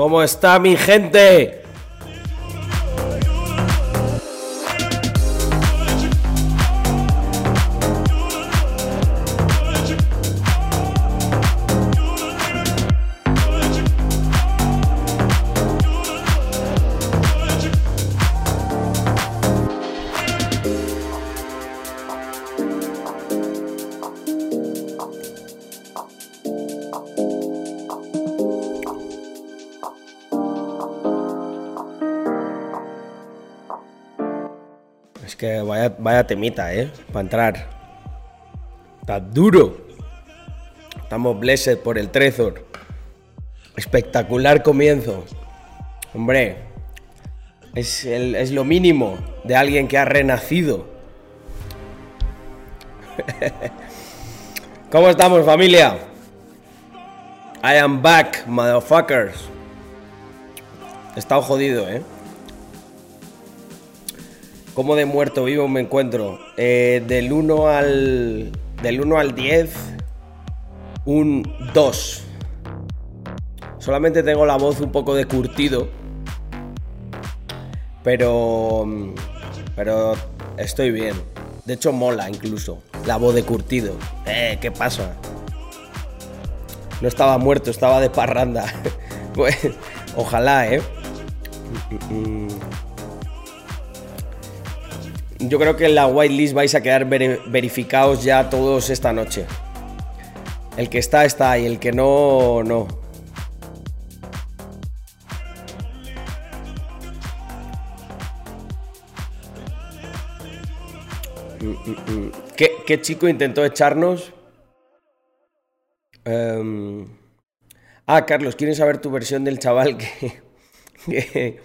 ¿Cómo está mi gente? Vaya, temita, ¿eh? Para entrar. Está duro. Estamos blessed por el Trezor. Espectacular comienzo. Hombre, es, el- es lo mínimo de alguien que ha renacido. ¿Cómo estamos, familia? I am back, motherfuckers. He estado jodido, ¿eh? ¿Cómo de muerto vivo me encuentro? Eh, del 1 al. Del 1 al 10. Un 2. Solamente tengo la voz un poco de curtido. Pero. Pero estoy bien. De hecho, mola incluso. La voz de curtido. Eh, ¿qué pasa? No estaba muerto, estaba de parranda. Pues, ojalá, ¿eh? Yo creo que en la whitelist vais a quedar veri- verificados ya todos esta noche. El que está, está y el que no, no. Mm, mm, mm. ¿Qué, chico intentó echarnos? Em, Ah, Carlos, ¿quieres saber tu versión del chaval que,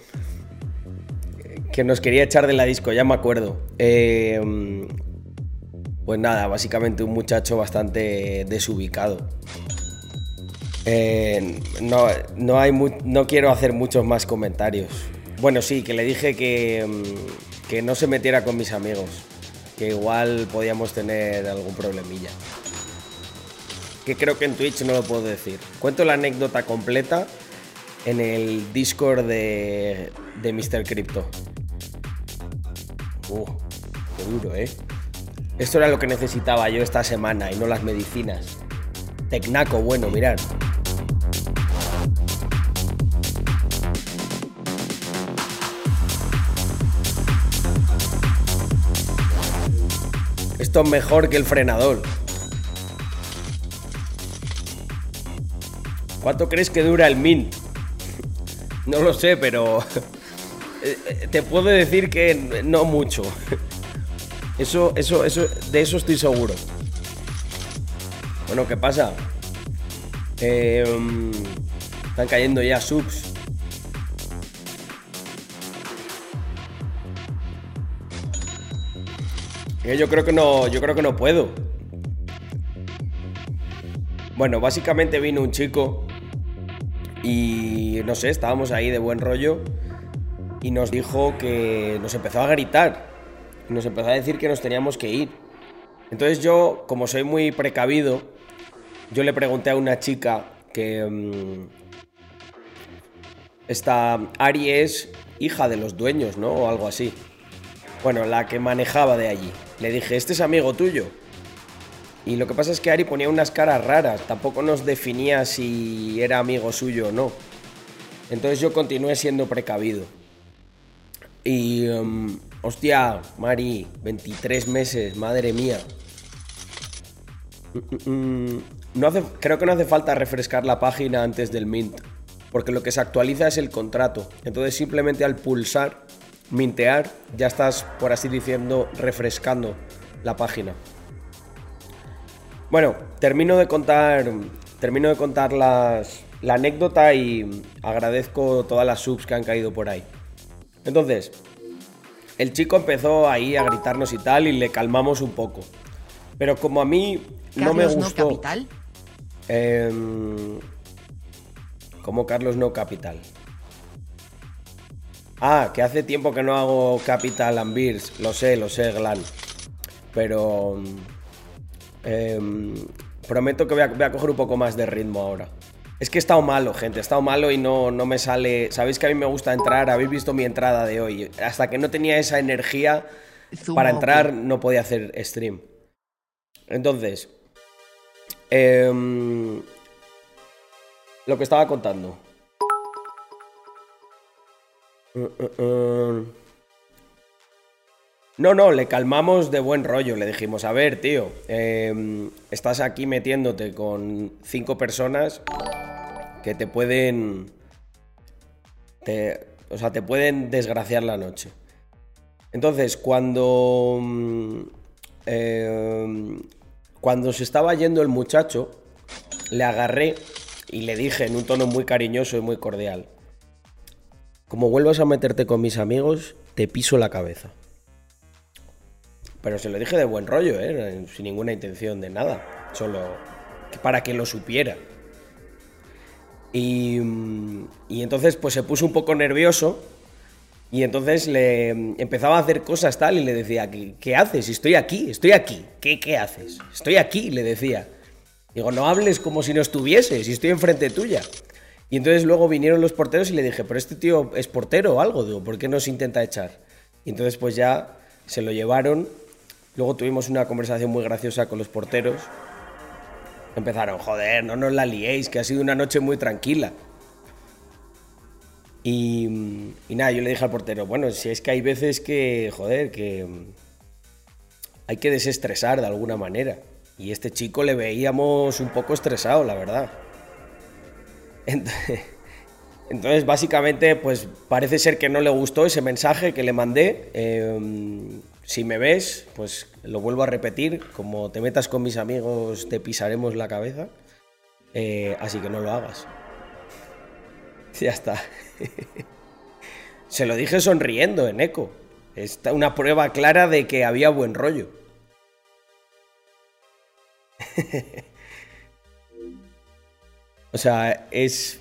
que nos quería echar de la disco? Ya me acuerdo. Eh, pues nada, básicamente un muchacho bastante desubicado. Eh, no, no, hay no quiero hacer muchos más comentarios. Bueno, sí, que le dije que, mm, que no se metiera con mis amigos. Que igual podíamos tener algún problemilla que creo que en Twitch no lo puedo decir. Cuento la anécdota completa en el Discord de, de Mr. Crypto. Uh, qué duro, ¿eh? Esto era lo que necesitaba yo esta semana y no las medicinas. Tecnaco, bueno, mirad. Esto es mejor que el frenador. ¿Cuánto crees que dura el mint? No lo sé, pero te puedo decir que no mucho. Eso, eso, eso, de eso estoy seguro. Bueno, ¿qué pasa? Eh, mm, están cayendo ya subs. Eh, Yo creo que no, yo creo que no puedo. Bueno, básicamente vino un chico y no sé, estábamos ahí de buen rollo y nos dijo que nos empezó a gritar, nos empezó a decir que nos teníamos que ir. Entonces yo, como soy muy precavido, yo le pregunté a una chica que mm, esta Ari es hija de los dueños, ¿no? O algo así. Bueno, la que manejaba de allí. Le dije, ¿este es amigo tuyo? Y lo que pasa es que Ari ponía unas caras raras, tampoco nos definía si era amigo suyo o no. Entonces yo continué siendo precavido. Y, em, hostia, Mari, 23 meses, madre mía. Mm, mm, No hace, creo que no hace falta refrescar la página antes del mint, porque lo que se actualiza es el contrato. Entonces simplemente al pulsar, mintear, ya estás, por así diciendo, refrescando la página. Bueno, termino de contar, termino de contar la anécdota y agradezco todas las subs que han caído por ahí. Entonces, el chico empezó ahí a gritarnos y tal y le calmamos un poco. Pero como a mí no me Carlos gustó... Capital. Em, como Carlos no Capital. Ah, que hace tiempo que no hago Capital and Beers. Lo sé, lo sé, Glan. Pero. em, prometo que voy a, voy a coger un poco más de ritmo ahora. Es que he estado malo, gente. He estado malo y no, no me sale. Sabéis que a mí me gusta entrar. Habéis visto mi entrada de hoy. Hasta que no tenía esa energía para entrar, no podía hacer stream. Entonces. Em, lo que estaba contando. Uh, uh, uh. No, no, le calmamos de buen rollo. Le dijimos, a ver, tío, em, estás aquí metiéndote con cinco personas que te pueden... o sea, te pueden desgraciar la noche. Entonces, cuando... Em, cuando se estaba yendo el muchacho, le agarré y le dije en un tono muy cariñoso y muy cordial, como vuelvas a meterte con mis amigos, te piso la cabeza. Pero se lo dije de buen rollo, ¿eh? sin ninguna intención de nada. Solo para que lo supiera. Y, y, entonces pues se puso un poco nervioso y entonces le empezaba a hacer cosas tal y le decía, ¿qué, haces? Estoy aquí, estoy aquí. ¿Qué, ¿Qué haces? Estoy aquí, le decía. Digo, no hables como si no estuvieses, estoy enfrente tuya. Y entonces luego vinieron los porteros y le dije, pero este tío es portero o algo, digo, ¿por qué no se intenta echar? Y entonces pues ya se lo llevaron Luego tuvimos una conversación muy graciosa con los porteros. Empezaron, joder, no nos la liéis, que ha sido una noche muy tranquila. Y, nada, yo le dije al portero, bueno, si es que hay veces que, joder, que hay que desestresar de alguna manera. Y este chico le veíamos un poco estresado, la verdad. Entonces, básicamente, pues parece ser que no le gustó ese mensaje que le mandé. Em, si me ves, pues lo vuelvo a repetir, como te metas con mis amigos te pisaremos la cabeza, eh, así que no lo hagas. Ya está. Se lo dije sonriendo en eco. Está una prueba clara de que había buen rollo. o sea, es...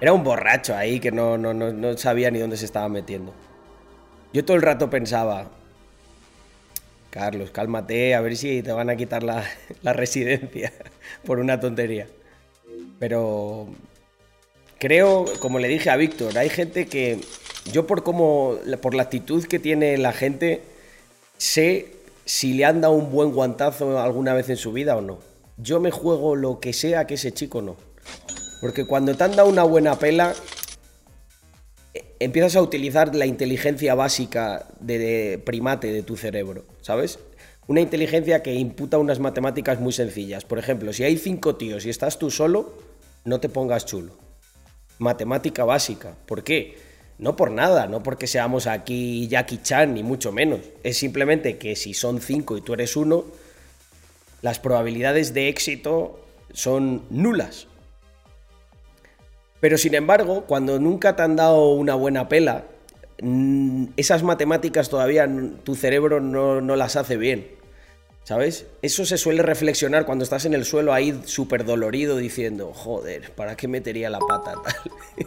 Era un borracho ahí que no, no, no sabía ni dónde se estaba metiendo. Yo todo el rato pensaba, Carlos, cálmate, a ver si te van a quitar la, residencia por una tontería. Pero creo, como le dije a Víctor, hay gente que yo por cómo, por la actitud que tiene la gente, sé si le han dado un buen guantazo alguna vez en su vida o no. Yo me juego lo que sea que ese chico no. Porque cuando te han dado una buena pela, empiezas a utilizar la inteligencia básica de, primate de tu cerebro, ¿sabes? Una inteligencia que imputa unas matemáticas muy sencillas. Por ejemplo, si hay cinco tíos y estás tú solo, no te pongas chulo. Matemática básica. ¿Por qué? No por nada, no porque seamos aquí Jackie Chan, ni mucho menos. Es simplemente que si son cinco y tú eres uno, las probabilidades de éxito son nulas. Pero sin embargo, cuando nunca te han dado una buena pela, mm, esas matemáticas todavía tu cerebro no, las hace bien. ¿Sabes? Eso se suele reflexionar cuando estás en el suelo ahí súper dolorido diciendo, joder, ¿para qué metería la pata tal?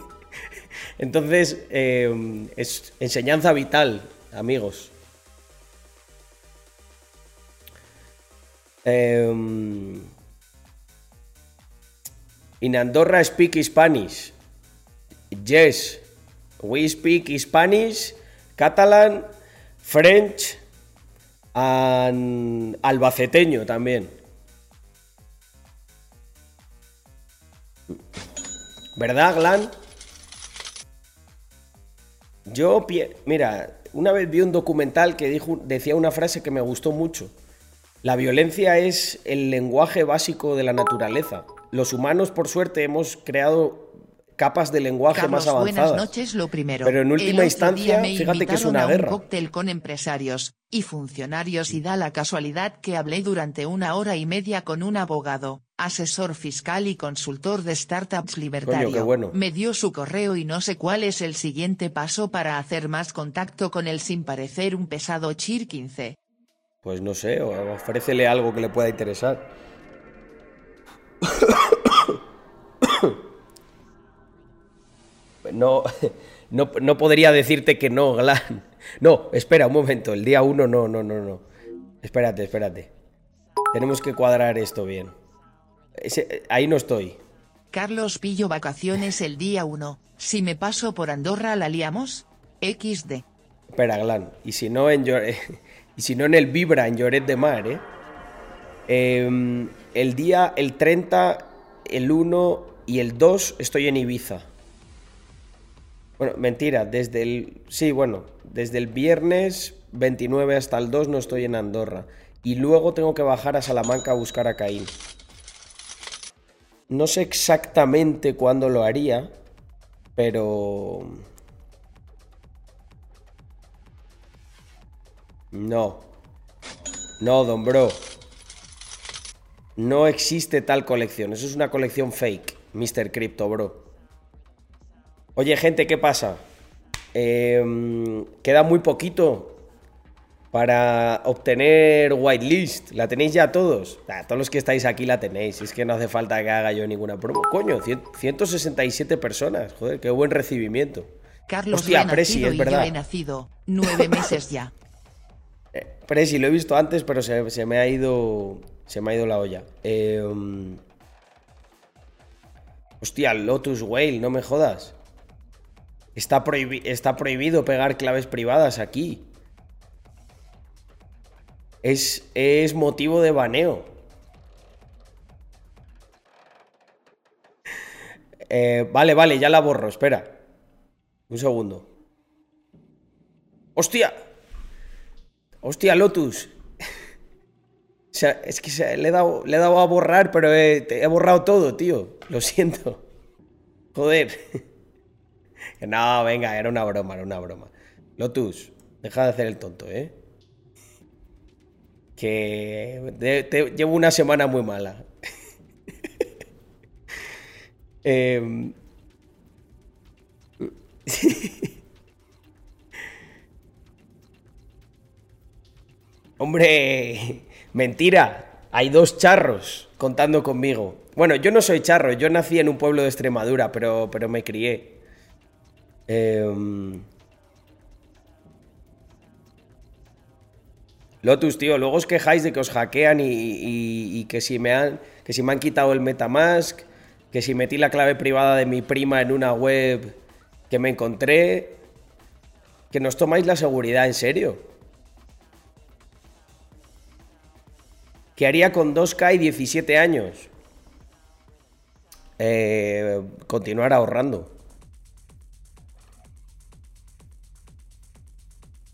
Entonces, em, es enseñanza vital, amigos. Eh, In Andorra speak Spanish. Yes, we speak Spanish, Catalan, French and albaceteño también. ¿Verdad, Glan? Yo, mira, una vez vi un documental que decía una frase que me gustó mucho. La violencia es el lenguaje básico de la naturaleza los humanos, por suerte, hemos creado capas de lenguaje más avanzadas. Buenas noches, lo primero. Pero en última instancia, fíjate que es una guerra. un cóctel con empresarios y funcionarios y da la casualidad que hablé durante una hora y media con un abogado, asesor fiscal y consultor de startups libertario. bueno. Me dio su correo y no sé cuál es el siguiente paso para hacer más contacto con él sin parecer un pesado chir 15. Pues no sé, ofrécele algo que le pueda interesar. No, no, podría decirte que no, Glan. No, espera un momento, el día uno no, no, no, no. Espérate, espérate. Tenemos que cuadrar esto bien. ahí no estoy. Carlos pillo vacaciones el día 1. Si me paso por Andorra, ¿la liamos? XD. Espera, Glan. Y si no en y si no en el Vibra, en Lloret de Mar, ¿eh? Em, el día, el 30, el 1 y el 2 estoy en Ibiza. Bueno, mentira, desde el... Sí, bueno, desde el viernes 29 hasta el 2 no estoy en Andorra. Y luego tengo que bajar a Salamanca a buscar a Caín. No sé exactamente cuándo lo haría, pero... No. No, don bro. No existe tal colección. Eso es una colección fake, Mr. Crypto, bro. Oye, gente, ¿qué pasa? Em, queda muy poquito para obtener whitelist. ¿La tenéis ya todos? todos los que estáis aquí la tenéis. Es que no hace falta que haga yo ninguna promo. Coño, 167 personas. Joder, qué buen recibimiento. Carlos Hostia, Presi, es verdad. Yo he nacido nueve meses ya. Eh, Presi, lo he visto antes, pero se, me ha ido. Se me ha ido la olla. Em, hostia, Lotus Whale, no me jodas. Está, está prohibido pegar claves privadas aquí es, motivo de baneo. Eh, vale, vale, ya la borro, espera. Un segundo. ¡Hostia! ¡Hostia, Lotus! O sea, es que le, he dado, le he dado a borrar, pero he, he borrado todo, tío. Lo siento. Joder. No, venga, era una broma, era una broma. Lotus, deja de hacer el tonto, ¿eh? que te, llevo una semana muy mala. Em, hombre, mentira. Hay dos charros contando conmigo. Bueno, yo no soy charro, yo nací en un pueblo de Extremadura, pero, pero me crié. Eh, Lotus, tío, luego os quejáis de que os hackean y, que, si me han, que si me han quitado el Metamask, que si metí la clave privada de mi prima en una web que me encontré, que nos tomáis la seguridad en serio. ¿Qué haría con 2K y 17 años? Eh, continuar ahorrando.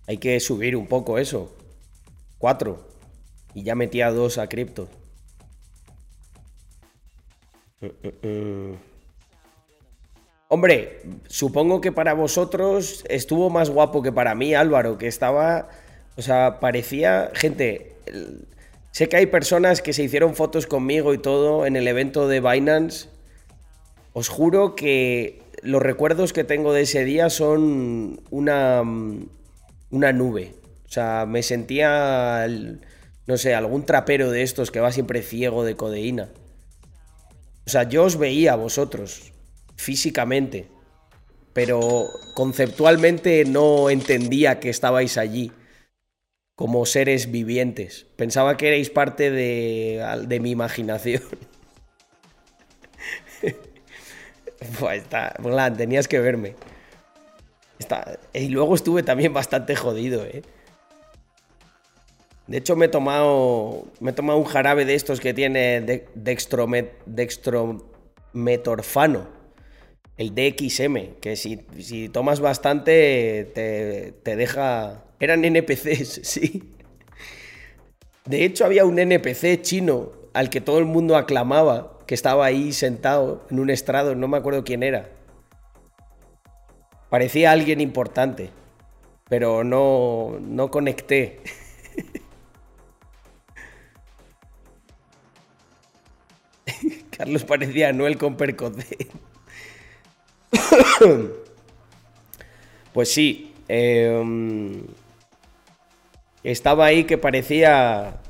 Hay que subir un poco eso. Cuatro. Y ya metía dos a cripto. Hombre, supongo que para vosotros estuvo más guapo que para mí, Álvaro, que estaba. O sea, parecía. Gente, sé que hay personas que se hicieron fotos conmigo y todo en el evento de Binance. Os juro que los recuerdos que tengo de ese día son una. una nube. O sea, me sentía, no sé, algún trapero de estos que va siempre ciego de codeína. O sea, yo os veía a vosotros, físicamente, pero conceptualmente no entendía que estabais allí como seres vivientes. Pensaba que erais parte de, de mi imaginación. pues está, tenías que verme. y luego estuve también bastante jodido, ¿eh? De hecho, me he tomado, me he tomado un jarabe de estos que tiene dextrometorfano, el DXM, que si, si tomas bastante te, te deja... Eran NPCs, sí. De hecho, había un NPC chino al que todo el mundo aclamaba, que estaba ahí sentado en un estrado, no me acuerdo quién era. Parecía alguien importante, pero no, no conecté. Carlos parecía Noel con percocet. pues sí. Em, estaba ahí que parecía.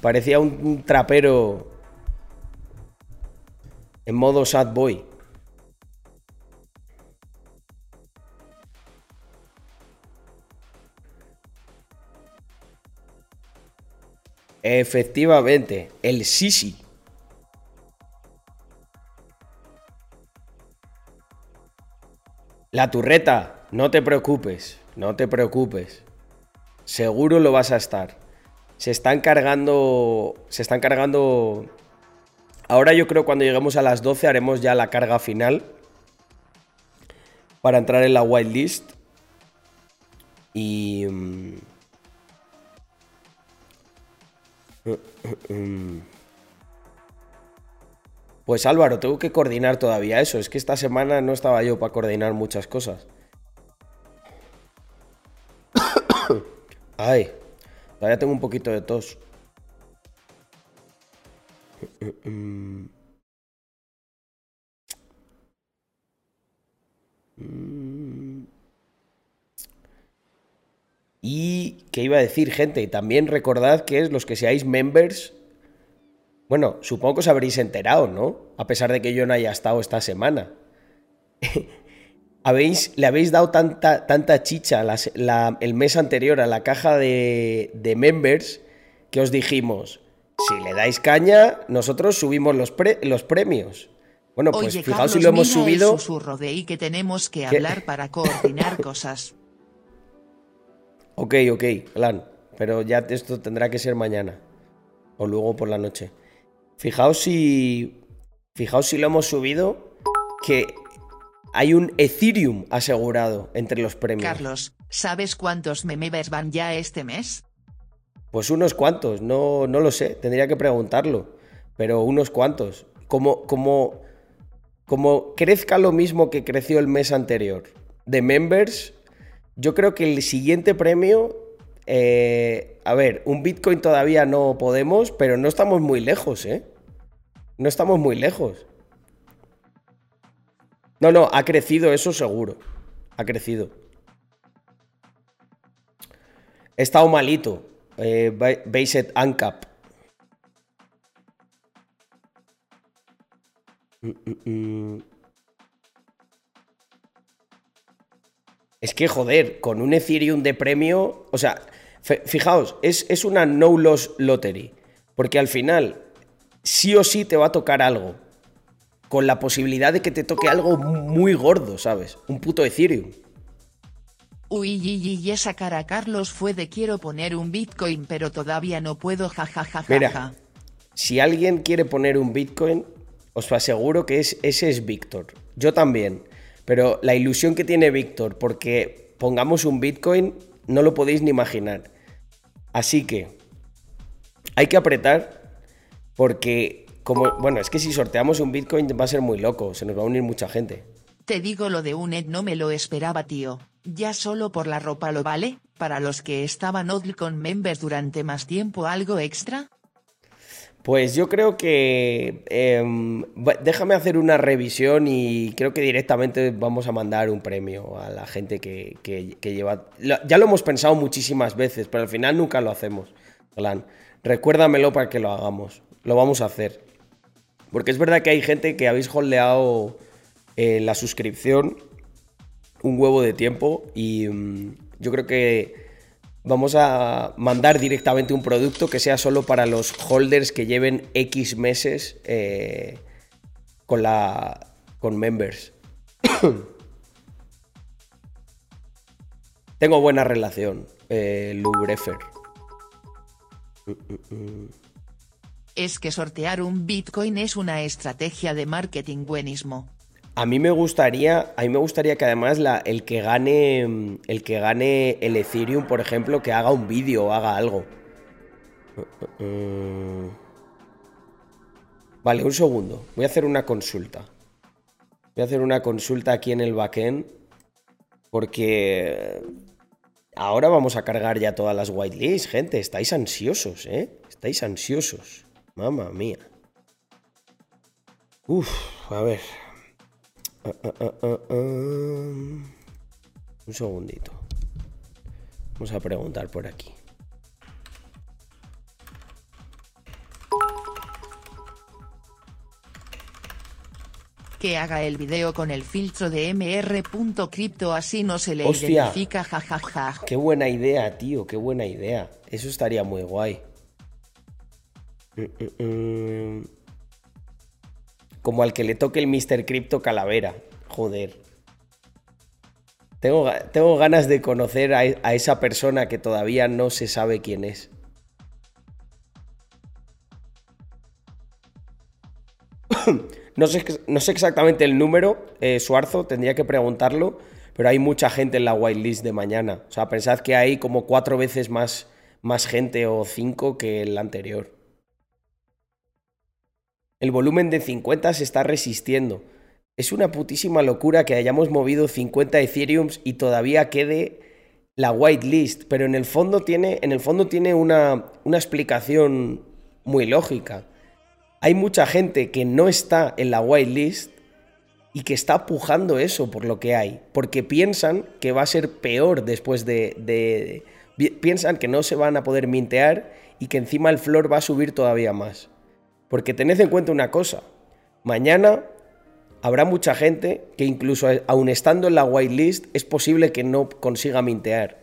Parecía un, trapero. En modo sad boy. Efectivamente, el Sisi. La turreta, no te preocupes, no te preocupes. Seguro lo vas a estar. Se están cargando. Se están cargando. Ahora yo creo que cuando lleguemos a las 12 haremos ya la carga final. Para entrar en la whitelist. Y. Pues Álvaro, tengo que coordinar todavía eso. Es que esta semana no estaba yo para coordinar muchas cosas. Ay, todavía tengo un poquito de tos. Y qué iba a decir, gente, también recordad que es los que seáis members. Bueno, supongo que os habréis enterado, ¿no? A pesar de que yo no haya estado esta semana. ¿Habéis, le habéis dado tanta, tanta chicha el mes anterior a la caja de, members que os dijimos, si le dais caña, nosotros subimos los, los premios. Bueno, pues fijaos si lo hemos subido. El susurro de que tenemos que hablar para coordinar cosas. Ok, ok, plan. Pero ya esto tendrá que ser mañana. O luego por la noche. Fijaos si. Fijaos si lo hemos subido. Que hay un Ethereum asegurado entre los premios. Carlos, ¿sabes cuántos memebers van ya este mes? Pues unos cuantos, no, no lo sé, tendría que preguntarlo. Pero unos cuantos. Como, como, como crezca lo mismo que creció el mes anterior de members, yo creo que el siguiente premio, eh, a ver, un Bitcoin todavía no podemos, pero no estamos muy lejos, ¿eh? No estamos muy lejos. No, no, ha crecido, eso seguro. Ha crecido. He estado malito. Eh, Based ANCAP. Mm, mm, mm. Es que, joder, con un Ethereum de premio. O sea, fijaos, es, es una no loss lottery. Porque al final, sí o sí te va a tocar algo. Con la posibilidad de que te toque algo muy gordo, ¿sabes? Un puto Ethereum. Uy, y, y, esa cara Carlos fue de quiero poner un Bitcoin, pero todavía no puedo, jajajaja. Mira, si alguien quiere poner un Bitcoin, os aseguro que es, ese es Víctor. Yo también. Pero la ilusión que tiene Víctor porque pongamos un Bitcoin no lo podéis ni imaginar. Así que hay que apretar porque como bueno, es que si sorteamos un Bitcoin va a ser muy loco, se nos va a unir mucha gente. Te digo lo de UNED no me lo esperaba, tío. Ya solo por la ropa lo vale, para los que estaban con members durante más tiempo algo extra. Pues yo creo que em, déjame hacer una revisión y creo que directamente vamos a mandar un premio a la gente que, lleva... Ya lo hemos pensado muchísimas veces, pero al final nunca lo hacemos. Plan, recuérdamelo para que lo hagamos. Lo vamos a hacer. Porque es verdad que hay gente que habéis holdeado eh, la suscripción un huevo de tiempo y mm, yo creo que vamos a mandar directamente un producto que sea solo para los holders que lleven X meses eh, con la con members. Tengo buena relación, eh, Lubrefer. Es que sortear un Bitcoin es una estrategia de marketing buenísimo. A mí me gustaría, a mí me gustaría que además el que gane el que gane el Ethereum, por ejemplo, que haga un vídeo o haga algo. Vale, un segundo. Voy a hacer una consulta. Voy a hacer una consulta aquí en el backend. Porque ahora vamos a cargar ya todas las whitelists, gente. Estáis ansiosos, ¿eh? Estáis ansiosos. Mamma mía. Uf, a ver. Uh, uh, uh, un segundito. Vamos a preguntar por aquí. Que haga el video con el filtro de mr.crypto así no se le identifica jajaja. Qué buena idea, tío, qué buena idea. Eso estaría muy guay. Mm, mm, mm. Como al que le toque el Mr. Crypto Calavera. Joder. Tengo, tengo ganas de conocer a, a esa persona que todavía no se sabe quién es. no, sé, no sé exactamente el número, eh, Suarzo, tendría que preguntarlo, pero hay mucha gente en la whitelist de mañana. O sea, pensad que hay como cuatro veces más, más gente o cinco que el anterior. El volumen de 50 se está resistiendo. Es una putísima locura que hayamos movido 50 Ethereums y todavía quede la whitelist, pero en el fondo tiene, en el fondo tiene una, una explicación muy lógica. Hay mucha gente que no está en la whitelist y que está pujando eso por lo que hay, porque piensan que va a ser peor después de, piensan que no se van a poder mintear y que encima el flor va a subir todavía más. Porque tened en cuenta una cosa, mañana habrá mucha gente que incluso aun estando en la whitelist es posible que no consiga mintear.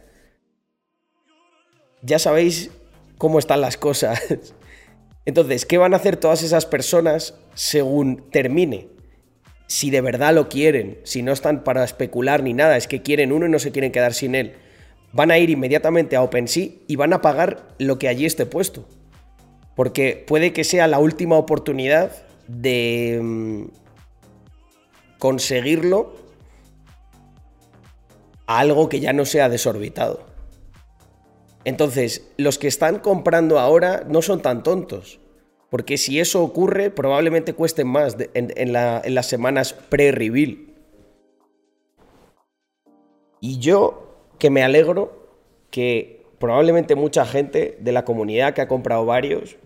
Ya sabéis cómo están las cosas. Entonces, ¿qué van a hacer todas esas personas según termine? si de verdad lo quieren, si no están para especular ni nada, es que quieren uno y no se quieren quedar sin él, van a ir inmediatamente a OpenSea y van a pagar lo que allí esté puesto. Porque puede que sea la última oportunidad de mm, conseguirlo a algo que ya no sea desorbitado. Entonces, los que están comprando ahora no son tan tontos. Porque si eso ocurre, probablemente cueste más en, las semanas pre-reveal. Y yo que me alegro que probablemente mucha gente de la comunidad que ha comprado varios,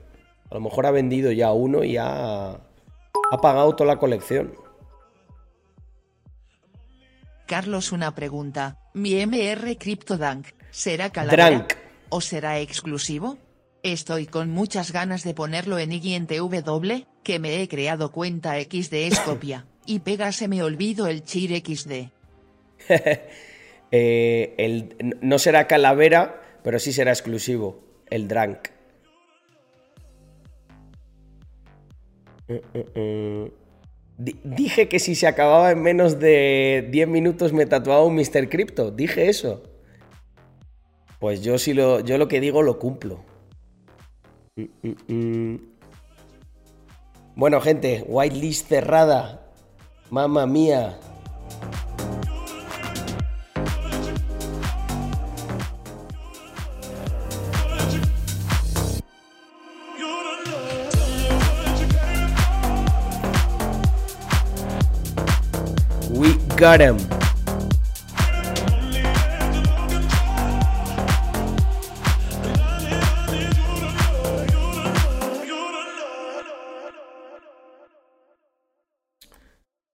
a lo mejor ha vendido ya uno y ha, ha pagado toda la colección. Carlos, una pregunta. ¿Mi MR CryptoDank será calavera o será exclusivo? Estoy con muchas ganas de ponerlo en IGNTW, que me he creado cuenta XD Escopia, y pega se me olvido el Chir XD. Eh, no será calavera, pero sí será exclusivo, el Drank. Dije que si se acababa en menos de 10 minutos me tatuaba un Mr. Crypto. Dije eso. Pues yo sí lo, yo lo que digo lo cumplo. Mm, mm, mm. Bueno, gente, whitelist cerrada. Mamma mía.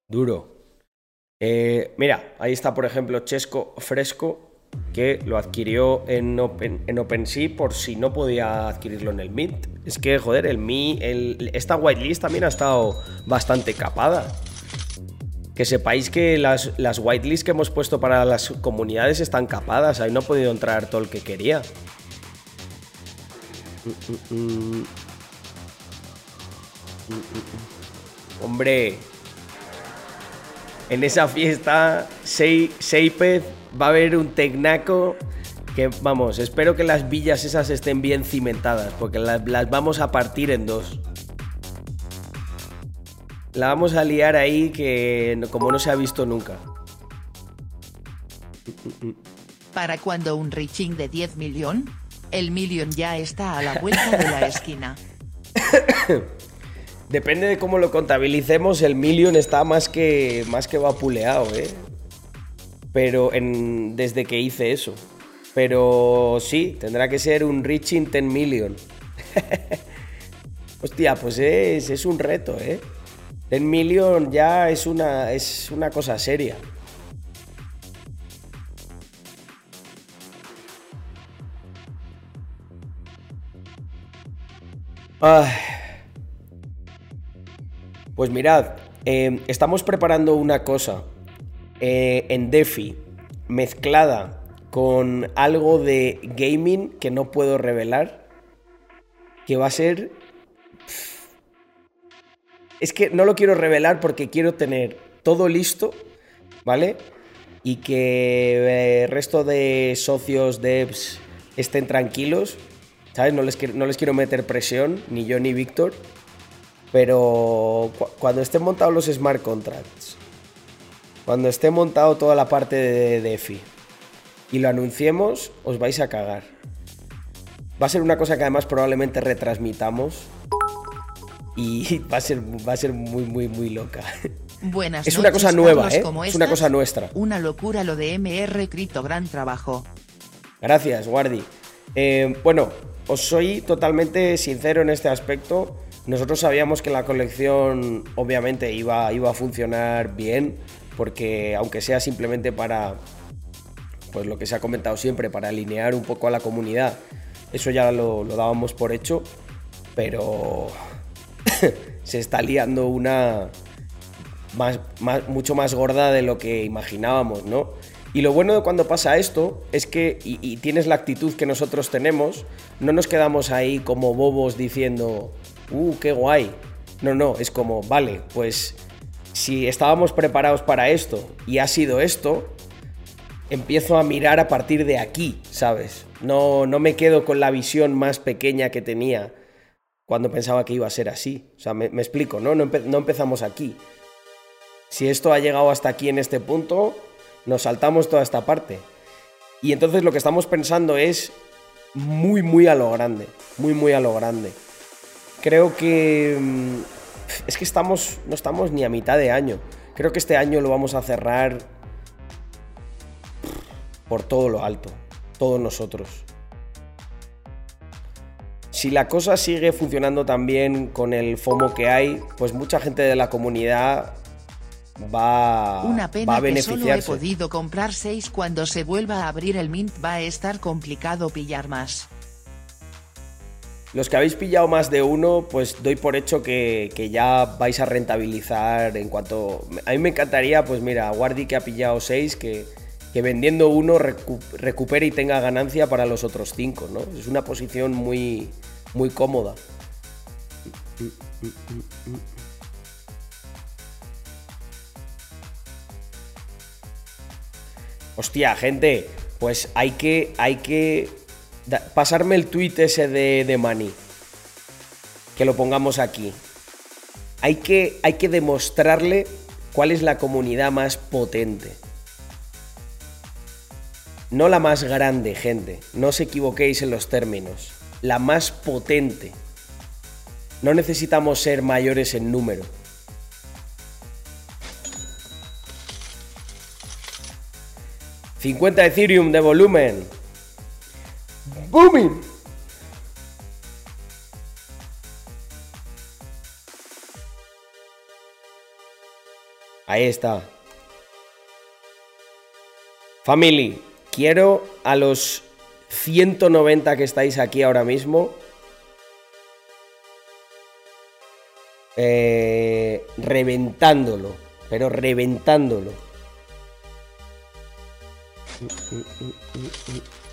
Duro. Eh, mira, ahí está, por ejemplo, Chesco Fresco, que lo adquirió en, Open, en OpenSea por si no podía adquirirlo en el Mint. Es que, joder, el Mi, el, esta whitelist también ha estado bastante capada. Que sepáis que las, las whitelists que hemos puesto para las comunidades están capadas. Ahí no ha podido entrar todo el que quería. Hombre, en esa fiesta, Seipez va a haber un tecnaco que, vamos, espero que las villas esas estén bien cimentadas, porque las, vamos a partir en dos. La vamos a liar ahí que como no se ha visto nunca. ¿Para cuando un reaching de 10 millón? El millón ya está a la vuelta de la esquina. Depende de cómo lo contabilicemos, el million está más que, más que vapuleado, ¿eh? Pero en, desde que hice eso. Pero sí, tendrá que ser un reaching 10 million. Hostia, pues es, es, un reto, ¿eh? 10 million ya es una, es una cosa seria. Ay. Pues mirad, em, estamos preparando una cosa eh, en DeFi mezclada con algo de gaming que no puedo revelar, que va a ser... Es que no lo quiero revelar porque quiero tener todo listo, ¿vale? y que el resto de socios devs estén tranquilos, ¿sabes? No les, quiero, no les quiero meter presión, ni yo ni Víctor, pero cuando estén montados los smart contracts, cuando esté montado toda la parte de DeFi y lo anunciemos, os vais a cagar. Va a ser una cosa que además probablemente retransmitamos y va a ser, va a ser muy, muy, muy loca. Buenas es una cosa nueva, ¿eh? es una cosa nuestra. Una locura lo de MR Crypto, gran trabajo. Gracias, Guardi. Eh, bueno, os soy totalmente sincero en este aspecto. Nosotros sabíamos que la colección obviamente iba, iba a funcionar bien, porque aunque sea simplemente para, pues lo que se ha comentado siempre, para alinear un poco a la comunidad, eso ya lo, lo dábamos por hecho, pero se está liando una, mucho más gorda de lo que imaginábamos, ¿no? Y lo bueno de cuando pasa esto es que, y, tienes la actitud que nosotros tenemos, no nos quedamos ahí como bobos diciendo, ¡uh, qué guay! No, no, es como, vale, pues si estábamos preparados para esto y ha sido esto, empiezo a mirar a partir de aquí, ¿sabes? No, no me quedo con la visión más pequeña que tenía cuando pensaba que iba a ser así. O sea, me, explico, ¿no? No, no empezamos aquí. Si esto ha llegado hasta aquí en este punto, nos saltamos toda esta parte. Y entonces lo que estamos pensando es muy, muy a lo grande. Muy, muy a lo grande. Creo que... Mm, es que estamos, no estamos ni a mitad de año. Creo que este año lo vamos a cerrar por todo lo alto. Todos nosotros. Si la cosa sigue funcionando tan bien con el FOMO que hay, pues mucha gente de la comunidad va, Una pena a Que solo he podido comprar 6 cuando se vuelva a abrir el mint va a estar complicado pillar más. Los que habéis pillado más de uno, pues doy por hecho que, ya vais a rentabilizar en cuanto... A mí me encantaría, pues mira, Guardi que ha pillado 6, que, que vendiendo uno recupere y tenga ganancia para los otros 5, ¿no? Es una posición muy, muy cómoda. Hostia, gente, pues hay que, hay que pasarme el tweet ese de, de Mani. Que lo pongamos aquí. Hay que, hay que demostrarle cuál es la comunidad más potente. No la más grande, gente. No os equivoquéis en los términos. La más potente. No necesitamos ser mayores en número. 50 Ethereum de volumen. Booming. Ahí está. Family, quiero a los 190 que estáis aquí ahora mismo. Eh, reventándolo, pero reventándolo.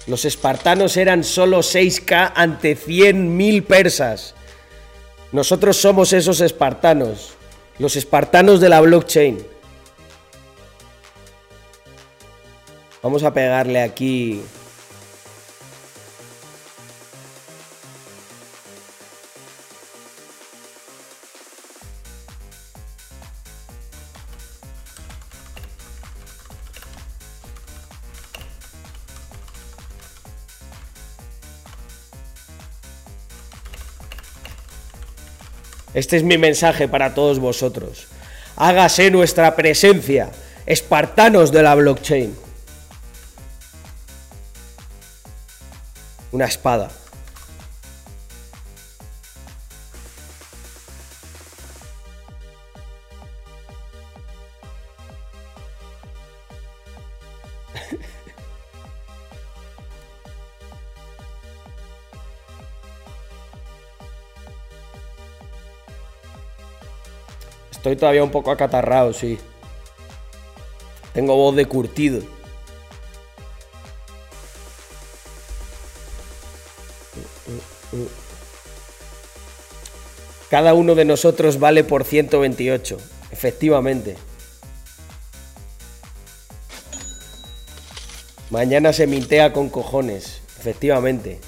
Los espartanos eran solo 6K ante 100.000 persas. Nosotros somos esos espartanos. Los espartanos de la blockchain. Vamos a pegarle aquí Este es mi mensaje para todos vosotros. Hágase nuestra presencia, espartanos de la blockchain. Una espada. Estoy todavía un poco acatarrado, sí. Tengo voz de curtido. Cada uno de nosotros vale por 128, efectivamente. Mañana se mintea con cojones, efectivamente.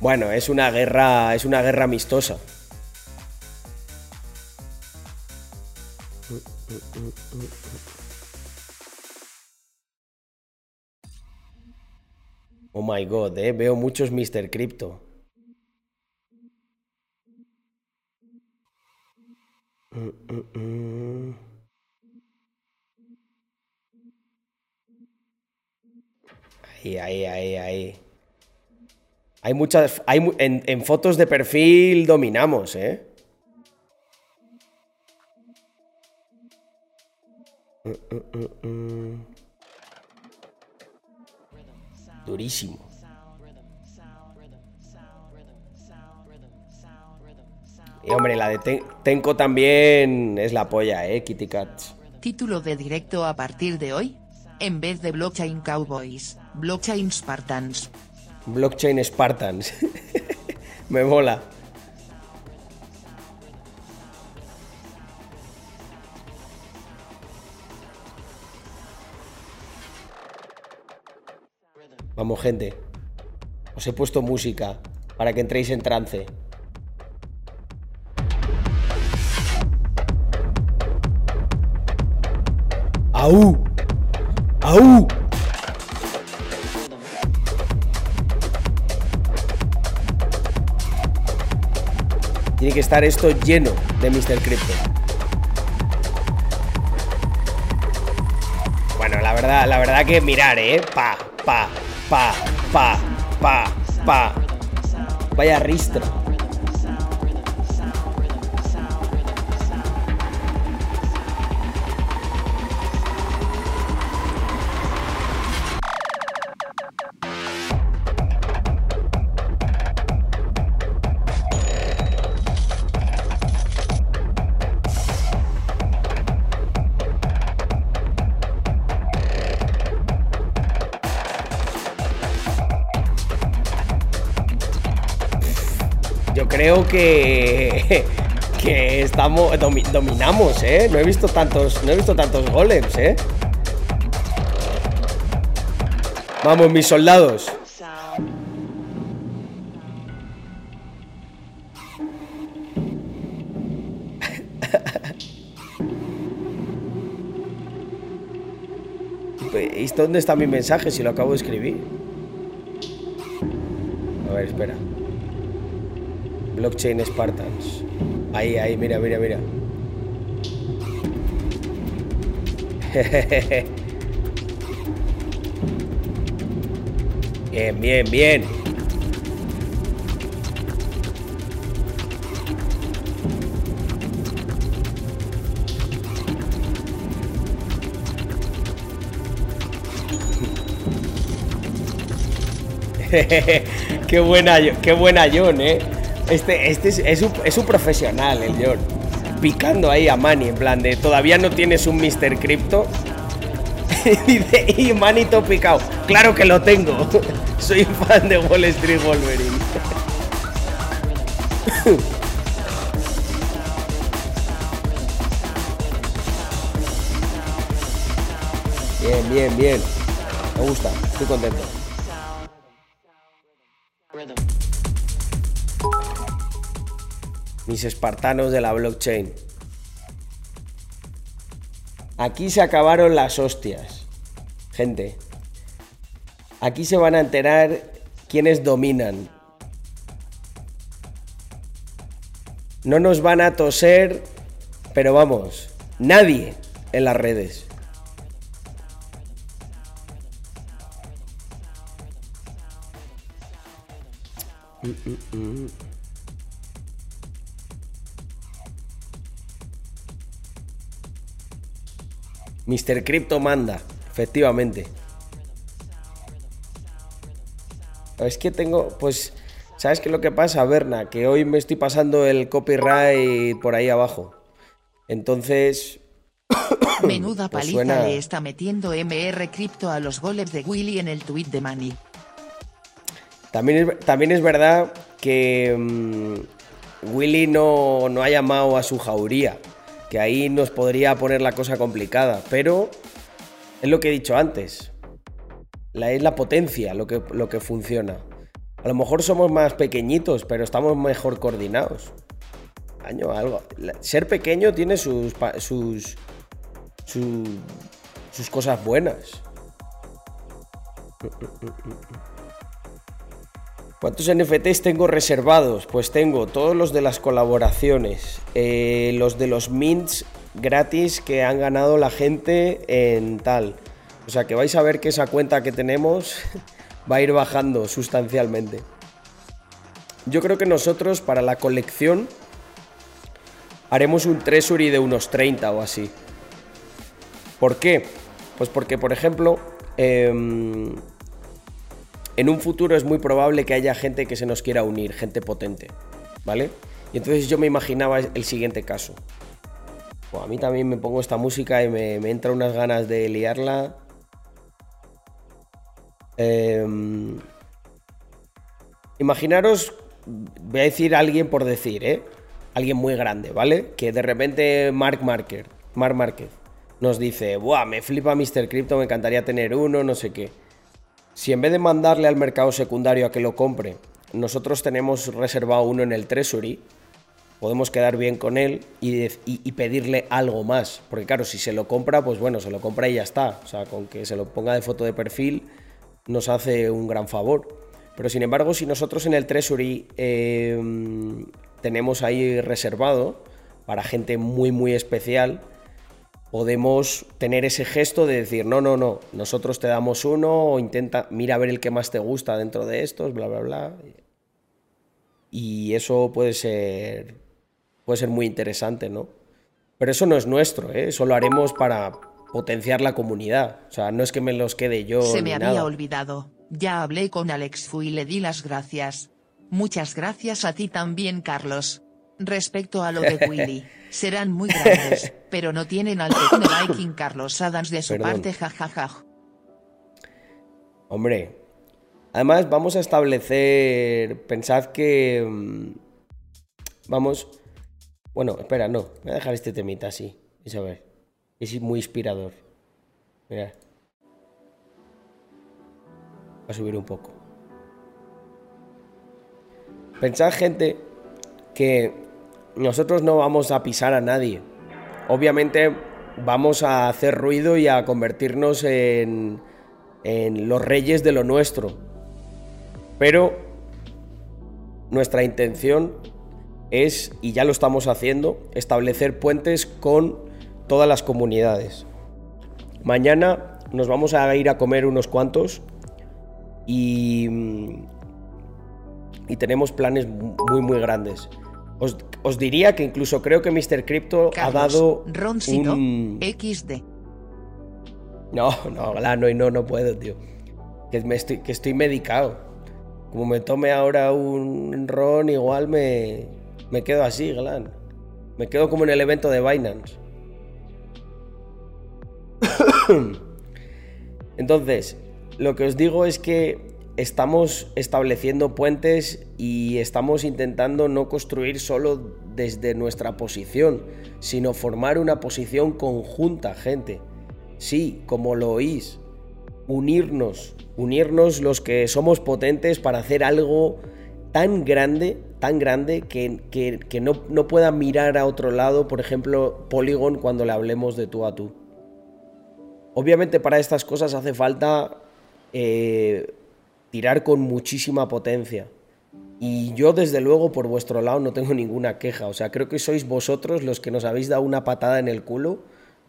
Bueno, es una guerra, es una guerra amistosa. Oh my god, eh, veo muchos Mr. Crypto. Ahí, ahí, ahí, ahí. Hay muchas. Hay, en, fotos de perfil dominamos, ¿eh? Durísimo. Y hombre, la de Tenko también es la polla, eh, Kitty Cats. Título de directo a partir de hoy. En vez de Blockchain Cowboys, Blockchain Spartans. Blockchain Spartans. Me mola. Vamos, gente. Os he puesto música para que entréis en trance. Que estar esto lleno de Mr. Crypto. Bueno, la verdad, la verdad que mirar, ¿eh? Pa, pa, pa, pa, pa, pa. Vaya ristro. Que que estamos dominamos, ¿eh? No he visto tantos, no he visto tantos golems, ¿eh? Vamos, mis soldados. ¿Y dónde está mi mensaje si lo acabo de escribir? A ver, espera. Blockchain Spartans. Ahí, ahí, mira, mira, mira. bien, bien, bien. qué buena, qué buena John, eh. Este, este es, un, profesional, el John. Picando ahí a Manny, en plan de todavía no tienes un Mr. Crypto. y dice, y Manny todo picado. Claro que lo tengo. Soy fan de Wall Street Wolverine. bien, bien, bien. Me gusta, estoy contento. Mis espartanos de la blockchain. Aquí se acabaron las hostias, gente. Aquí se van a enterar quiénes dominan. No nos van a toser, pero vamos, nadie en las redes. Mm, mm, mm. Mr. Crypto manda, efectivamente. Es que tengo, pues, ¿sabes qué es lo que pasa, Berna? Que hoy me estoy pasando el copyright por ahí abajo. Entonces... Menuda pues paliza le está metiendo MR Crypto a los golems de Willy en el tweet de Manny. También es, también es verdad que mm, Willy no, no ha llamado a su jauría, que ahí nos podría poner la cosa complicada, pero es lo que he dicho antes, la, es la potencia lo que, lo que funciona. A lo mejor somos más pequeñitos, pero estamos mejor coordinados. Año, algo. Ser pequeño tiene sus, sus, sus, sus cosas buenas. ¿Cuántos NFTs tengo reservados? Pues tengo todos los de las colaboraciones, eh, los de los mints gratis que han ganado la gente en tal. O sea que vais a ver que esa cuenta que tenemos va a ir bajando sustancialmente. Yo creo que nosotros para la colección haremos un treasury de unos 30 o así. ¿Por qué? Pues porque, por ejemplo, em, en un futuro es muy probable que haya gente que se nos quiera unir, gente potente, ¿vale? Y entonces yo me imaginaba el siguiente caso. a mí también me pongo esta música y me, me entra unas ganas de liarla. Em, imaginaros, voy a decir a alguien por decir, ¿eh? Alguien muy grande, ¿vale? Que de repente Mark Marker, Mark Marquez, nos dice, ¡buah! Me flipa Mr. Crypto, me encantaría tener uno, no sé qué. Si en vez de mandarle al mercado secundario a que lo compre, nosotros tenemos reservado uno en el Treasury, podemos quedar bien con él y, pedirle algo más. Porque claro, si se lo compra, pues bueno, se lo compra y ya está. O sea, con que se lo ponga de foto de perfil nos hace un gran favor. Pero sin embargo, si nosotros en el Treasury em, tenemos ahí reservado para gente muy, muy especial, podemos tener ese gesto de decir, no, no, no, nosotros te damos uno o intenta, mira a ver el que más te gusta dentro de estos, bla, bla, bla. Y eso puede ser, puede ser muy interesante, ¿no? Pero eso no es nuestro, ¿eh? eso lo haremos para potenciar la comunidad. O sea, no es que me los quede yo. Se me había olvidado. Ya hablé con Alex Fu y le di las gracias. Muchas gracias a ti también, Carlos. Respecto a lo de Willy, serán muy grandes, pero no tienen al de Viking Carlos Adams de su parte, jajaja. Hombre, además vamos a establecer, pensad que... Mm, vamos... Bueno, espera, no, voy a dejar este temita así, y a ver. Es muy inspirador. Mira. Va a subir un poco. Pensad, gente, que nosotros no vamos a pisar a nadie. Obviamente vamos a hacer ruido y a convertirnos en, en los reyes de lo nuestro. Pero nuestra intención es, y ya lo estamos haciendo, establecer puentes con todas las comunidades. Mañana nos vamos a ir a comer unos cuantos y, y tenemos planes muy muy grandes. Os, diría que incluso creo que Mr. Crypto ha dado un... XD. No, no, no, no, no puedo, tío. Que, me estoy, que estoy medicado. Como me tome ahora un ron, igual me, me quedo así, Glan. Me quedo como en el evento de Binance. Entonces, lo que os digo es que estamos estableciendo puentes y estamos intentando no construir solo desde nuestra posición, sino formar una posición conjunta, gente. Sí, como lo oís, unirnos, unirnos los que somos potentes para hacer algo tan grande, tan grande que, que, no, no pueda mirar a otro lado, por ejemplo, Polygon cuando le hablemos de tú a tú. Obviamente para estas cosas hace falta eh, tirar con muchísima potencia. Y yo desde luego por vuestro lado no tengo ninguna queja. O sea, creo que sois vosotros los que nos habéis dado una patada en el culo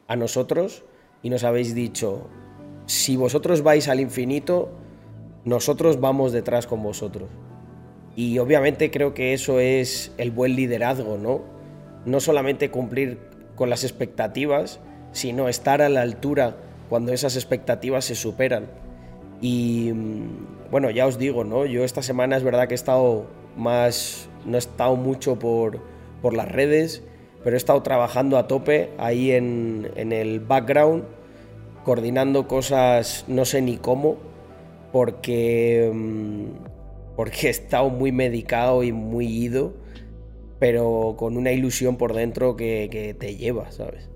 a nosotros y nos habéis dicho, si vosotros vais al infinito, nosotros vamos detrás con vosotros. Y obviamente creo que eso es el buen liderazgo, ¿no? No solamente cumplir con las expectativas, sino estar a la altura cuando esas expectativas se superan. Y bueno, ya os digo, ¿no? Yo esta semana es verdad que he estado más, no he estado mucho por, por las redes, pero he estado trabajando a tope ahí en, en el background, coordinando cosas no sé ni cómo, porque mm, porque he estado muy medicado y muy ido, pero con una ilusión por dentro que, que te lleva, ¿sabes?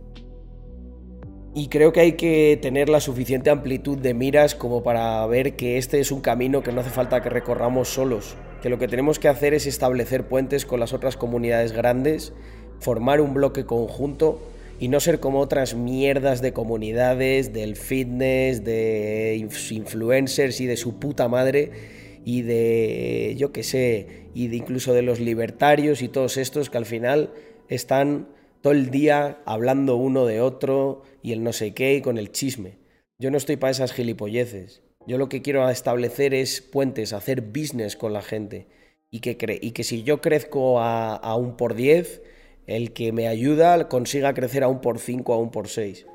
Y creo que hay que tener la suficiente amplitud de miras como para ver que este es un camino que no hace falta que recorramos solos, que lo que tenemos que hacer es establecer puentes con las otras comunidades grandes, formar un bloque conjunto y no ser como otras mierdas de comunidades, del fitness, de influencers y de su puta madre y de, yo qué sé, y de incluso de los libertarios y todos estos que al final están todo el día hablando uno de otro y el no sé qué y con el chisme. Yo no estoy para esas gilipolleces. Yo lo que quiero establecer es puentes, hacer business con la gente. Y que, y que si yo crezco a, un por 10, el que me ayuda consiga crecer a un por 5, a un por 6.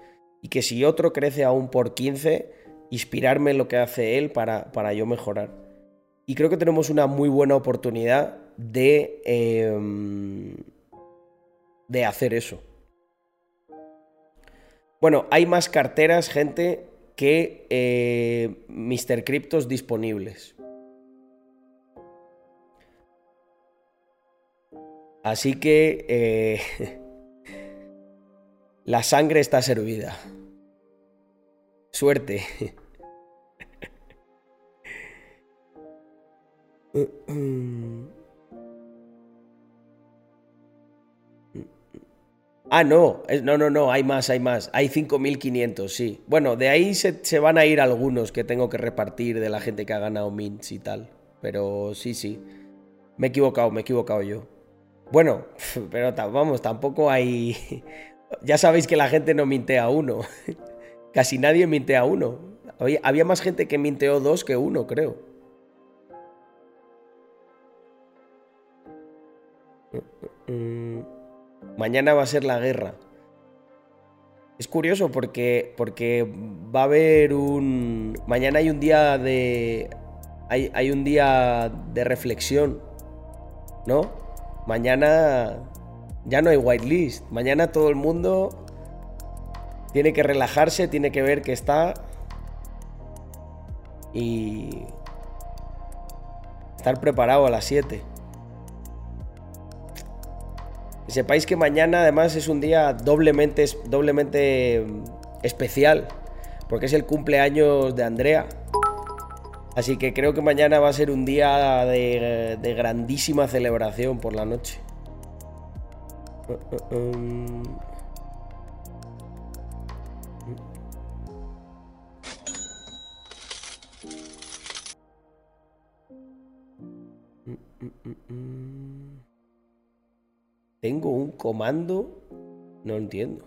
Y que si otro crece a un por 15, inspirarme en lo que hace él para, para yo mejorar. Y creo que tenemos una muy buena oportunidad de... Em, de hacer eso. Bueno, hay más carteras, gente, que eh, Mr. Cryptos disponibles. Así que eh, la sangre está servida. Suerte. Ah, no, no, no, no, hay más, hay más. Hay 5.500, sí. Bueno, de ahí se, van a ir algunos que tengo que repartir de la gente que ha ganado mints y tal. Pero sí, sí. Me he equivocado, me he equivocado yo. Bueno, pero vamos, tampoco hay... Ya sabéis que la gente no mintea uno. Casi nadie mintea uno. Había más gente que minteó dos que uno, creo. Mm, Mañana va a ser la guerra. Es curioso porque, porque va a haber un... Mañana hay un día de... Hay, hay un día de reflexión, ¿no? Mañana ya no hay whitelist. Mañana todo el mundo tiene que relajarse, tiene que ver que está y estar preparado a las 7 sepáis que mañana además es un día doblemente, doblemente mm, especial, porque es el cumpleaños de Andrea. Así que creo que mañana va a ser un día de, grandísima celebración por la noche. Uh, uh, um. Tengo un comando, no entiendo.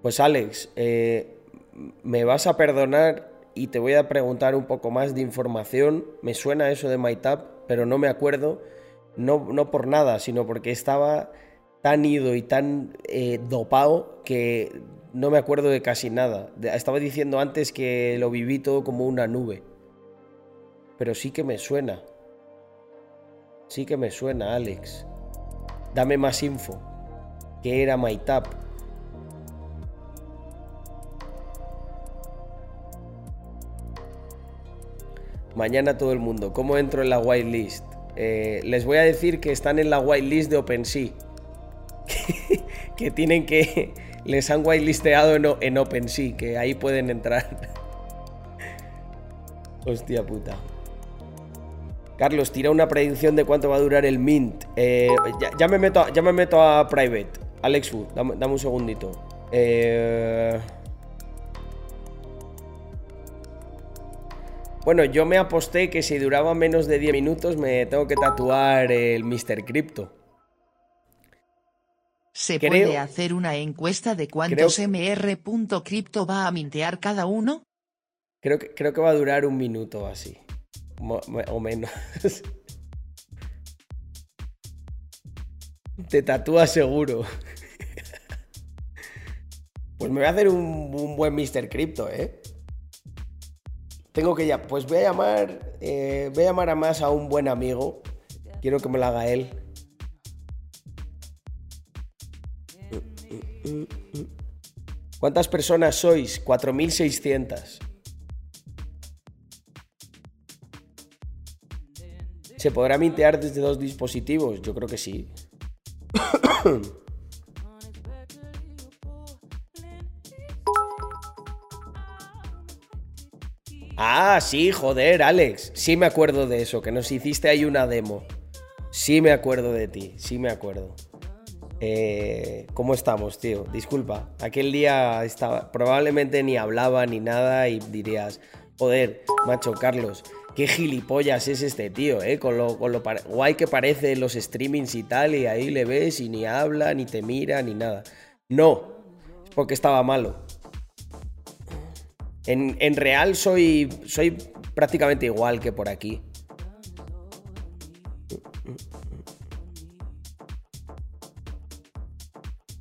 Pues Alex, eh, me vas a perdonar y te voy a preguntar un poco más de información. Me suena eso de MyTap, pero no me acuerdo. No, no por nada, sino porque estaba tan ido y tan eh, dopado que no me acuerdo de casi nada. Estaba diciendo antes que lo viví todo como una nube. Pero sí que me suena. Sí que me suena, Alex. Dame más info. ¿Qué era MyTap? Mañana todo el mundo. ¿Cómo entro en la whitelist? Eh, les voy a decir que están en la whitelist de OpenSea. que tienen que les han whitelisteado en, en OpenSea, que ahí pueden entrar. Hostia puta. Carlos, tira una predicción de cuánto va a durar el Mint. Eh, ya, me meto, ya me meto a Private. Alex Fu, dame, un segundito. Eh, bueno, yo me aposté que si duraba menos de 10 minutos me tengo que tatuar el Mr. Crypto. ¿Se puede hacer una encuesta de cuántos mr.crypto va a mintear cada uno? Creo que, creo que va a durar un minuto así. O menos. Te tatúa seguro. Pues me voy a hacer un, buen Mr. Crypto, ¿eh? Tengo que ya. Pues voy a llamar. Eh, voy a llamar a más a un buen amigo. Quiero que me lo haga él. ¿Cuántas personas sois? 4.600. ¿Se podrá mintear desde dos dispositivos? Yo creo que sí. ah, sí, joder, Alex. Sí me acuerdo de eso, que nos hiciste ahí una demo. Sí me acuerdo de ti, sí me acuerdo. Eh, ¿Cómo estamos, tío? Disculpa, aquel día estaba, probablemente ni hablaba ni nada y dirías, joder, macho Carlos, qué gilipollas es este tío, ¿eh? Con lo, con lo guay que parece los streamings y tal, y ahí le ves y ni habla, ni te mira, ni nada. No, es porque estaba malo. En, en real soy, soy prácticamente igual que por aquí.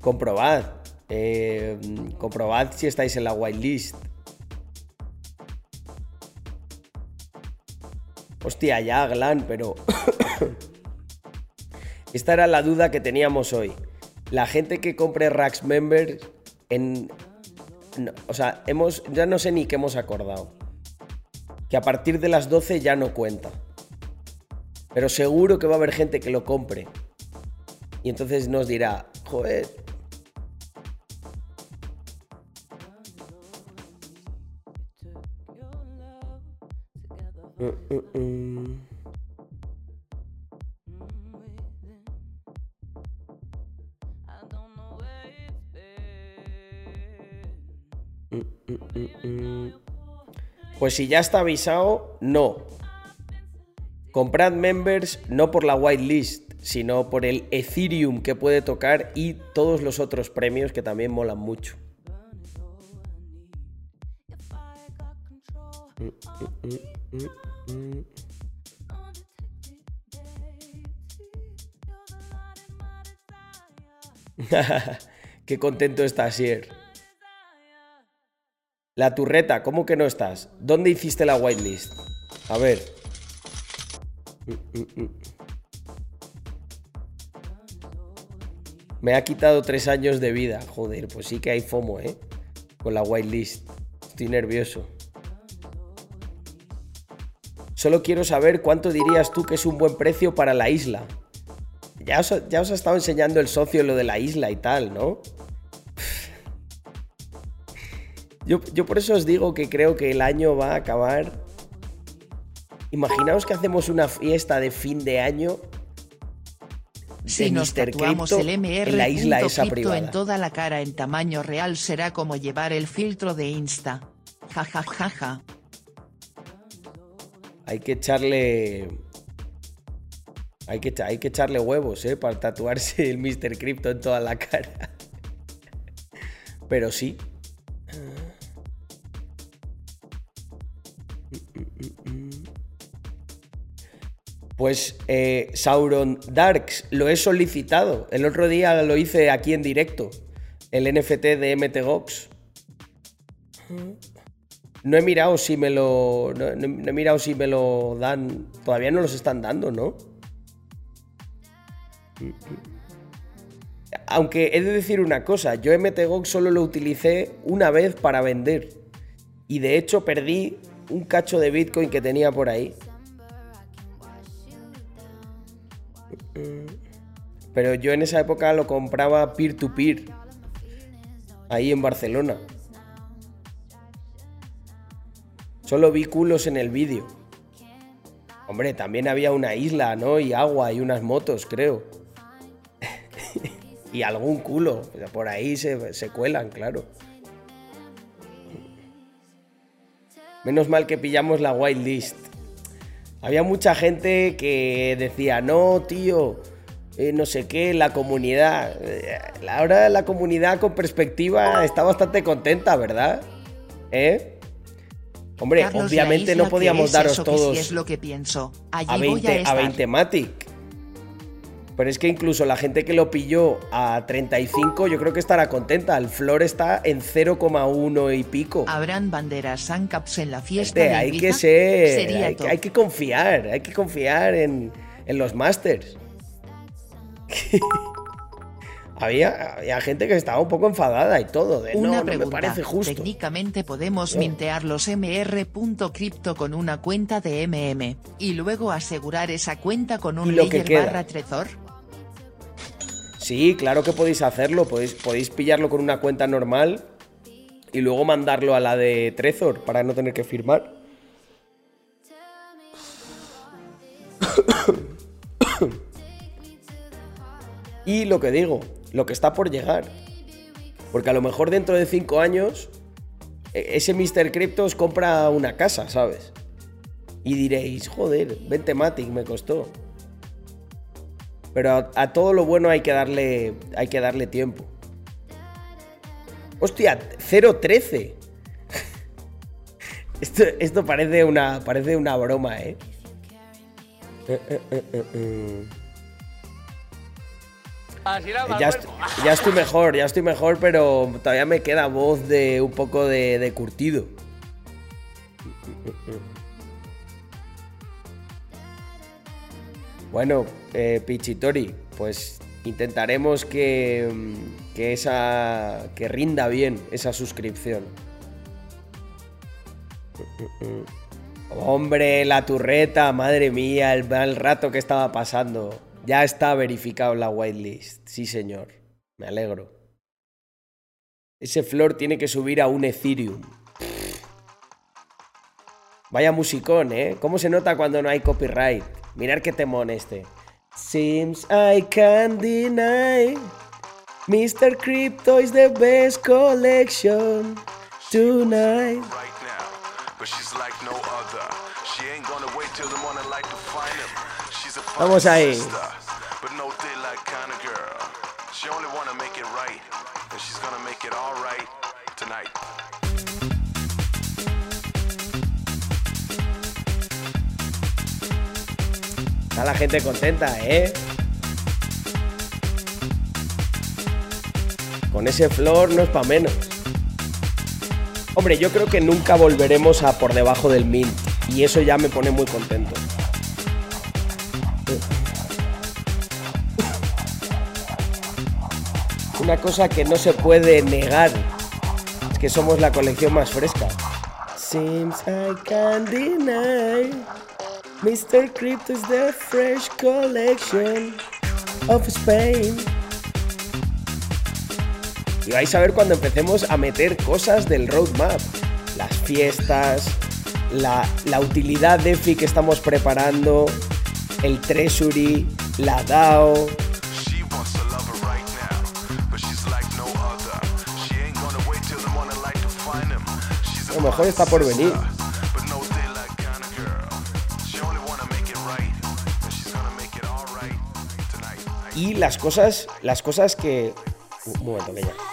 Comprobad. Eh, comprobad si estáis en la whitelist. Hostia, ya, Glan, pero... Esta era la duda que teníamos hoy. La gente que compre Rax Members en... o sea, hemos, ya no sé ni qué hemos acordado. Que a partir de las 12 ya no cuenta. Pero seguro que va a haber gente que lo compre. Y entonces nos dirá, joder, Pues si ya está avisado, no. Comprad members no por la whitelist, sino por el Ethereum que puede tocar y todos los otros premios que también molan mucho. Qué contento está Sier. La turreta, ¿cómo que no estás? ¿Dónde hiciste la whitelist? A ver. Me ha quitado tres años de vida. Joder, pues sí que hay FOMO, ¿eh? Con la whitelist. Estoy nervioso. Solo quiero saber cuánto dirías tú que es un buen precio para la isla. Ya os, ya os ha estado enseñando el socio lo de la isla y tal, ¿no? Yo, yo, por eso os digo que creo que el año va a acabar. Imaginaos que hacemos una fiesta de fin de año. Si nos tatuamos el MR en la isla esa privada. en toda la cara en tamaño real será como llevar el filtro de Insta. Ja ja ja ja. Hay que echarle. Hay que, hay que echarle huevos, ¿eh? Para tatuarse el Mr. Crypto en toda la cara. Pero sí. Pues eh, Sauron Darks, lo he solicitado. El otro día lo hice aquí en directo. El NFT de MTGOX. No he mirado si me lo. No, he mirado si me lo dan. Todavía no los están dando, ¿no? Aunque he de decir una cosa, yo MTGOG solo lo utilicé una vez para vender. Y de hecho perdí un cacho de Bitcoin que tenía por ahí. Pero yo en esa época lo compraba peer to -peer, ahí en Barcelona. Solo vi culos en el vídeo. Hombre, también había una isla, ¿no? Y agua y unas motos, creo. y algún culo. Por ahí se, se cuelan, claro. Menos mal que pillamos la whitelist. Había mucha gente que decía, no, tío, eh, no sé qué, la comunidad. Eh, ahora la comunidad con perspectiva está bastante contenta, ¿verdad? ¿Eh? Hombre, obviamente no podíamos daros todos es lo que pienso. a 20, a, 20 Matic. Pero es que incluso la gente que lo pilló a 35, yo creo que estará contenta. El flor está en 0,1 y pico. Habrán banderas Sancaps en la fiesta. de hay que ser. Hay, hay, que confiar. Hay que confiar en, en los Masters. había, gente que estaba un poco enfadada y todo. De, una no, pregunta, me parece justo. Técnicamente podemos mintear los mr.crypto con una cuenta de MM y luego asegurar esa cuenta con un layer barra Trezor. Sí, claro que podéis hacerlo. Podéis, podéis pillarlo con una cuenta normal y luego mandarlo a la de Trezor para no tener que firmar. y lo que digo, lo que está por llegar. Porque a lo mejor dentro de cinco años, e, ese Mr. Crypto os compra una casa, ¿sabes? Y diréis, joder, 20 Matic me costó. Pero a, todo lo bueno hay que darle, hay que darle tiempo. Hostia, 0.13. esto, esto parece, una, parece una broma, ¿eh? eh, eh, eh ya, estoy, mejor, ya estoy mejor, pero todavía me queda voz de un poco de, curtido. Bueno, eh, Pichitori, pues intentaremos que, que esa. que rinda bien esa suscripción. Hombre, la turreta, madre mía, el mal rato que estaba pasando. Ya está verificado la whitelist. Sí, señor. Me alegro. Ese flor tiene que subir a un Ethereum. Vaya musicón, ¿eh? ¿Cómo se nota cuando no hay copyright? Mirar qué temón este. Seems I can't deny. Mr. Crypto is the best collection tonight. Vamos ahí. Está la gente contenta, ¿eh? Con ese flor no es para menos. Hombre, yo creo que nunca volveremos a por debajo del mint. Y eso ya me pone muy contento. Una cosa que no se puede negar es que somos la colección más fresca. Seems I deny Mr. Crypto is the fresh collection of Spain. Y vais a ver cuando empecemos a meter cosas del roadmap. Las fiestas, la, la utilidad DeFi que estamos preparando, el Treasury, la DAO, mejor está por venir. Y las cosas, las cosas que... Un momento.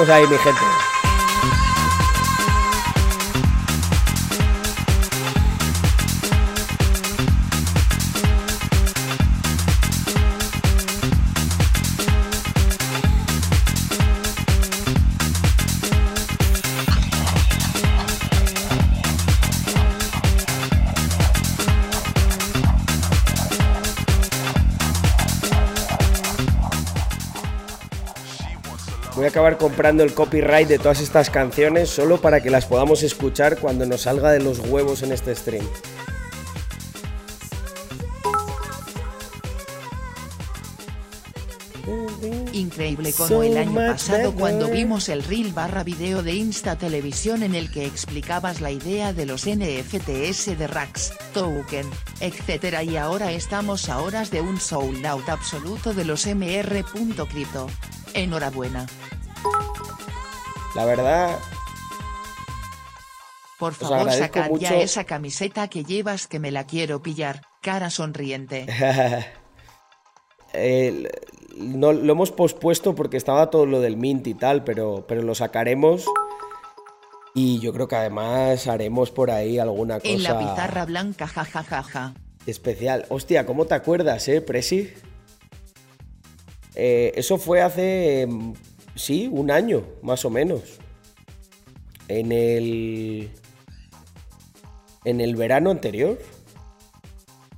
Vamos ahí, mi gente. Acabar comprando el copyright de todas estas canciones solo para que las podamos escuchar cuando nos salga de los huevos en este stream. Increíble como el año pasado cuando vimos el reel barra video de Insta Televisión en el que explicabas la idea de los NFTs de Rax, Token, etc. Y ahora estamos a horas de un sold out absoluto de los MR.crypto. Enhorabuena. La verdad. Por favor, sacad ya esa camiseta que llevas que me la quiero pillar, cara sonriente. no, lo hemos pospuesto porque estaba todo lo del Mint y tal, pero, pero lo sacaremos Y yo creo que además haremos por ahí alguna cosa. En la pizarra blanca, jajajaja. Especial. Hostia, ¿cómo te acuerdas, eh, Presi? Eh, eso fue hace. Sí, un año, más o menos. En el. En el verano anterior.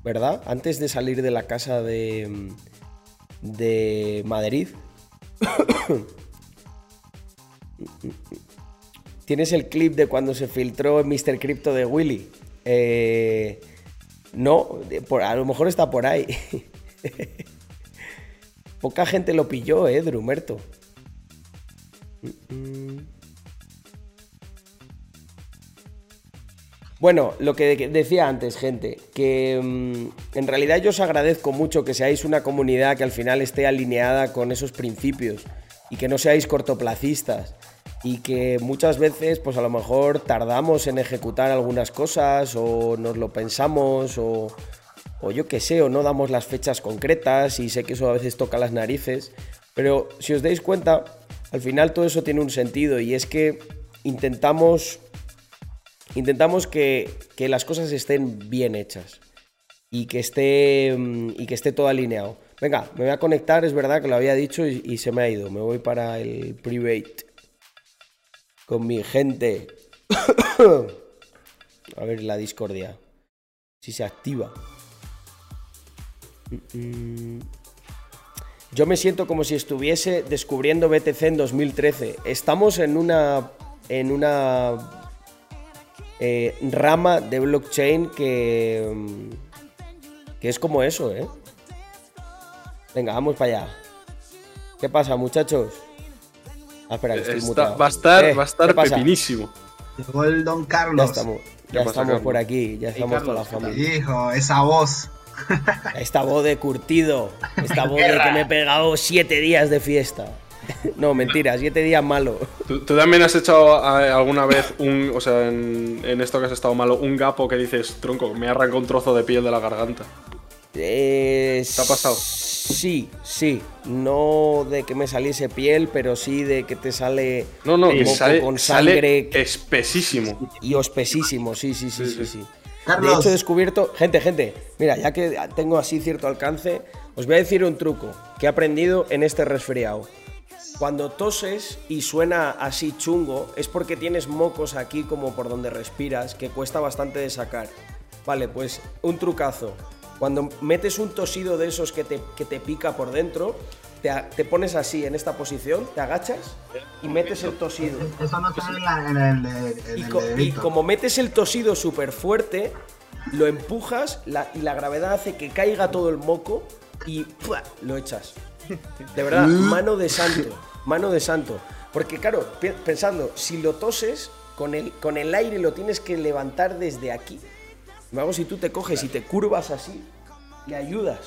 ¿Verdad? Antes de salir de la casa de. de Madrid. ¿Tienes el clip de cuando se filtró Mr. Crypto de Willy? Eh, no, por- a lo mejor está por ahí. Poca gente lo pilló, eh, Drumerto. Bueno, lo que de- decía antes, gente, que mm, en realidad yo os agradezco mucho que seáis una comunidad que al final esté alineada con esos principios y que no seáis cortoplacistas y que muchas veces pues a lo mejor tardamos en ejecutar algunas cosas o nos lo pensamos o, o yo qué sé, o no damos las fechas concretas y sé que eso a veces toca las narices, pero si os dais cuenta, al final todo eso tiene un sentido y es que intentamos intentamos que, que las cosas estén bien hechas y que esté mm, y que esté todo alineado. Venga, me voy a conectar, es verdad que lo había dicho y, se me ha ido. Me voy para el private con mi gente. a ver la discordia. Si se activa. Mm, mm. Yo me siento como si estuviese descubriendo BTC en 2013. Estamos en una en una eh, rama de blockchain que, que es como eso, ¿eh? Venga, vamos para allá. ¿Qué pasa, muchachos? Ah, espera, que estoy Está- va a estar, Eh, va a estar pepinísimo. Llegó el Don Ya Carlos. estamos, ¿Qué ya estamos por aquí, ya estamos Carlos, toda la familia. Hijo, esa voz. Esta voz de curtido, esta voz de que me he pegado siete días de fiesta. No, mentira, siete días malo. ¿Tú, tú también has echado eh, alguna vez un. O sea, en, en esto que has estado malo, un gapo que dices, tronco, me arranca un trozo de piel de la garganta? Eh, ¿Te ha pasado? Sí, sí. No de que me saliese piel, pero sí de que te sale No, no, que moco sale, con sale sangre espesísimo. y ospesísimo. Sí, sí, sí, Sí, sí, sí. sí. De hecho, he descubierto. Gente, gente, mira, ya que tengo así cierto alcance, os voy a decir un truco que he aprendido en este resfriado. Cuando toses y suena así chungo, es porque tienes mocos aquí como por donde respiras, que cuesta bastante de sacar. Vale, pues un trucazo. Cuando metes un tosido de esos que te, que te pica por dentro, te, pones así en esta posición, te agachas y metes el tosido. Eso no está en, la- en el en Y, co- como metes el tosido súper fuerte, lo empujas la- y la gravedad hace que caiga todo el moco y ¡pua! lo echas. De verdad, mano de santo, mano de santo. Porque claro, pensando, si lo toses, con el, con el aire lo tienes que levantar desde aquí. Luego si tú te coges y te curvas así, le ayudas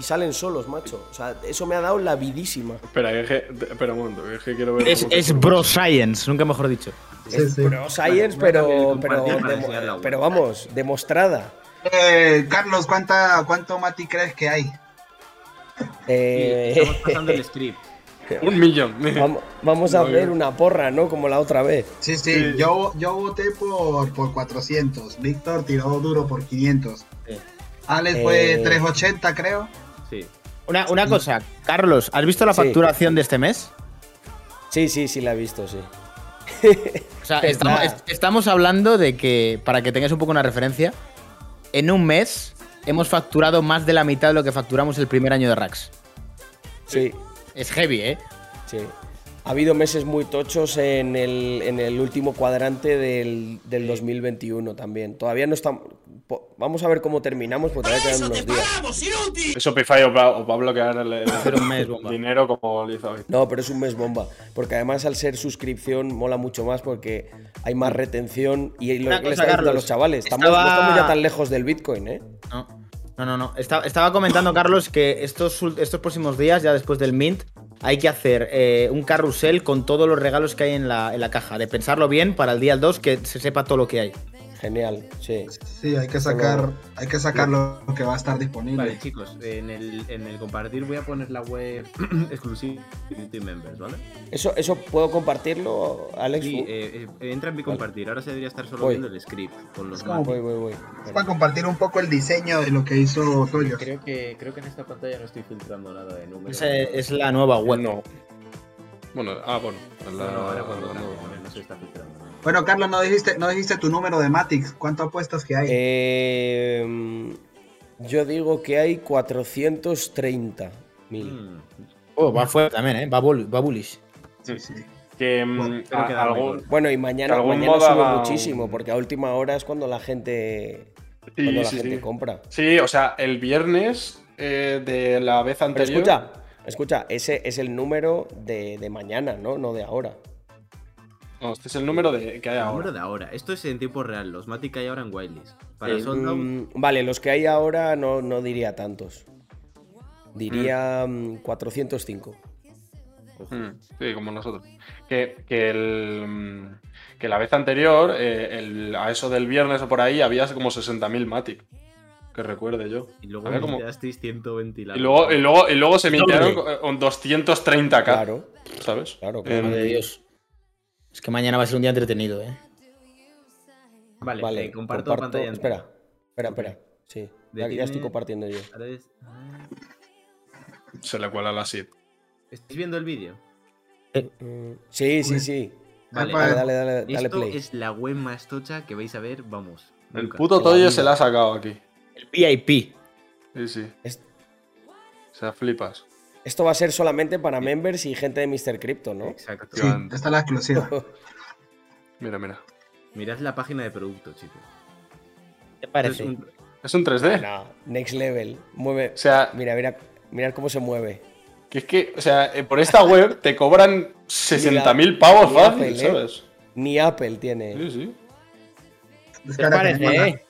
y salen solos, macho. O sea, eso me ha dado la vidísima. Espera, es que, espera un momento, es que quiero ver. Es, es bro science, nunca mejor dicho. Sí, Es sí. pro science, pero, pero, web. pero vamos, demostrada. Eh, Carlos, ¿cuánta, ¿cuánto Mati crees que hay? Eh, Estamos pasando el script. Un millón. vamos, vamos a hacer una porra, ¿no? Como la otra vez. Sí, sí, yo, yo voté por, por 400. Víctor tiró duro por 500. Sí. Alex fue Eh. 380, creo. Sí. Una, una cosa, Carlos, ¿has visto la Sí. facturación de este mes? Sí, sí, sí, la he visto, sí. O sea, estamos, est- estamos hablando de que, para que tengáis un poco una referencia, en un mes hemos facturado más de la mitad de lo que facturamos el primer año de Rax. Sí, Es heavy, ¿eh? sí. Ha habido meses muy tochos en el, en el último cuadrante del, del 2021 también. Todavía no estamos. Vamos a ver cómo terminamos, porque todavía quedan unos días. Eso Shopify os va, os va a bloquear el, el- Hacer un mes, bomba. dinero como lo hizo hoy. No, pero es un mes bomba. Porque además, al ser suscripción, mola mucho más porque hay más retención. Y lo Una que les cosa, está diciendo a los chavales. Estamos, estaba- No estamos ya tan lejos del Bitcoin, ¿eh? No, no, no. no. Esta- estaba comentando, Carlos, que estos, estos próximos días, ya después del Mint, hay que hacer eh, un carrusel con todos los regalos que hay en la, en la caja. De pensarlo bien para el día 2 que se sepa todo lo que hay. Genial, sí. Sí, hay que sacar, hay que sacar lo que va a estar disponible. Vale, chicos, en el, en el compartir voy a poner la web exclusiva de Team Members, ¿vale? ¿Eso, ¿Eso puedo compartirlo, Alex? Sí, eh, eh, entra en mi compartir. Ahora se debería estar solo Voy. viendo el script con los como-. Voy, voy, voy. Es para compartir un poco el diseño de lo que hizo Toyo. Creo que, creo que en esta pantalla no estoy filtrando nada de números. Esa es la nueva web. No. Bueno, ah, bueno. en la- No, no, ahora cuando no. grabo, no se está filtrando. Bueno, Carlos, no dijiste, no dijiste tu número de Matix. ¿Cuánto apuestas que hay? Eh, yo digo que hay 430 mil. Mm, Oh, va fuerte también, ¿eh? Va, bull- va bullish. Sí, sí. Que mm, Bueno, que algún. Bueno, y mañana, mañana modo sube muchísimo, porque a última hora es cuando la gente, Sí, cuando la sí, gente sí. compra. Sí, o sea, el viernes eh, de la vez Pero anterior. escucha, escucha, ese es el número de, de mañana, ¿no? No de ahora. No, este es el número de, que hay El ahora. número de ahora. Esto es en tiempo real. Los Matic que hay ahora en Wildlist. Para Mm, vale, los que hay ahora no, no diría tantos. Diría mm, 405. Mm, sí, como nosotros. Que, que, el, mm, que la vez anterior, eh, el- a eso del viernes o por ahí, había como 60.000 Matic. Que recuerde yo. y luego había me como- quedasteis 120 Y luego, y luego, y luego se con 230k, Claro, ¿sabes? claro, claro. Madre de Dios. Es que mañana va a ser un día entretenido, ¿eh? Vale, Vale, eh, comparto, comparto- pantalla. Espera, espera, espera. Sí, ya, estoy compartiendo yo. Ah, se le cuela la SID. ¿Estáis viendo el vídeo? Mm, Sí, sí, sí. Vale, Dale, dale, dale, dale Esto play. es la web más tocha que vais a ver, vamos. El nunca. puto Toyo se la ha sacado aquí. El VIP. Sí, sí. Es- O sea, flipas. Esto va a ser solamente para members y gente de Mr. Crypto, ¿no? Exacto. Sí, esta es la exclusiva. Mira, mira. Mirad la página de producto, chicos. ¿Qué Esto parece? es un- Es un 3D. No, next level. Mueve. O sea, Mira, mira, mirad cómo se mueve. que es que, o sea, eh, por esta web te cobran 60.000 pavos Ni fácil, Apple, ¿eh? ¿sabes? Ni Apple tiene. Sí, sí. Es ¿Qué que te ahora parece, tenemos la- eh?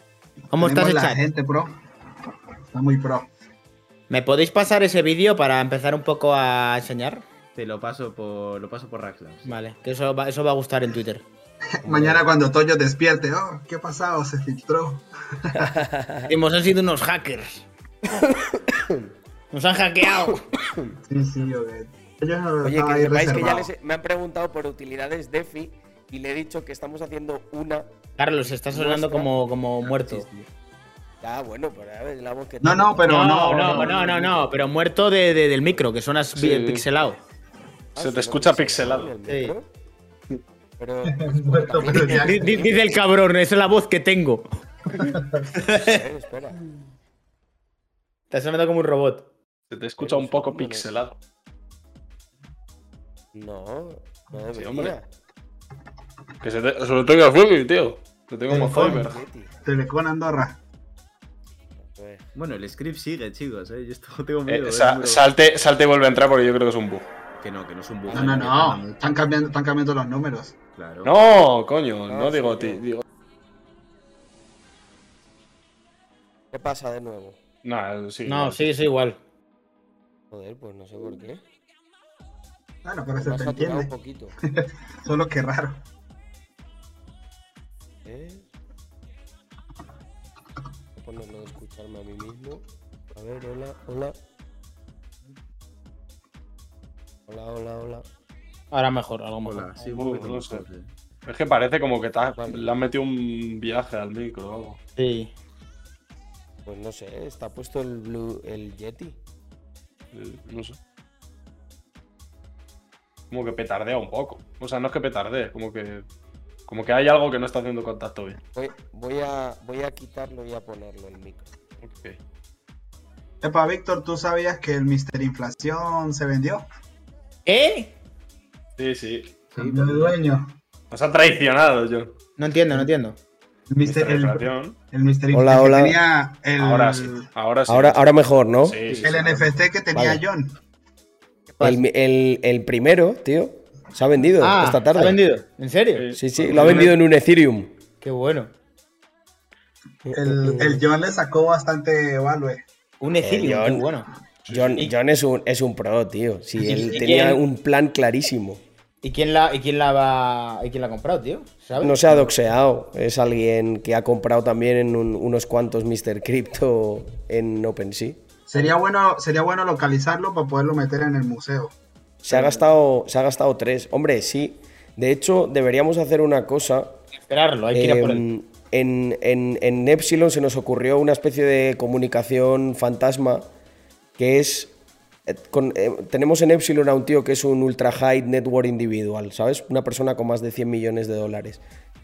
¿Cómo estás, la gente pro. Está muy pro. ¿Me podéis pasar ese vídeo para empezar un poco a enseñar? Te lo paso por, lo paso por Raxlands. Vale, que eso va, eso va a gustar en Twitter. Mañana cuando Toyo despierte, oh, ¿qué ha pasado? Se filtró. Hemos han sido unos hackers. Nos han hackeado. Sí, sí, yo, eh, Toyo Oye, que sepáis que ya les- me han preguntado por utilidades DeFi y le he dicho que estamos haciendo una. Carlos, estás sonando como, como muerto. Ah, bueno, pero a ver, la voz que No, tengo. no, pero no, no. no, no, no, no, pero muerto de, de- del micro, que suenas Sí. bien pixelado. Ah, Se te escucha pixelado. micro. Pero. Muerto, pero ya- Dice el cabrón, esa es la voz que tengo. Eh, espera. Estás sonando como un robot. Se te escucha un poco pixelado. No, no Sí, hombre. Que se, te, lo tenga Fluffy, tío. Lo tengo como. Betty. Telecom Andorra. Bueno, el script sigue, chicos, ¿eh? Yo esto tengo Eh, miedo. ¿eh? sa- Número- salte, salte y vuelve a entrar porque yo creo que es un bug. Que no, que no es un bug. No, no, no. Están cambiando, están cambiando los números. Claro. No, coño, Ah, no sí, digo. Digo... ¿Qué pasa de nuevo? Nah, sí. No, sí, sí, igual. Joder, pues no sé por qué. Claro, pero se te un entiende. poquito. Solo que raro. ¿Eh? A mí mismo. A ver, hola, hola. Hola, hola, hola. Ahora mejor, algo mejor. Hola, sí, un poquito no mejor, sé. sí. Es que parece como que te has- Vale. le han metido un viaje al micro o algo. Sí. Pues no sé, está puesto el Blue, el Yeti. Eh, No sé. Como que petardea un poco. O sea, no es que petardee, como que. Como que hay algo que no está haciendo contacto bien. Voy, voy a, voy a quitarlo y a ponerlo el micro. Ok. Epa, Víctor, ¿tú sabías que el Mister Inflación se vendió? ¿Eh? Sí, sí. Cambió de dueño. Nos ha traicionado, John. No entiendo, no entiendo. El Mister, el, Inflación. el Mister Hola, hola. que tenía el, Ahora sí. Ahora sí. Ahora, ahora mejor, ¿no? Sí, sí, el sí. NFT que tenía Vale. John. El, el- el primero, tío, se ha vendido Ah, esta tarde. ¿se ha vendido? ¿En serio? Sí, sí, lo ha vendido en un Ethereum. Qué bueno. El, el John le sacó bastante value. Un Ethereum, John. qué bueno. John, John es, un, es un pro, tío. Sí, ¿Y- él tenía quién? un plan clarísimo. ¿Y quién la, y quién la va, y quién la ha comprado, tío? ¿Sabes? No se ha doxeado, es alguien que ha comprado también en un- unos cuantos Mr. Crypto en OpenSea. Sería bueno, sería bueno localizarlo para poderlo meter en el museo. Se ha gastado, se ha gastado tres. Hombre, sí. De hecho, deberíamos hacer una cosa. Esperarlo, hay que ir a por él. En, en- en Epsilon se nos ocurrió una especie de comunicación fantasma que es. eh, con- eh, tenemos en Epsilon a un tío que es un ultra high network individual, ¿sabes? Una persona con más de 100 millones de dólares.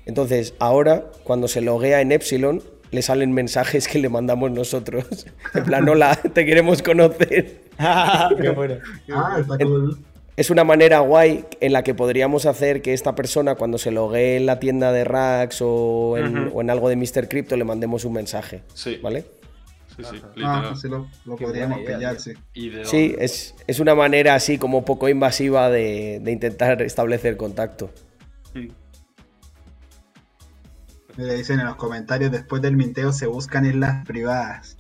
Entonces, ahora, cuando se loguea en Epsilon, le salen mensajes que le mandamos nosotros. En plan, hola, te queremos conocer. Qué bueno. Ah, está cool. Es una manera guay en la que podríamos hacer que esta persona, cuando se loguee en la tienda de Rax o en, o en algo de Mr. Crypto, le mandemos un mensaje. Sí. ¿Vale? Sí, sí, Ah, así lo, podríamos idea, pillar, sí. ¿Y de Sí, es, es una manera así como poco invasiva de, de intentar establecer contacto. Me dicen en los comentarios, después del minteo se buscan islas privadas.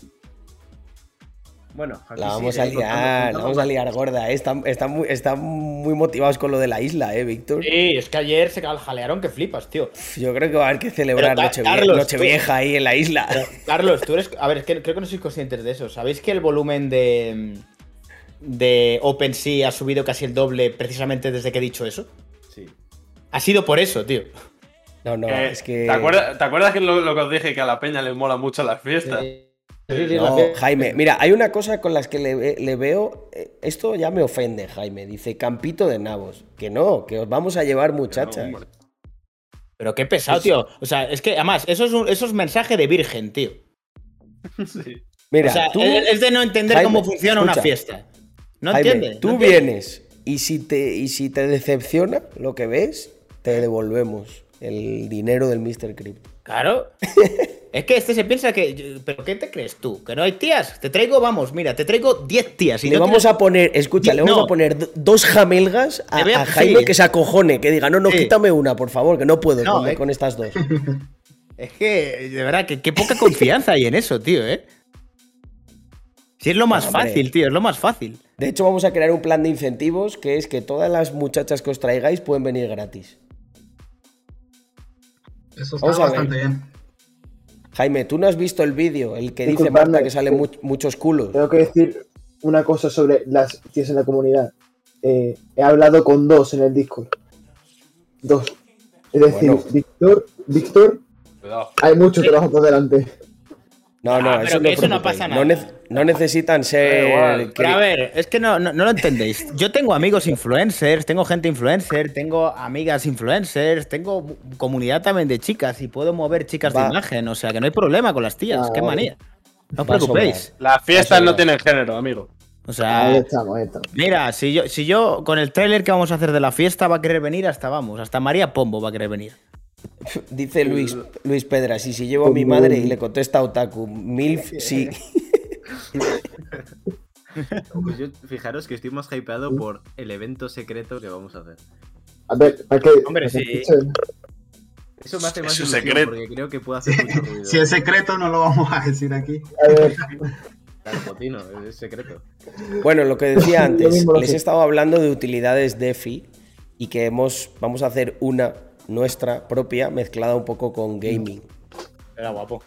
Bueno, aquí La vamos a contando- liar, la vamos a liar gorda. ¿eh? Están, están muy, están muy motivados con lo de la isla, ¿eh, Víctor? Sí, es que ayer se jalearon que flipas, tío. Yo creo que va a haber que celebrar Nochevieja ahí en la isla. Carlos, tú eres. A ver, es que creo que no sois conscientes de eso. ¿Sabéis que el volumen de. de OpenSea ha subido casi el doble precisamente desde que he dicho eso? Sí. Ha sido por eso, tío. No, no, Eh, es que. ¿te, acuerdas, ¿Te acuerdas que lo, lo que os dije que a la peña le mola mucho las fiestas? Sí, No. Jaime, mira, hay una cosa con las que le, ve- le veo. eh, Esto ya me ofende, Jaime. Dice Campito de Nabos. Que no, que os vamos a llevar, muchachas. No. Pero qué pesado, tío. O sea, es que además, eso es, un, eso es mensaje de virgen, tío. Sí. Mira, o sea, tú, es de no entender Jaime, cómo funciona una fiesta. ¿No Jaime, entiendes? tú ¿No entiendes? vienes y si, te, y si te decepciona lo que ves, te devolvemos el dinero del Mr. Crypto. Claro. es que este se piensa que. ¿Pero qué te crees tú? ¿Que no hay tías? Te traigo, vamos, mira, te traigo 10 tías. Y le no vamos tienes- a poner, escucha, le vamos No. a poner do- dos jamelgas a, Jaime sí. que se acojone, que diga, no, no, Sí. quítame una, por favor, que no puedo No, con, eh. con estas dos. Es que, de verdad, que qué poca confianza hay en eso, tío, ¿eh? Si es lo más Hombre. fácil, tío, es lo más fácil. De hecho, vamos a crear un plan de incentivos que es que todas las muchachas que os traigáis pueden venir gratis. Eso está Vamos bastante bien. Jaime, tú no has visto el vídeo, el que dice Marta que salen mu- muchos culos. Tengo que decir una cosa sobre las tías en la comunidad. Eh, he hablado con dos en el Discord. Dos. Es decir, Bueno. Víctor, Víctor, Cuidado. hay mucho trabajo por delante. No, no, Ah, eso pero no, que eso no pasa No, nada. no necesitan ser. igual. Pero a ver, es que no, no, no lo entendéis. Yo tengo amigos influencers, tengo gente influencer, tengo amigas influencers, tengo comunidad también de chicas y puedo mover chicas Va. de imagen. O sea, que no hay problema con las tías. Qué manía. No os preocupéis. Las fiestas no no. tienen género, amigo. O sea, Ahí estamos, ahí estamos. Mira, si yo, si yo con el tráiler que vamos a hacer de la fiesta va a querer venir hasta, vamos, hasta María Pombo va a querer venir. Dice Luis, Luis Pedras, y si llevo a mi madre y le contesta Otaku, MILF, sí. Pues yo, fijaros que estoy más hypeado por el evento secreto que vamos a hacer. A ver, ¿para qué? Hombre, sí. Eso me hace Es más secreto. porque creo que puede hacer mucho ruido. Si es secreto, no lo vamos a decir aquí. A ver, Claro, Potino, es secreto. Bueno, lo que decía antes, les he estado hablando de utilidades DeFi y que hemos, vamos a hacer una nuestra propia mezclada un poco con gaming. Era guapo.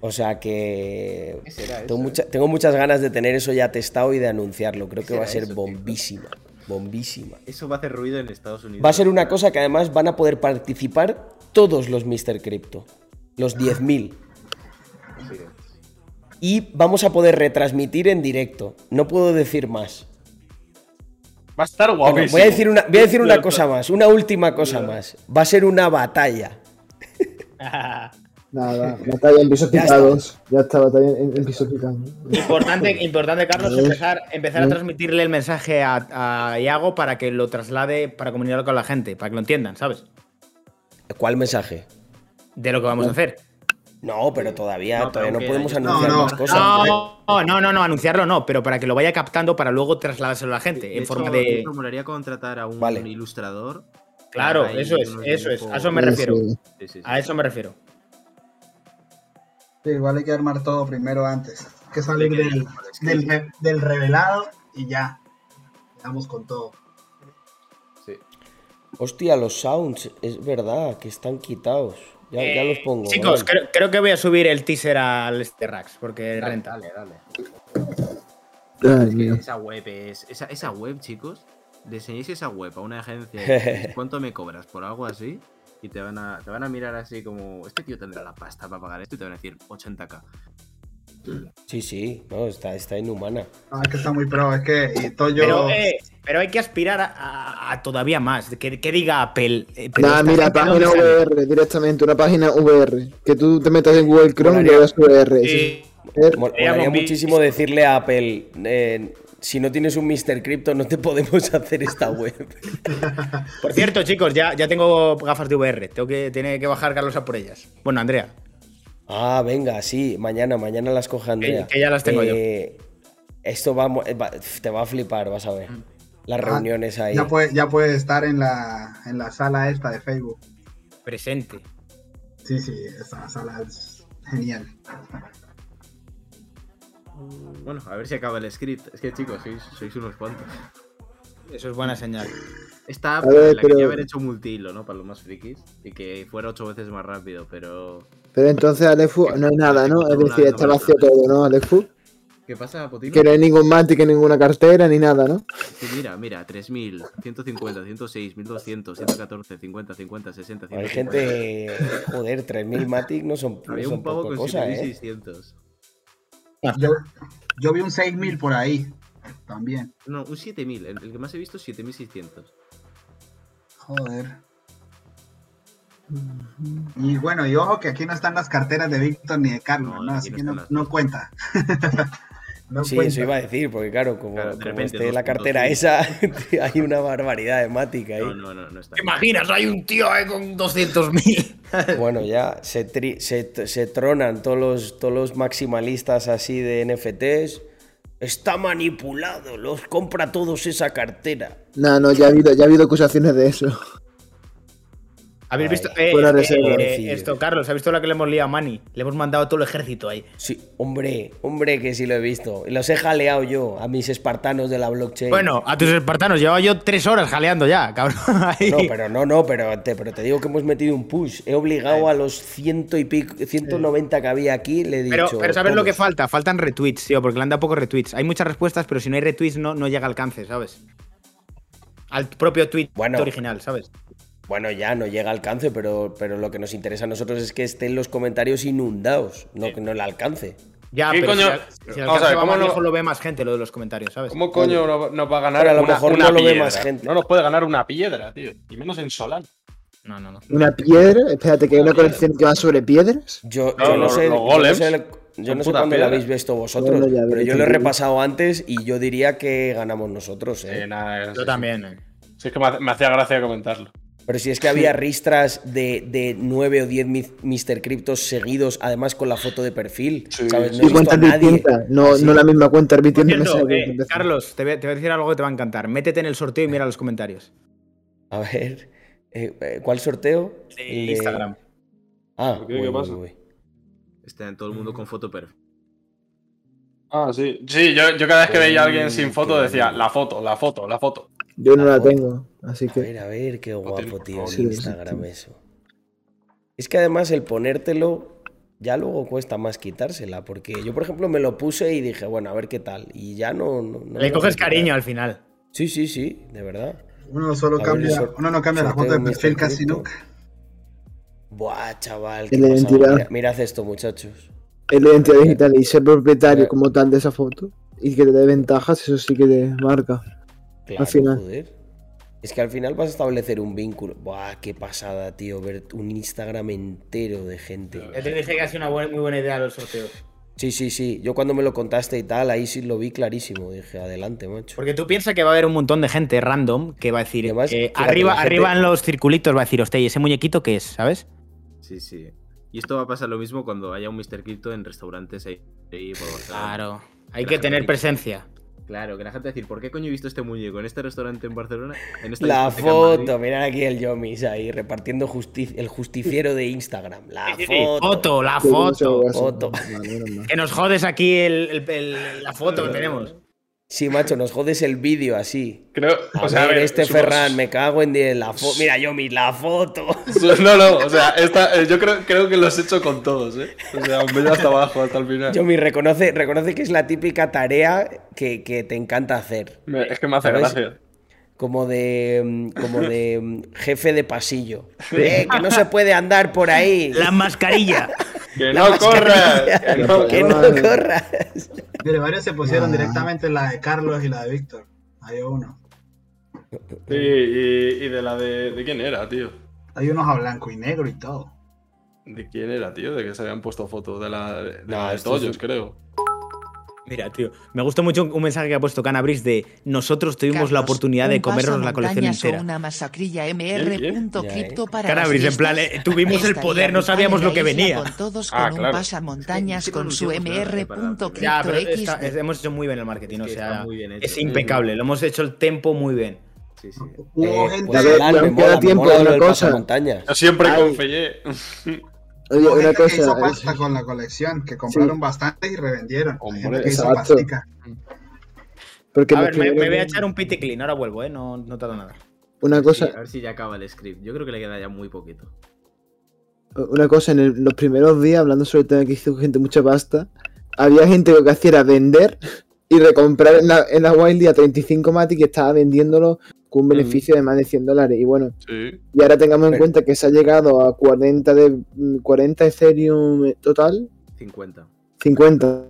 O sea que ¿Qué será tengo, eso, mucha- tengo muchas ganas de tener eso ya testado y de anunciarlo. Creo que va a ser eso, tío? bombísima. Bombísima. Eso va a hacer ruido en Estados Unidos. Va a ser una cosa que además van a poder participar todos los Mr. Crypto. Los 10.000. Sí. Y vamos a poder retransmitir en directo. No puedo decir más. Va a estar guapísimo. voy a decir una, voy a decir una cosa más, una última cosa más. Va a ser una batalla. nada, batalla en pisos Ya está. picados. Ya está, batalla en, en pisos picados. Importante, importante, Carlos, empezar, empezar a transmitirle el mensaje a, a Iago para que lo traslade, para comunicarlo con la gente, para que lo entiendan, ¿sabes? ¿Cuál mensaje? De lo que vamos a hacer. No, pero todavía, No, pero todavía no podemos anunciar No, no, más cosas. No, no, no, no, anunciarlo no, pero para que lo vaya captando para luego trasladárselo a la gente De en hecho, forma de de. hecho, molaría contratar a un Vale. ilustrador. Claro, eso es, eso es. A eso me refiero. sí. Sí, sí, sí. A eso me refiero. Sí, igual hay que armar todo primero antes. Hay que salir del, del, re- del revelado y ya. Vamos con todo. Sí. Hostia, los sounds, es verdad, que están quitados. Ya, ya los pongo. Chicos, creo, creo que voy a subir el teaser al este Rax, porque Dale, renta. dale, dale. Ay, Es que mío. esa web es. Esa, esa web, chicos. Le enseñéis esa web a una agencia ¿cuánto me cobras por algo así? Y te van a, te van a mirar así como, este tío tendrá la pasta para pagar esto y te van a decir 80k. Sí, sí, no, está, está inhumana. Ah, es que está muy pro, es que y Toyo. Pero, eh, pero hay que aspirar a, a- a todavía más. Que, que diga Apple. eh, Nah, mira, página. VR directamente, una página VR. Que tú te metas en Google Chrome y das VR. Sí. Sí. VR. Muchísimo decirle a Apple, eh, si no tienes un Mr. Crypto no te podemos hacer esta web. Por cierto, chicos, ya, ya tengo gafas de VR. Tengo que, tiene que bajar Carlos a por ellas. Bueno, Andrea. Ah, venga, sí, mañana, mañana las coge Andrea. que ya las tengo yo. Esto va, mo- eh, va- te va a flipar, vas a ver. Las reuniones ahí. Ya puede, ya puede estar en la, en la sala esta de Facebook. Presente. Sí, sí, esa sala es genial. Bueno, a ver si acaba el script. Es que chicos, sois, sois unos cuantos. Eso es buena señal. Esta app ver, la pero- quería haber hecho multihilo, ¿no? Para los más frikis. Y que fuera ocho veces más rápido, pero. Pero entonces, Alefu, no hay nada, ¿no? Es decir, está vacío todo, ¿no, Alefu? ¿Qué pasa, Potino? Que no hay ningún Matic, ninguna cartera, ni nada, ¿no? Sí, mira, mira, 3000, 150, 106, 1200, 114, 50, 50, 60, 150. Hay gente. Joder, 3000 Matic no son, Había son un pavo con cosa, ¿eh? 7600. Yo, yo vi un 6000 por ahí. También. No, un 7000. El, el que más he visto es 7600. Joder. Y bueno, y ojo que aquí no están las carteras de Víctor ni de Carlos, No, ¿no? Así no que no, las no cuenta. no Sí, cuenta. eso iba a decir, porque claro, como, Claro, como esté la 2.5. cartera esa, hay una barbaridad de Matic ahí. No, no, no, no está. ¿Te imaginas? Hay un tío ahí con 200.000. Bueno, ya se, tri- se, se tronan todos los, todos los maximalistas así de NFTs. Está manipulado, los compra todos esa cartera. No, no, ya ha habido, ya ha habido acusaciones de eso. ¿Habéis visto? eh, eh, reserva. eh, esto, Carlos, ¿has visto la que le hemos liado a Manny? Le hemos mandado a todo el ejército ahí. Sí, hombre, hombre que sí lo he visto. Y los he jaleado yo a mis espartanos de la blockchain. Bueno, a tus espartanos, llevaba yo tres horas jaleando ya, cabrón. ahí. No, pero no, no, pero te, pero te digo que hemos metido un push. He obligado a los ciento y pico, 190 que había aquí, le he dicho. Pero, pero ¿sabes lo que falta? Faltan retweets, tío, porque le han dado pocos retweets. Hay muchas respuestas, pero si no hay retweets no, no llega al alcance, ¿sabes? Al propio tweet Bueno. original, ¿sabes? Bueno, ya no llega al alcance, pero, pero lo que nos interesa a nosotros es que estén los comentarios inundados, no que no el alcance. Ya, ¿Qué pero coño? si, si Vamos a alcance ver, ¿cómo más no- lejos, lo ve más gente lo de los comentarios, ¿sabes? ¿Cómo coño no, no va a ganar Pero a lo una, mejor una no lo ve más gente. No nos puede ganar una piedra, tío. Y menos en Solana. No, no, no. Una piedra, espérate, que hay una colección que va sobre piedras. Yo, No, yo no los- sé, los yo no golems sé, yo no sé cuándo lo piedra. habéis visto vosotros, Bueno, pero yo lo he repasado antes y yo diría que ganamos nosotros. ¿eh? Eh, nada, Yo sí. también, eh. Sí, es que me hacía gracia comentarlo. Pero si es que había ristras de, de 9 o 10 mi- Mr. Cryptos seguidos, además con la foto de perfil. Sí, ¿sabes? No he Y visto a cuentas nadie. no, no la misma cuenta repitiendo eh. Carlos, te voy, a- te voy a decir algo que te va a encantar. Métete en el sorteo y mira los comentarios. A ver, eh, eh, ¿cuál sorteo? De de- Instagram. Ah, ¿Por qué? ¿Qué uy, uy, pasa? uy. Está en todo el mundo con foto perfecta. Ah, sí. Sí, yo, yo cada vez que veía a alguien sin foto decía, la foto, la foto, la foto. Yo no la tengo, así A que. ver, a ver, qué guapo, tiene- tío, Sí, Instagram sí. eso. Es que además el ponértelo ya luego cuesta más quitársela, porque yo, por ejemplo, me lo puse y dije, bueno, a ver qué tal. Y ya no. no- no me Le coges cariño al final. Sí, sí, sí, de verdad. Uno solo A cambia, uno no cambia la foto de perfil casi nunca. Buah, chaval. Qué la pasada. identidad. Mira- mirad esto, muchachos. Es la identidad digital y ser propietario como tal de esa foto y que te dé ventajas, eso sí que te marca. Claro, final. joder. Es que al final vas a establecer un vínculo. Buah, qué pasada, tío, ver un Instagram entero de gente. Yo te dije que ha sido una buena- muy buena idea los sorteos. Sí, sí, sí. Yo cuando me lo contaste y tal, ahí sí lo vi clarísimo. Dije, adelante, macho. Porque tú piensas que va a haber un montón de gente random que va a decir. Además, eh, fíjate, arriba, gente- arriba en los circulitos va a decir, hostia, ¿y ese muñequito qué es? ¿Sabes? Sí, sí. Y esto va a pasar lo mismo cuando haya un Mr. Crypto en restaurantes ahí, ahí por. Claro. Hay que tener presencia. Claro, que la gente va a decir, ¿por qué coño he visto este muñeco en este restaurante en Barcelona? En esta La discoteca en Madrid?". foto, mirad aquí el Yomis ahí, repartiendo justi- el justiciero de Instagram. La foto. Foto, la Sí, foto. foto. Que nos jodes aquí el- el- el- la foto que tenemos. Sí, macho, nos jodes el vídeo así. Creo, A o sea, a ver, este supongo- Ferran, me cago en 10. La fo- Mira, yo mi la foto. No, no, o sea, esta, eh, yo creo, creo que lo has hecho con todos, ¿eh? O sea, me hasta abajo, hasta el final. Yo mi reconoce, reconoce que es la típica tarea que, que te encanta hacer. Me- es que me hace ¿Sabes? gracia. Como de. mm, Como de mm, jefe de pasillo. Eh, que no se puede andar por ahí. La mascarilla. ¡Que La no corras! ¡Que no Que no corras! Mire, varios se pusieron Ah. directamente la de Carlos y la de Víctor. Hay uno. Sí, y, y de la de... ¿De quién era, tío? Hay unos a blanco y negro y todo. ¿De quién era, tío? De que se habían puesto fotos de la de, No, la de esto es Toyos, un- creo. Mira, tío, me gustó mucho un mensaje que ha puesto Canabris de nosotros tuvimos la oportunidad de un comernos la colección pasamontañas entera. una masacrilla Bien, mr.cripto para Canabris, en plan, eh, tuvimos el poder, no sabíamos lo que venía. Con todos Ah, con un claro. pasamontañas Es que con su es- hemos hecho muy bien el marketing, o Es que sea, está muy bien hecho. es impecable, lo hemos hecho el tempo muy bien. Sí, sí. Hubo Eh, gente. pues, queda tiempo de una cosa. pasamontañas. Yo siempre Ay. confié. Oye, una gente que hizo cosa. pasta es- con la colección, que compraron bastantes y revendieron. Hombre, que hizo exacto. pastica. Porque A me ver, me, voy a echar un pity clean, ahora vuelvo, ¿eh? No, no tardo nada. Una Sí, cosa, a ver si ya acaba el script. Yo creo que le queda ya muy poquito. una cosa, en el- los primeros días, hablando sobre el tema que hizo gente mucha pasta, había gente que lo que hacía era vender y recomprar en la, en la Wildy a 35 Matic y estaba vendiéndolo un beneficio de más de 100 dólares. Y bueno, Sí. y ahora tengamos en cuenta que se ha llegado a 40 de 40 Ethereum total, 50. 50.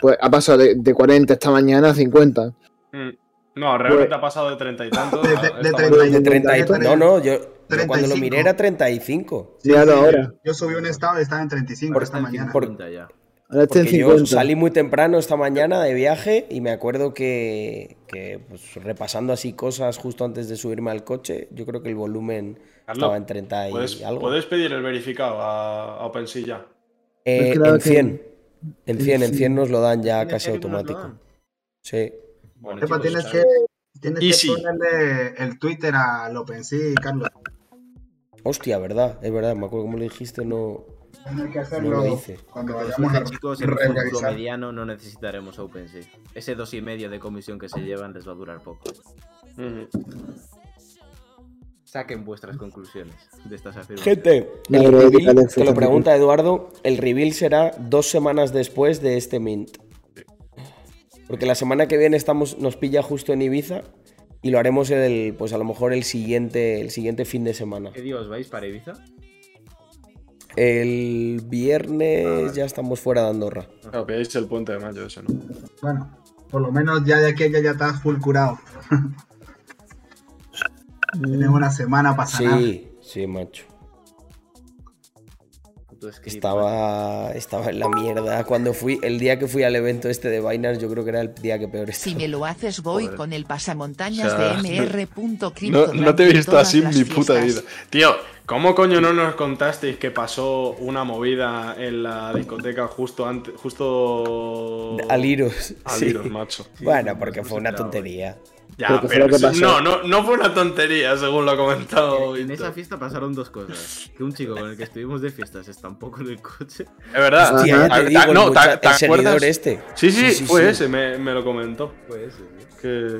Pues ha pasado de, de 40 esta mañana a 50. Mm. No, realmente Pues- ha pasado de treinta y tantos. De- de- de esta treinta mañana. y- De 30 y- No, no, yo, yo cuando lo 35. miré era 35. Sí, ahora, ahora. Yo subí un estado y estaba en 35 Por- esta mañana. por- 50 ya. Ahora está en Porque yo 50. salí muy temprano esta mañana de viaje y me acuerdo que, que, pues, repasando así cosas justo antes de subirme al coche, yo creo que el volumen Carlos, estaba en 30 y ¿Puedes, algo. puedes pedir el verificado a, a OpenSea ya. Eh, Pues claro en que- 100. En 100, en Sí. 100 nos lo dan ya ¿En casi automático. Sí. Bueno, Epa, chicos, tienes que, tienes que ponerle el Twitter al OpenSea, Carlos. Hostia, verdad, es verdad, me acuerdo como lo dijiste, no. Que hacerlo hice. cuando vayamos a chicos, en un futuro mediano no necesitaremos OpenSea. Ese dos y medio de comisión que se llevan les va a durar poco. Saquen vuestras conclusiones de estas afirmaciones. Gente, el reveal, que lo pregunta Eduardo, el reveal será dos semanas después de este mint. Porque la semana que viene estamos, nos pilla justo en Ibiza y lo haremos el, pues a lo mejor el siguiente, el siguiente fin de semana. ¿Qué día os vais para Ibiza? El viernes ya estamos fuera de Andorra. Claro, pilláis el puente de mayo ese, ¿no? Bueno, por lo menos ya de aquí a allá ya estás full curado. Tienes una semana para sanar. Sí, sí, macho. Estaba, estaba en la mierda. Cuando fui, el día que fui al evento este de Binance, yo creo que era el día que peor estaba. Si me lo haces voy Joder. con el pasamontañas O sea, de mr.cripto. No, no te he visto así en mi puta vida. Tío, ¿cómo coño no nos contasteis que pasó una movida en la discoteca justo antes, justo Al Iros. al sí. Iros, macho? Bueno, porque fue una tontería. Ya, Pero no, no, no fue una tontería, según lo ha comentado. En Víctor. esa fiesta pasaron dos cosas. Que un chico con el que estuvimos de fiestas está un poco en el coche. Es verdad. Hostia, ya Ah, te digo, ah, el, no, mucha- ¿te- te el acuerdas? este. Sí, sí, Sí, sí, fue sí. ese, me, me lo comentó. Fue ese, sí. Que.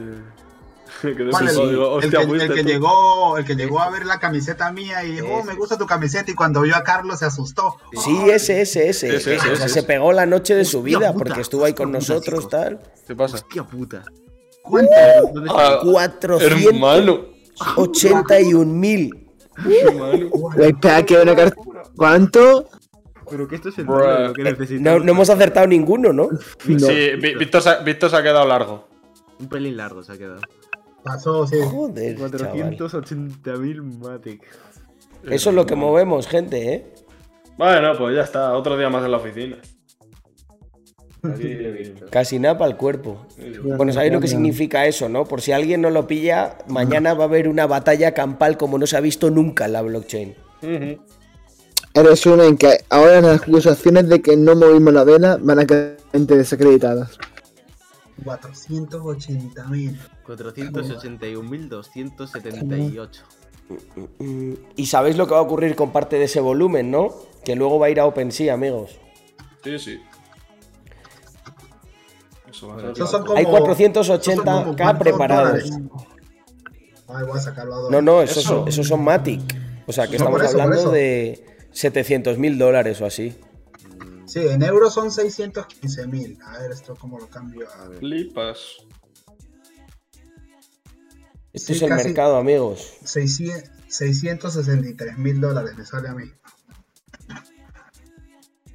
el, digo, el hostia, que, el llegó, el que llegó a ver la camiseta mía y dijo, oh, me gusta tu camiseta y cuando vio a Carlos se asustó. Sí, ese, ese, ese. Ese, ese, o sea, ese, se pegó la noche de su vida puta, porque estuvo ahí con puta, nosotros, chicos. tal. ¿Qué pasa? Hostia puta. ¿Cuánto? ¿Dónde Ah, Cuatrocientos hermano. ochenta y un mil. hermano. Güey, espera, que una carta. ¿Cuánto? Pero que esto es el lo que No, necesitamos. no hemos acertado ninguno, ¿no? No. Sí, Víctor se, ha- Víctor se ha quedado largo. Un pelín largo se ha quedado. Pasó, sí. Joder, chaval. 480.000 Matic. Eso es lo que movemos, gente, ¿eh? Bueno, pues ya está, otro día más en la oficina. Casi nada para el cuerpo. Bueno, sabéis lo que significa eso, ¿no? Por si alguien no lo pilla, mañana va a haber una batalla campal como no se ha visto nunca en la blockchain. Ujú. En resumen, que ahora las acusaciones de que no movimos la vela van a quedar gente desacreditadas. 480 mil. 481.278. Mm, Y sabéis lo que va a ocurrir con parte de ese volumen, ¿no? Que luego va a ir a OpenSea, amigos. Sí, sí. Eso va a son como- Hay esos son 480K como ¿cuántos preparados. Ay, voy a sacarlo a No, no, esos Eso. son, esos son Matic. O sea, que estamos hablando de 700 mil dólares o así. Sí, en euros son 615 mil. A ver, esto cómo lo cambio. A ver. Flipas. Esto Sí, es el mercado, amigos. 600 663 mil dólares me sale a mí.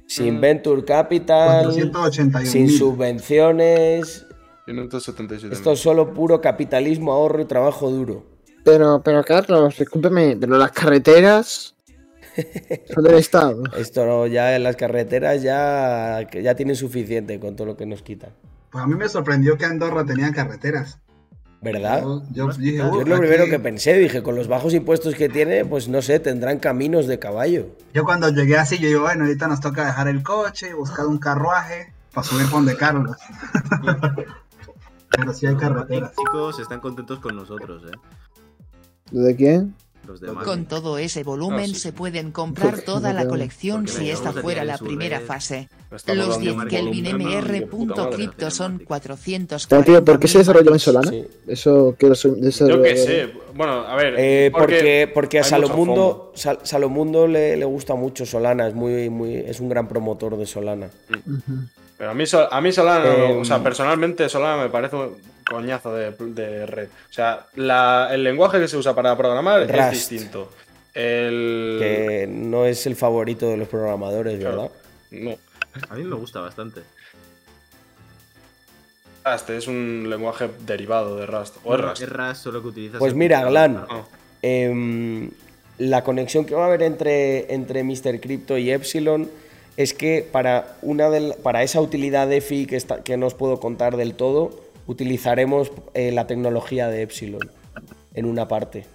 Sin Venture Capital, 481 sin mil. subvenciones. 577. Esto es solo puro capitalismo, ahorro y trabajo duro. Pero, pero Carlos, discúlpeme, pero las carreteras son del Estado. Esto ya en las carreteras ya, ya tienen suficiente con todo lo que nos quitan. Pues a mí me sorprendió que Andorra tenía carreteras. ¿Verdad? Yo, yo dije, Yo "Uh, es lo aquí-". primero que pensé, dije, con los bajos impuestos que tiene, pues no sé, tendrán caminos de caballo. Yo cuando llegué así, yo digo, bueno, ahorita nos toca dejar el coche y buscar un carruaje para subir por donde Carlos. Pero sí hay carreteras. Chicos, están contentos con nosotros, ¿eh? ¿De quién? Los demás. Con todo ese volumen Ah, sí. se pueden comprar toda la colección porque si esta fuera la primera red. fase. Los dando 10 un Kelvin MR cripto son 400 Pero, tío, ¿por qué se desarrolló en Solana? Sí. Eso que Yo qué sé. Bueno, a ver. Eh, porque, porque a Salomundo, Sal- Salomundo le, le gusta mucho Solana, es muy, muy, es un gran promotor de Solana. Pero a mí, a mí Solana, Eh, o sea, personalmente Solana me parece un coñazo de, de red. O sea, la- el lenguaje que se usa para programar es Rust. distinto. El... Que no es el favorito de los programadores, Claro. ¿verdad? No. A mí me gusta bastante. Rust es un lenguaje derivado de Rust. O es Rust. Es Rust, solo que utilizas. Pues mira, Glan, Ah. Em, la conexión que va a haber entre, entre Mr. Crypto y Epsilon es que para, una del- para esa utilidad EFI que, está, que no os puedo contar del todo, utilizaremos eh, la tecnología de Epsilon en una parte.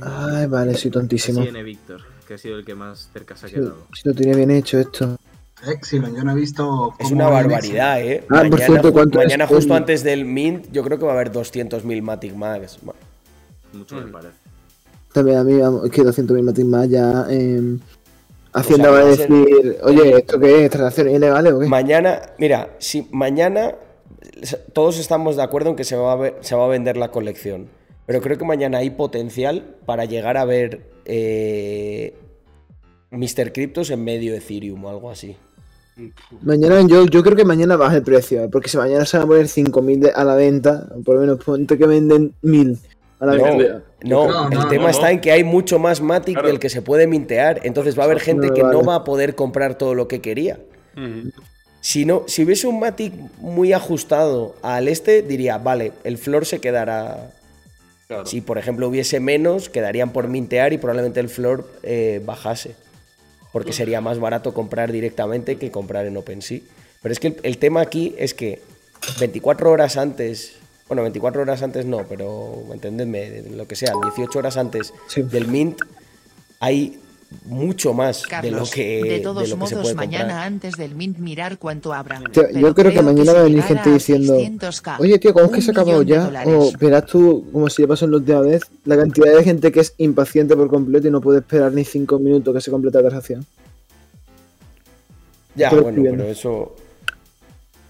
Ay, vale, soy tontísimo. En Víctor, que ha sido el que más cerca se ha Si, quedado. si lo tenía bien hecho esto. Exilon, yo no he visto. Es una barbaridad, ¿eh? Ah, por cierto, ju- ¿cuánto es mañana justo antes del Mint, yo creo que va a haber 200.000 Matic Mags. Mucho Mm. me parece. También a mí, vamos, es que 200.000 matis más ya. eh, Hacienda O sea, va a ser- decir, oye, ¿esto qué es? ¿Transacciones ilegales o qué? Mañana, mira, si mañana todos estamos de acuerdo en que se va a, ver- se va a vender la colección, pero creo que mañana hay potencial para llegar a ver eh, Mr. Cryptos en medio Ethereum o algo así. Mañana yo, yo creo que mañana baja el precio, porque si mañana se van a poner 5.000 de- a la venta, por lo menos ponte que venden 1.000 a la No, venta. no, No, el no, tema no, está en que hay mucho más Matic Claro. del que se puede mintear, entonces va a haber gente que no va a poder comprar todo lo que quería. Ujú. Si, no, si hubiese un Matic muy ajustado al este, diría, vale, el floor se quedará Claro. Si, por ejemplo, hubiese menos, quedarían por mintear y probablemente el floor eh, bajase. Porque sería más barato comprar directamente que comprar en OpenSea. Pero es que el, el tema aquí es que 24 horas antes, bueno, 24 horas antes no, pero entendedme, lo que sea, 18 horas antes Sí. del mint, hay mucho más de lo que, de de todos lo que se modos puede mañana comprar. antes del Mint mirar cuánto habrá. Tío, Pero yo creo que mañana va a venir gente diciendo, 600K, Oye, tío, ¿cómo es que se ha acabado de ya? O verás tú, como si ya pasó la última vez, la cantidad de gente que es impaciente por completo y no puede esperar ni 5 minutos que se complete la transacción. Ya, bueno, pero eso...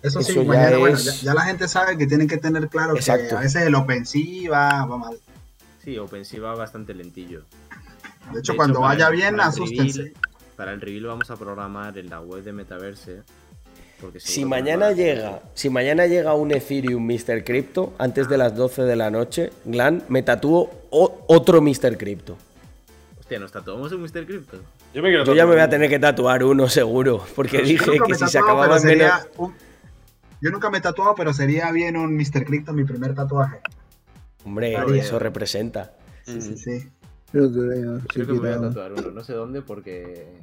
Eso sí, Eso ya mañana, bueno, es- ya, ya la gente sabe que tienen que tener claro Exacto. que a veces el OpenSea va, va mal. Sí, OpenSea va bastante lentillo. De hecho, De cuando hecho, vaya el- bien, para el asústense. reveal- Para el reveal vamos a programar en la web de Metaverse. Porque Si mañana llega, si mañana llega un Ethereum Mr. Crypto antes de las 12 de la noche, Glan, me tatúo otro Mr. Crypto. Hostia, ¿nos tatuamos en Mr. Crypto? Yo, me quiero Yo ya me voy a tener que tatuar uno seguro, porque dije que si se acababan menos... un- Yo nunca me he tatuado, pero sería bien un Mr. Crypto mi primer tatuaje. Hombre, Haría. eso representa. Sí, sí, sí. Creo que creo, sí, Creo que me voy a tatuar uno. No sé dónde porque.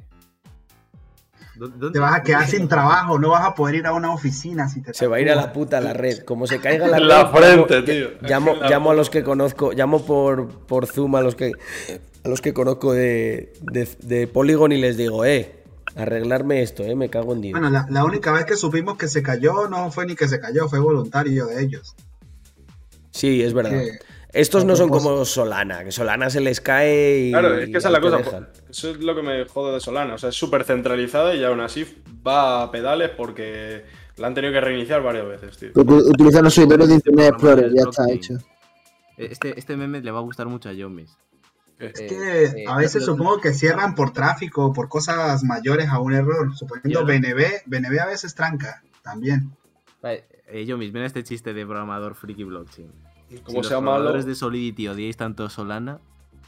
¿Dó- ¿Dónde? Te vas a quedar sin trabajo, no vas a poder ir a una oficina si te Se va a ir a la puta la red. Como se caiga la red. En la frente, tío. Llamo, llamo a los que conozco, llamo por, por Zoom a los que a los que conozco de, de, de Polygon y les digo, eh, arreglarme esto, eh, me cago en Dios. Bueno, la, la única vez que supimos que se cayó no fue ni que se cayó, fue voluntario de ellos. Sí, es verdad. Que- Estos no son como Solana, que Solana se les cae y. Claro, es que esa es la cosa. dejan. Eso es lo que me jode de Solana. O sea, es súper centralizada y aún así va a pedales porque la han tenido que reiniciar varias veces, tío. Utilizan los servidores de Internet Explorer, ya está hecho. Este, este meme le va a gustar mucho a Yomis. Es que a veces supongo que cierran por tráfico o por cosas mayores a un error. Suponiendo Yo. BNB, BNB a veces tranca también. Vale, eh, Yomis, ven este chiste de programador friki blockchain. Como si los llama programadores de Solidity odiáis tanto Solana,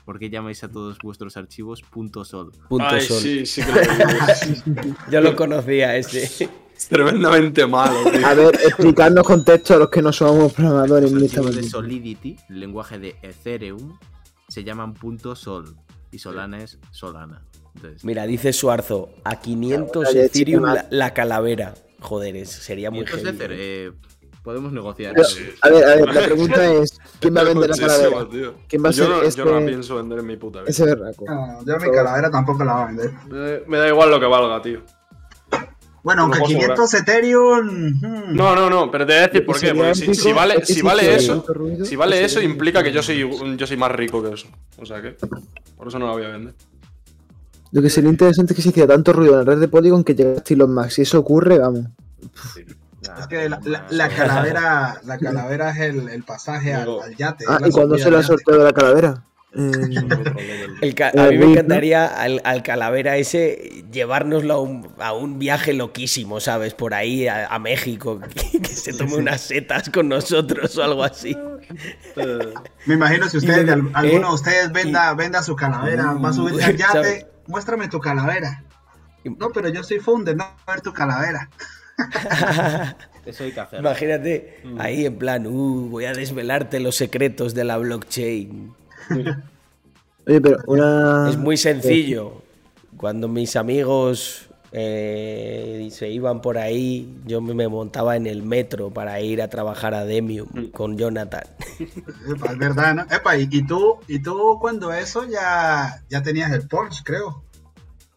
¿por qué llamáis a todos vuestros archivos punto .sol? Punto Ay, sol. sí, sí que lo digo. Yo lo conocía ese. Es tremendamente malo, tío. A ver, explicarnos contexto a los que no somos programadores Los en archivos de. Solidity, el lenguaje de Ethereum, se llaman punto .sol y Solana es Solana. Entonces, Mira, dice Suarzo, a 500 Ahora ya Ethereum la, la calavera. Joder, es- sería muy heavy. Ether, eh, podemos negociar. Pero, eso. a ver, a ver, la pregunta es: ¿quién va a vender la calavera? ¿Quién va a yo, ser no, este- yo no la pienso vender en mi puta vida. Ese berraco. No, yo mi calavera tampoco la voy a vender. Me, me da igual lo que valga, tío. Bueno, aunque Lo puedo 500 Ethereum. hmm, No, no, no, pero te voy a decir por qué. Porque si, vale, si si vale eso, si vale eso, implica que yo soy, yo soy más rico que eso. O sea que, por eso no la voy a vender. Lo que sería interesante es que se hiciera tanto ruido en la red de Polygon que llegara a Elon Musk. Si eso ocurre, vamos. Es que la, la- la calavera, la calavera es el, el pasaje al, yate. Ah, la ¿y cuándo se le ha al yate. sorteado la calavera? Eh, El Eh, a mí me encantaría al, al calavera ese llevárnoslo a un, a un viaje loquísimo, ¿sabes? Por ahí a, a México, que, que se tome unas setas con nosotros o algo así. Me imagino si ustedes, de- alguno de eh, ustedes venda, venda su calavera, va a subirse al yate, ¿sabes? muéstrame tu calavera. No, pero yo soy founder, no a ver tu calavera. Eso hay que hacerlo. Imagínate, ahí en plan, uh, voy a desvelarte los secretos de la blockchain. Oye, pero una. Es muy sencillo. Cuando mis amigos eh, se iban por ahí, yo me montaba en el metro para ir a trabajar a Demium con Jonathan. Epa, es verdad, ¿no? Epa, y, y tú, y tú cuando eso ya, ya tenías el Porsche, creo.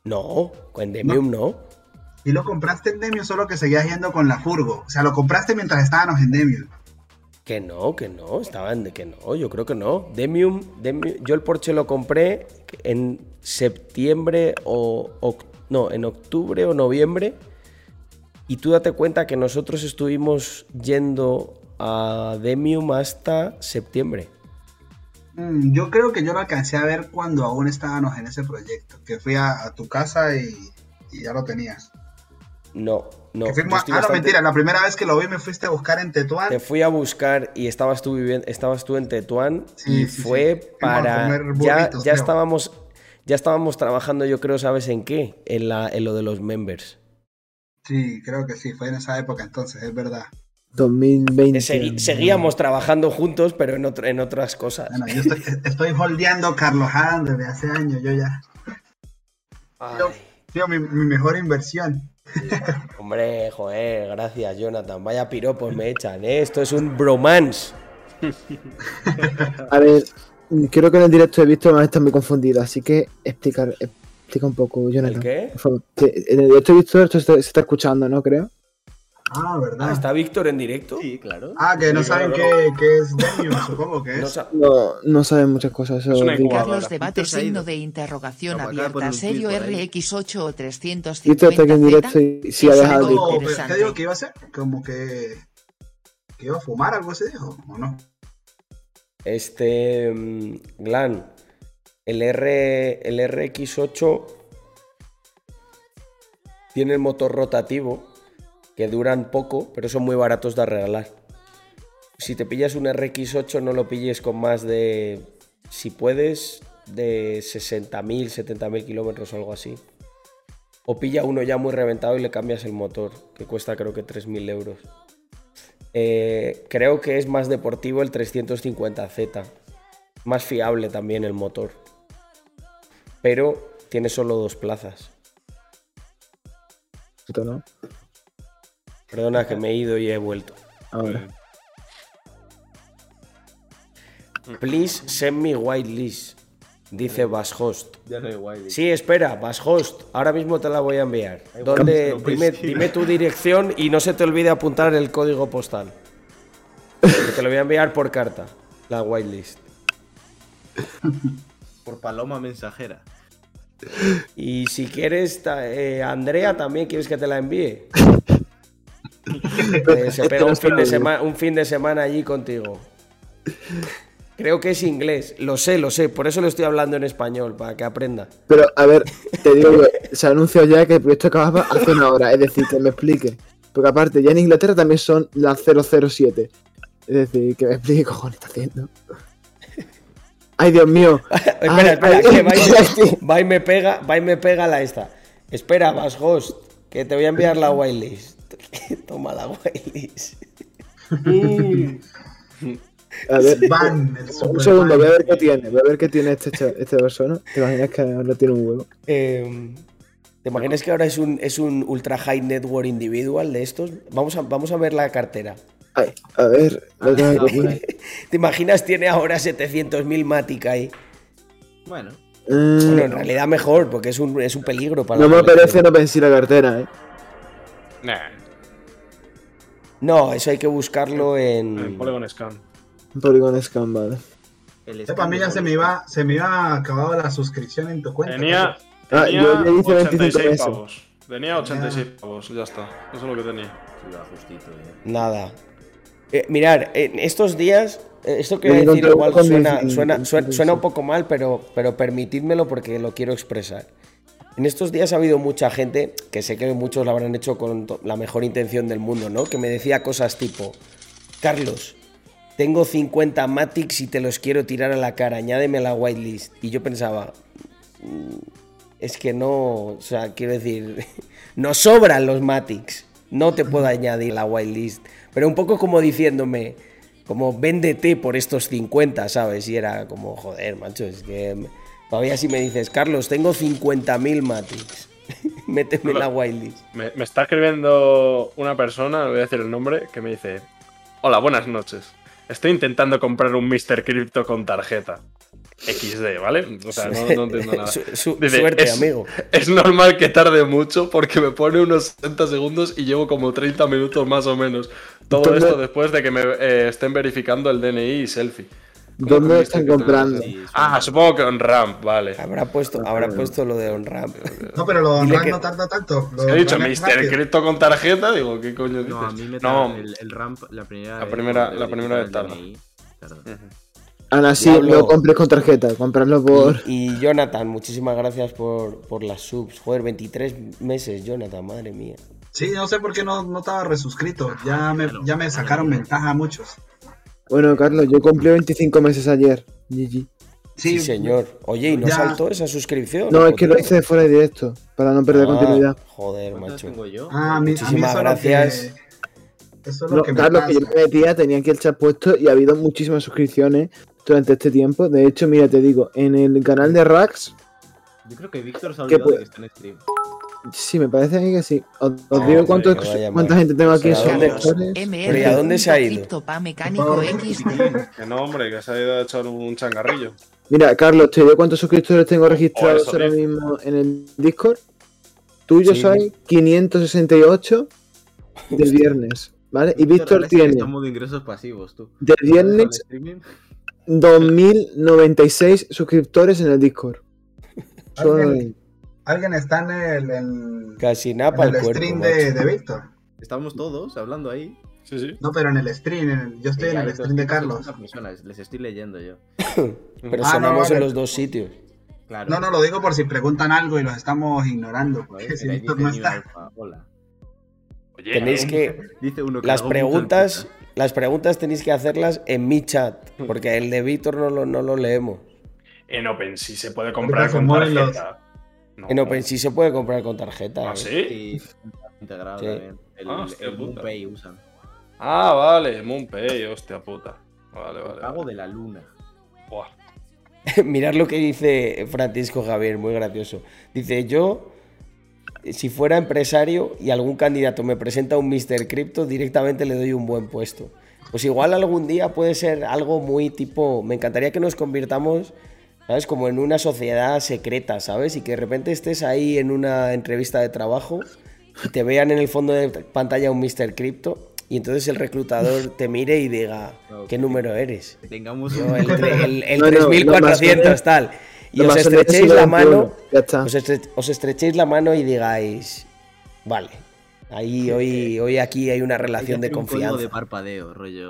No, con Demium no. Y lo compraste en Demio, solo que seguías yendo con la furgo. O sea, lo compraste mientras estábamos en Demio. Que no, que no, estaban de que no, yo creo que no. Demium, Demium- yo el Porsche lo compré en septiembre o, no, en octubre o noviembre. Y tú date cuenta que nosotros estuvimos yendo a Demium hasta septiembre. Mm, yo creo que yo lo alcancé a ver cuando aún estábamos en ese proyecto. Que fui a, a tu casa y, y ya lo tenías. No, no. Que fuimos- ah, no, mentira. La primera vez que lo vi me fuiste a buscar en Tetuán. Te fui a buscar y estabas tú viviendo, estabas tú en Tetuán Sí, y sí, fue sí. Para ya, ya creo. estábamos ya estábamos trabajando, yo creo, ¿sabes en qué? En la en lo de los members. Sí, creo que sí. Fue en esa época entonces, es verdad. 2020. Eh, segui- seguíamos trabajando juntos, pero en, otro- en otras cosas. Bueno, yo estoy, estoy holdeando Carlos Adam desde hace años. Yo ya. Yo, tío, mi, mi mejor inversión. Hombre, joder, gracias, Jonathan. Vaya piropos me echan, ¿eh? Esto es un bromance. A ver, creo que en el directo he visto más está muy confundido, así que explicar, explica un poco, Jonathan. ¿El qué? En el directo he visto esto se está escuchando, ¿no? Creo. Ah, ¿verdad? ¿Está Víctor en directo? Sí, claro. Ah, que no Sí, saben claro. qué, qué es Demium, supongo que No es. No, no saben muchas cosas. Incubadora. Carlos debate signo de interrogación No, abierta serio tuit por ahí. RX8 o Visto está aquí en directo 350Z. y sí ha dejado No, pero. ¿Qué digo que iba a hacer? Como que. que iba a fumar, algo así dijo, ¿o no? Este. mm, Glan, el, R, el RX8 tiene el motor rotativo que duran poco, pero son muy baratos de regalar. Si te pillas un RX8, no lo pilles con más de. Si puedes, de 60.000, 70.000 kilómetros o algo así. O pilla uno ya muy reventado y le cambias el motor, que cuesta creo que 3.000 euros. Eh, creo que es más deportivo el 350Z. Más fiable también el motor. Pero tiene solo dos plazas. ¿no? Perdona que me he ido y he vuelto. Ahora. Please send me whitelist. Dice Bashost. Ya no hay guay. Sí, espera, Bashost. Ahora mismo te la voy a enviar. Pues Dime, tu dirección y no se te olvide apuntar el código postal. Te lo voy a enviar por carta. La whitelist. Por paloma mensajera. Y si quieres, eh, Andrea, también quieres que te la envíe. Eh, se pega un fin, de sema- un fin de semana allí contigo. Creo que es inglés. Lo sé, lo sé. Por eso lo estoy hablando en español, para que aprenda. Pero, a ver, te digo que se ha anunciado ya que el proyecto acababa hace una hora. Es decir, que me explique. Porque aparte, ya en Inglaterra también son las 007. Es decir, que me explique qué cojones está haciendo. Ay, Dios mío. espera, espera, ay, que va y, va y me pega, va y me pega la esta. Espera, vas host, que te voy a enviar la whitelist. Toma la whitelist. A ver, Van, un segundo, voy a ver qué tiene. Voy a ver qué tiene este, este persona. ¿Te imaginas que ahora tiene un huevo? Eh, ¿Te imaginas que ahora es un, es un ultra high network individual de estos? Vamos a, vamos a ver la cartera. Ay, a ver, lo tengo que poner. ¿Te imaginas tiene ahora 700.000 Matic ahí? Bueno, Mm, Bueno, en realidad mejor, porque es un, es un peligro para no me parece no pensé la cartera, eh. Nah, No, eso hay que buscarlo en en... Polygon Scan. Un Polygon Scan, vale. el para mí ya se me iba, se me iba acabado la suscripción en tu cuenta. Tenía, Ah, tenía yo ya hice 25 86 meses. pavos. Tenía 86 pavos, ya está. Eso es lo que tenía. Justito, eh. Nada. Eh, mirar, en estos días, eh, esto voy a decir igual suena, 10, suena, en- suena, en- suena un poco mal, pero, pero permitidmelo porque lo quiero expresar. En estos días ha habido mucha gente, que sé que muchos lo habrán hecho con la mejor intención del mundo, ¿no? Que me decía cosas tipo, Carlos, tengo 50 Matics y te los quiero tirar a la cara, añádeme a la whitelist. Y yo pensaba, "Mm, es que no, o sea, quiero decir, nos sobran los Matics, no te puedo añadir la whitelist. Pero un poco como diciéndome, como véndete por estos 50, ¿sabes? Y era como, joder, macho, es que todavía si me dices, Carlos, tengo 50.000 Matics, méteme en la whitelist. Me, me está escribiendo una persona, le voy a decir el nombre, que me dice: Hola, buenas noches. Estoy intentando comprar un Mr. Crypto con tarjeta. XD, ¿vale? O sea, no, no entiendo nada. Su- su- Dice, suerte, es, amigo. Es normal que tarde mucho porque me pone unos 60 segundos y llevo como 30 minutos más o menos. Todo ¿Dónde- esto después de que me eh, estén verificando el DNI y selfie. ¿Cómo ¿Dónde lo están comprando? Sí. Ah, supongo que en Ramp, vale. Habrá puesto, habrá puesto lo de on-ramp. No, pero lo que- no tarda tanto. Lo Es que he dicho rápido. Crypto con tarjeta, digo, ¿qué coño dices? No, a mí me No, el, el ramp, la primera La vez primera- la primera vez tarda. Aún así, Diablo. no compres con tarjeta, comprarlo por. Y Jonathan, muchísimas gracias por, por las subs. Joder, 23 meses, Jonathan, madre mía. Sí, no sé por qué no, no estaba resuscrito. Ya me, ya me sacaron ventaja a muchos. Bueno, Carlos, yo cumplí 25 meses ayer. GG. Sí, señor. Oye, ¿y no Ya. saltó esa suscripción? No, es que lo hice fuera de directo, para no perder Ah, continuidad. Joder, ¿Cuántas macho. tengo yo? Ah, Muchísimas gracias. que- Eso es lo No, que me Carlos, que yo me metía, tenía aquí el chat puesto y ha habido muchísimas suscripciones durante este tiempo. De hecho, mira, te digo, en el canal de Rax, Yo creo que Víctor se ha ¿Qué olvidado de puede- que está en stream. Sí, me parece a mí que sí. Os, digo cuántos- que vaya cuánta gente tengo aquí en ¿A dónde? suscriptores. Pero ¿y a dónde se ha ido? Que no, hombre, que se ha ido a echar un changarrillo. Mira, Carlos, te digo cuántos suscriptores tengo registrados eso, ahora mismo en el Discord. Tuyo Sí. soy 568 del viernes, ¿vale? Y Víctor sí que tiene Está en modo ingresos pasivos, tú. del ¿Dejas el viernes streaming? 2096 suscriptores en el Discord. Solo ¿Alguien, en- alguien está en el, en- el cuerpo. stream de, de Víctor. Estamos todos hablando ahí. Sí, sí. No, pero en el stream. en el- yo estoy Sí, en el stream de 260 Carlos. personas, les estoy leyendo yo. Pero Ah, sonamos no, en los dos sitios. Claro. No, no, lo digo por si preguntan algo y los estamos ignorando. Porque si Víctor no está. Hola. Oye, Tenéis que. Dice uno que Las preguntas, las preguntas tenéis que hacerlas en mi chat, porque el de Víctor no lo, no lo leemos. en OpenSea se puede comprar con tarjeta. No. En OpenSea se puede comprar con tarjeta. ¿Ah, ¿eh? sí? Integrado Sí. también. El, Ah, hostia el. MoonPay usan. Ah, vale, MoonPay, hostia puta. Vale, vale. Pago vale. de la luna. Buah. Mirad lo que dice Francisco Javier, muy gracioso. Dice, yo, si fuera empresario y algún candidato me presenta un Mr. Crypto, directamente le doy un buen puesto. Pues igual algún día puede ser algo muy tipo, me encantaría que nos convirtamos, ¿sabes? Como en una sociedad secreta, ¿sabes? Y que de repente estés ahí en una entrevista de trabajo y te vean en el fondo de pantalla un Mr. Crypto y entonces el reclutador te mire y diga, No, ¿qué número eres? Que tengamos un- el, el- el No, no, lo más 3400 grande- tal. Y os estrechéis la mano, 21, Ya está. os, estre- os estrechéis la mano y digáis, vale, ahí hoy, hoy aquí hay una Hay relación de hacer un confianza. de parpadeo, rollo.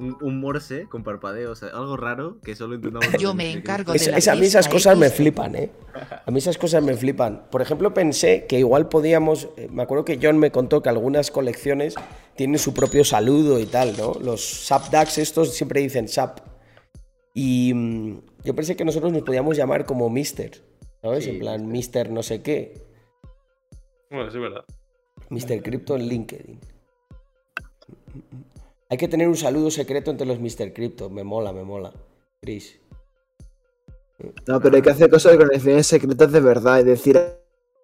Un, un morse con parpadeo, o sea, algo raro que solo entendamos. Yo los me encargo de la Es- a mí esas cosas me flipan, ¿eh? A mí esas cosas me flipan. Por ejemplo, pensé que igual podíamos. eh, Me acuerdo que John me contó que algunas colecciones tienen su propio saludo y tal, ¿no? Los Sapdax estos siempre dicen Sap. Y mm, yo pensé que nosotros nos podíamos llamar como Mister, ¿sabes? Sí, en plan, Mister no sé qué. Bueno, sí, es verdad. Mr. Crypto en LinkedIn. Hay que tener un saludo secreto entre los Mr. Crypto. Me mola, me mola. Chris. No, pero hay que hacer cosas de conexiones secretas de verdad. Es decir,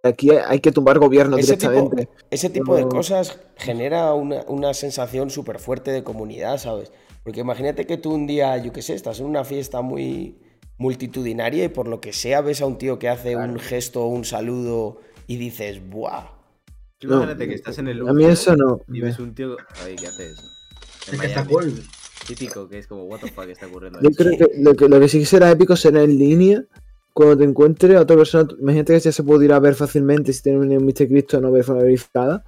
aquí hay que tumbar gobierno Ese tipo, directamente. ese tipo de cosas genera una, una sensación súper fuerte de comunidad, ¿sabes? Porque imagínate que tú un día, yo qué sé, estás en una fiesta muy multitudinaria y por lo que sea ves a un tío que hace un gesto o un saludo y dices, ¡buah! Imagínate que estás en el A mí eso no. y ves un tío ahí que hace eso. En Es que está Miami. cool. Típico, que es como, what the fuck está ocurriendo Yo creo que lo, que lo que sí que será épico será en línea. Cuando te encuentres a otra persona, imagínate que ya se pudiera ver fácilmente si tiene un Mr. Cristo no verificada.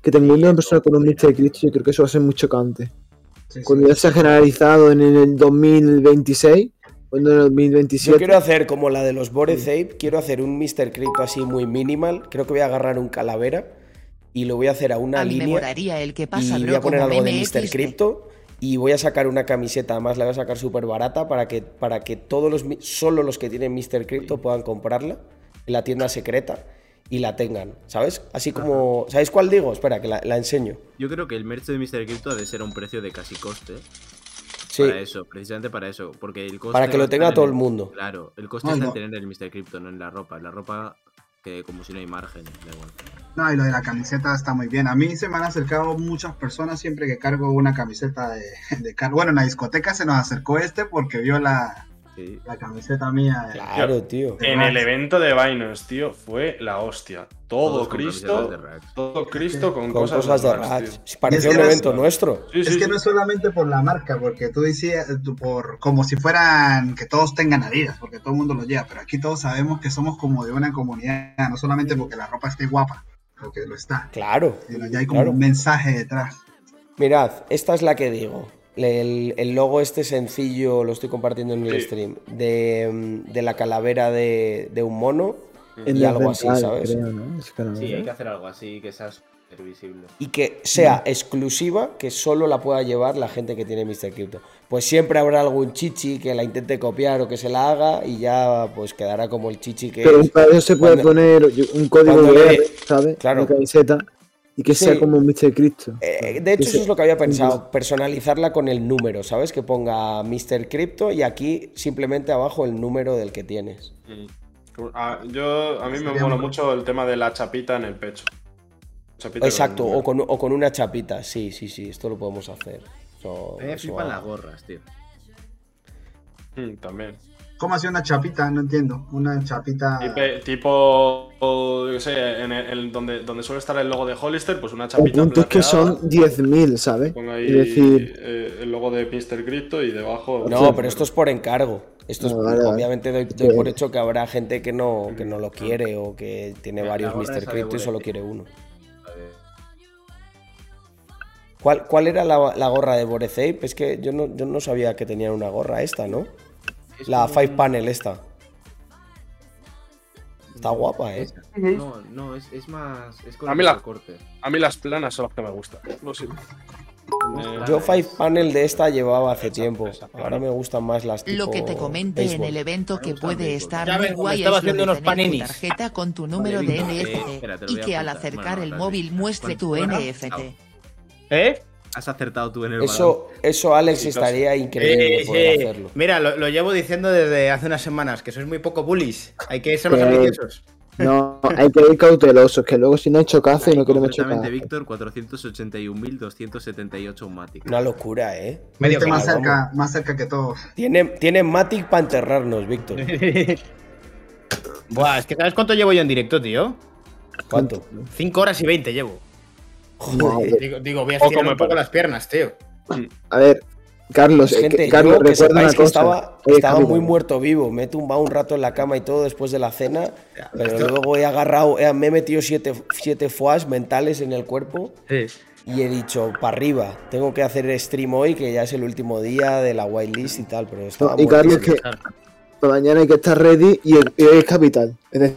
Que te encuentres una persona con un Mr. Cristo, yo creo que eso va a ser muy chocante. Sí, sí. Cuando ya se ha generalizado en el 2026, cuando en el 2027. Yo quiero hacer como la de los Bored Ape, quiero hacer un Mr. Crypto así muy minimal. Creo que voy a agarrar un calavera y lo voy a hacer a una A línea. molaría el que y voy a poner algo de Mr. Crypto y voy a sacar una camiseta, además la voy a sacar súper barata para que, para que todos los, solo los que tienen Mr. Crypto puedan comprarla en la tienda secreta y la tengan, ¿sabes? Así como, ¿sabéis cuál digo? Espera, que la, la enseño. Yo creo que el merch de Mr. Crypto ha de ser a un precio de casi coste. Sí, Para eso, precisamente para eso. Porque el coste para que lo tenga todo el mundo. Claro, el coste Ay, está no. en tener el Mr. Crypto, no en la ropa. En la ropa, como si no hay margen, da igual. No, y lo de la camiseta está muy bien. A mí se me han acercado muchas personas siempre que cargo una camiseta de, de Bueno, en la discoteca se nos acercó este porque vio la, Sí. la camiseta mía. de- Claro, tío. En el evento de Binance, tío, fue la hostia. Todo Todos Cristo, todo Cristo con, Con cosas, de Rax, Rats. tío. Si Parecía un evento no- nuestro. Sí, Es sí, que sí. no es solamente por la marca, porque tú decías, tú por como si fueran que todos tengan Adidas, porque todo el mundo lo lleva, pero aquí todos sabemos que somos como de una comunidad, no solamente porque la ropa esté guapa, porque lo está, Claro. sino ya hay como Claro. un mensaje detrás. Mirad, esta es la que digo. El, el logo este sencillo, lo estoy compartiendo en el Sí. stream, de, de la calavera de, de un mono en y algo así, ¿sabes? creo, ¿no? Es que no, Sí, hay que hacer algo así que sea súper visible. Y que sea exclusiva, que solo la pueda llevar la gente que tiene Mr. Crypto. Pues siempre habrá algún chichi que la intente copiar o que se la haga y ya pues quedará como el chichi que Pero es. para eso se puede Cuando- poner un código QR, ¿sabes? Claro. Una camiseta y que Sí. sea como Mr. Cristo. Eh, de hecho, eso sea- es lo que había pensado, personalizarla con el número, ¿sabes? Que ponga Mr. Crypto y aquí simplemente abajo el número del que tienes. Mm. Ah, yo, a mí me mola mucho el tema de la chapita en el pecho. Chapita Exacto, con o con, o con una chapita, sí, sí, sí, esto lo podemos hacer. Eso- A me eso flipan las gorras, tío. Mm, también. ¿Cómo hacía una chapita? No entiendo. Una chapita. Tipe- tipo, o, yo qué sé, en el, en donde, donde suele estar el logo de Hollister, pues una El chapita punto es que son 10.000, ¿sabes? Pongo ahí decir, eh, el logo de Mr. Crypto y debajo. No, pero esto es por encargo. Esto es, Ah, vale, obviamente doy, por hecho que habrá gente que no, que no lo quiere o que tiene La- varios Mr. Crypto y solo quiere uno. ¿Cuál, cuál era la, la gorra de Bored Ape? Es que yo no, yo no sabía que tenían una gorra esta, ¿no? Es La como Five un- Panel esta. Está guapa, ¿eh? No, no, es, es más. Es con A mí la- corte. A mí las planas son las que me gustan. Lo siento. Eh, Yo Five Panel de esta llevaba hace tiempo. Ahora me gustan más las tipo Lo que te comenté en el evento que puede estar muy guay estaba es lo haciendo de unos tener tu paninis. tarjeta con tu número de eh, NFT y que al acercar Bueno, el móvil muestre tu NFT. ¿Eh? Has acertado tú en el balón. Eso, eso Alex, Sí, estaría increíble Sí, poder sí. hacerlo. Mira, lo, lo llevo diciendo desde hace unas semanas, que sois muy poco bullies. Hay que ser más Que- ambiciosos. no, hay que ir cautelosos, que luego si no hay chocazo y no queremos chocar. Víctor, 481.278 un Matic. Una locura, ¿eh? Medio más claro, cerca, más cerca que todos. Tiene, tiene Matic para enterrarnos, Víctor. Buah, es que ¿sabes cuánto llevo yo en directo, tío? ¿Cuánto? 5 horas y 20 llevo. Joder. Digo, digo, voy a estirar me un poco las piernas, tío. A ver, Carlos, eh, Gente, que- Carlos, que recuerda una sepáis que cosa. estaba, Oye, estaba Carlos, muy muerto vivo. Me he tumbado un rato en la cama y todo después de la cena. Pero esto- luego he agarrado, he- me he metido siete, siete foas mentales en el cuerpo Sí. y he dicho, para arriba, tengo que hacer stream hoy, que ya es el último día de la whitelist y tal. Pero estaba y Carlos, que para mañana hay que estar ready y el- y hoy es capital. Es decir,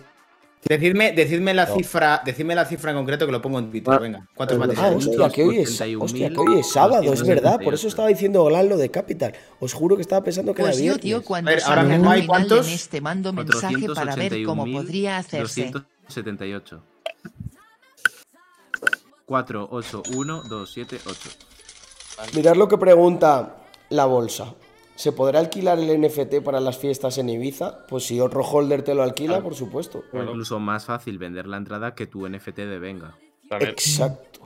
Decidme, decidme la No. cifra, decidme la cifra en concreto que lo pongo en Twitter. Ah, Venga, ¿cuántos ah, matices? Ah, Sí, hostia, que hoy es, 81.000, hostia, que hoy es sábado, es verdad. Por 278. eso estaba diciendo Olan lo de Capital. Os juro que estaba pensando que Pues era yo, viernes. tío, cuando A ver, ahora mismo hay cuántos? en este mando mensaje para ver cómo podría hacerse. 278. 4, 8, 1, 2, 7, 8. Mirad lo que pregunta la bolsa. ¿Se podrá alquilar el NFT para las fiestas en Ibiza? Pues si otro holder te lo alquila, por supuesto. O incluso más fácil vender la entrada que tu NFT de venga. También. Exacto.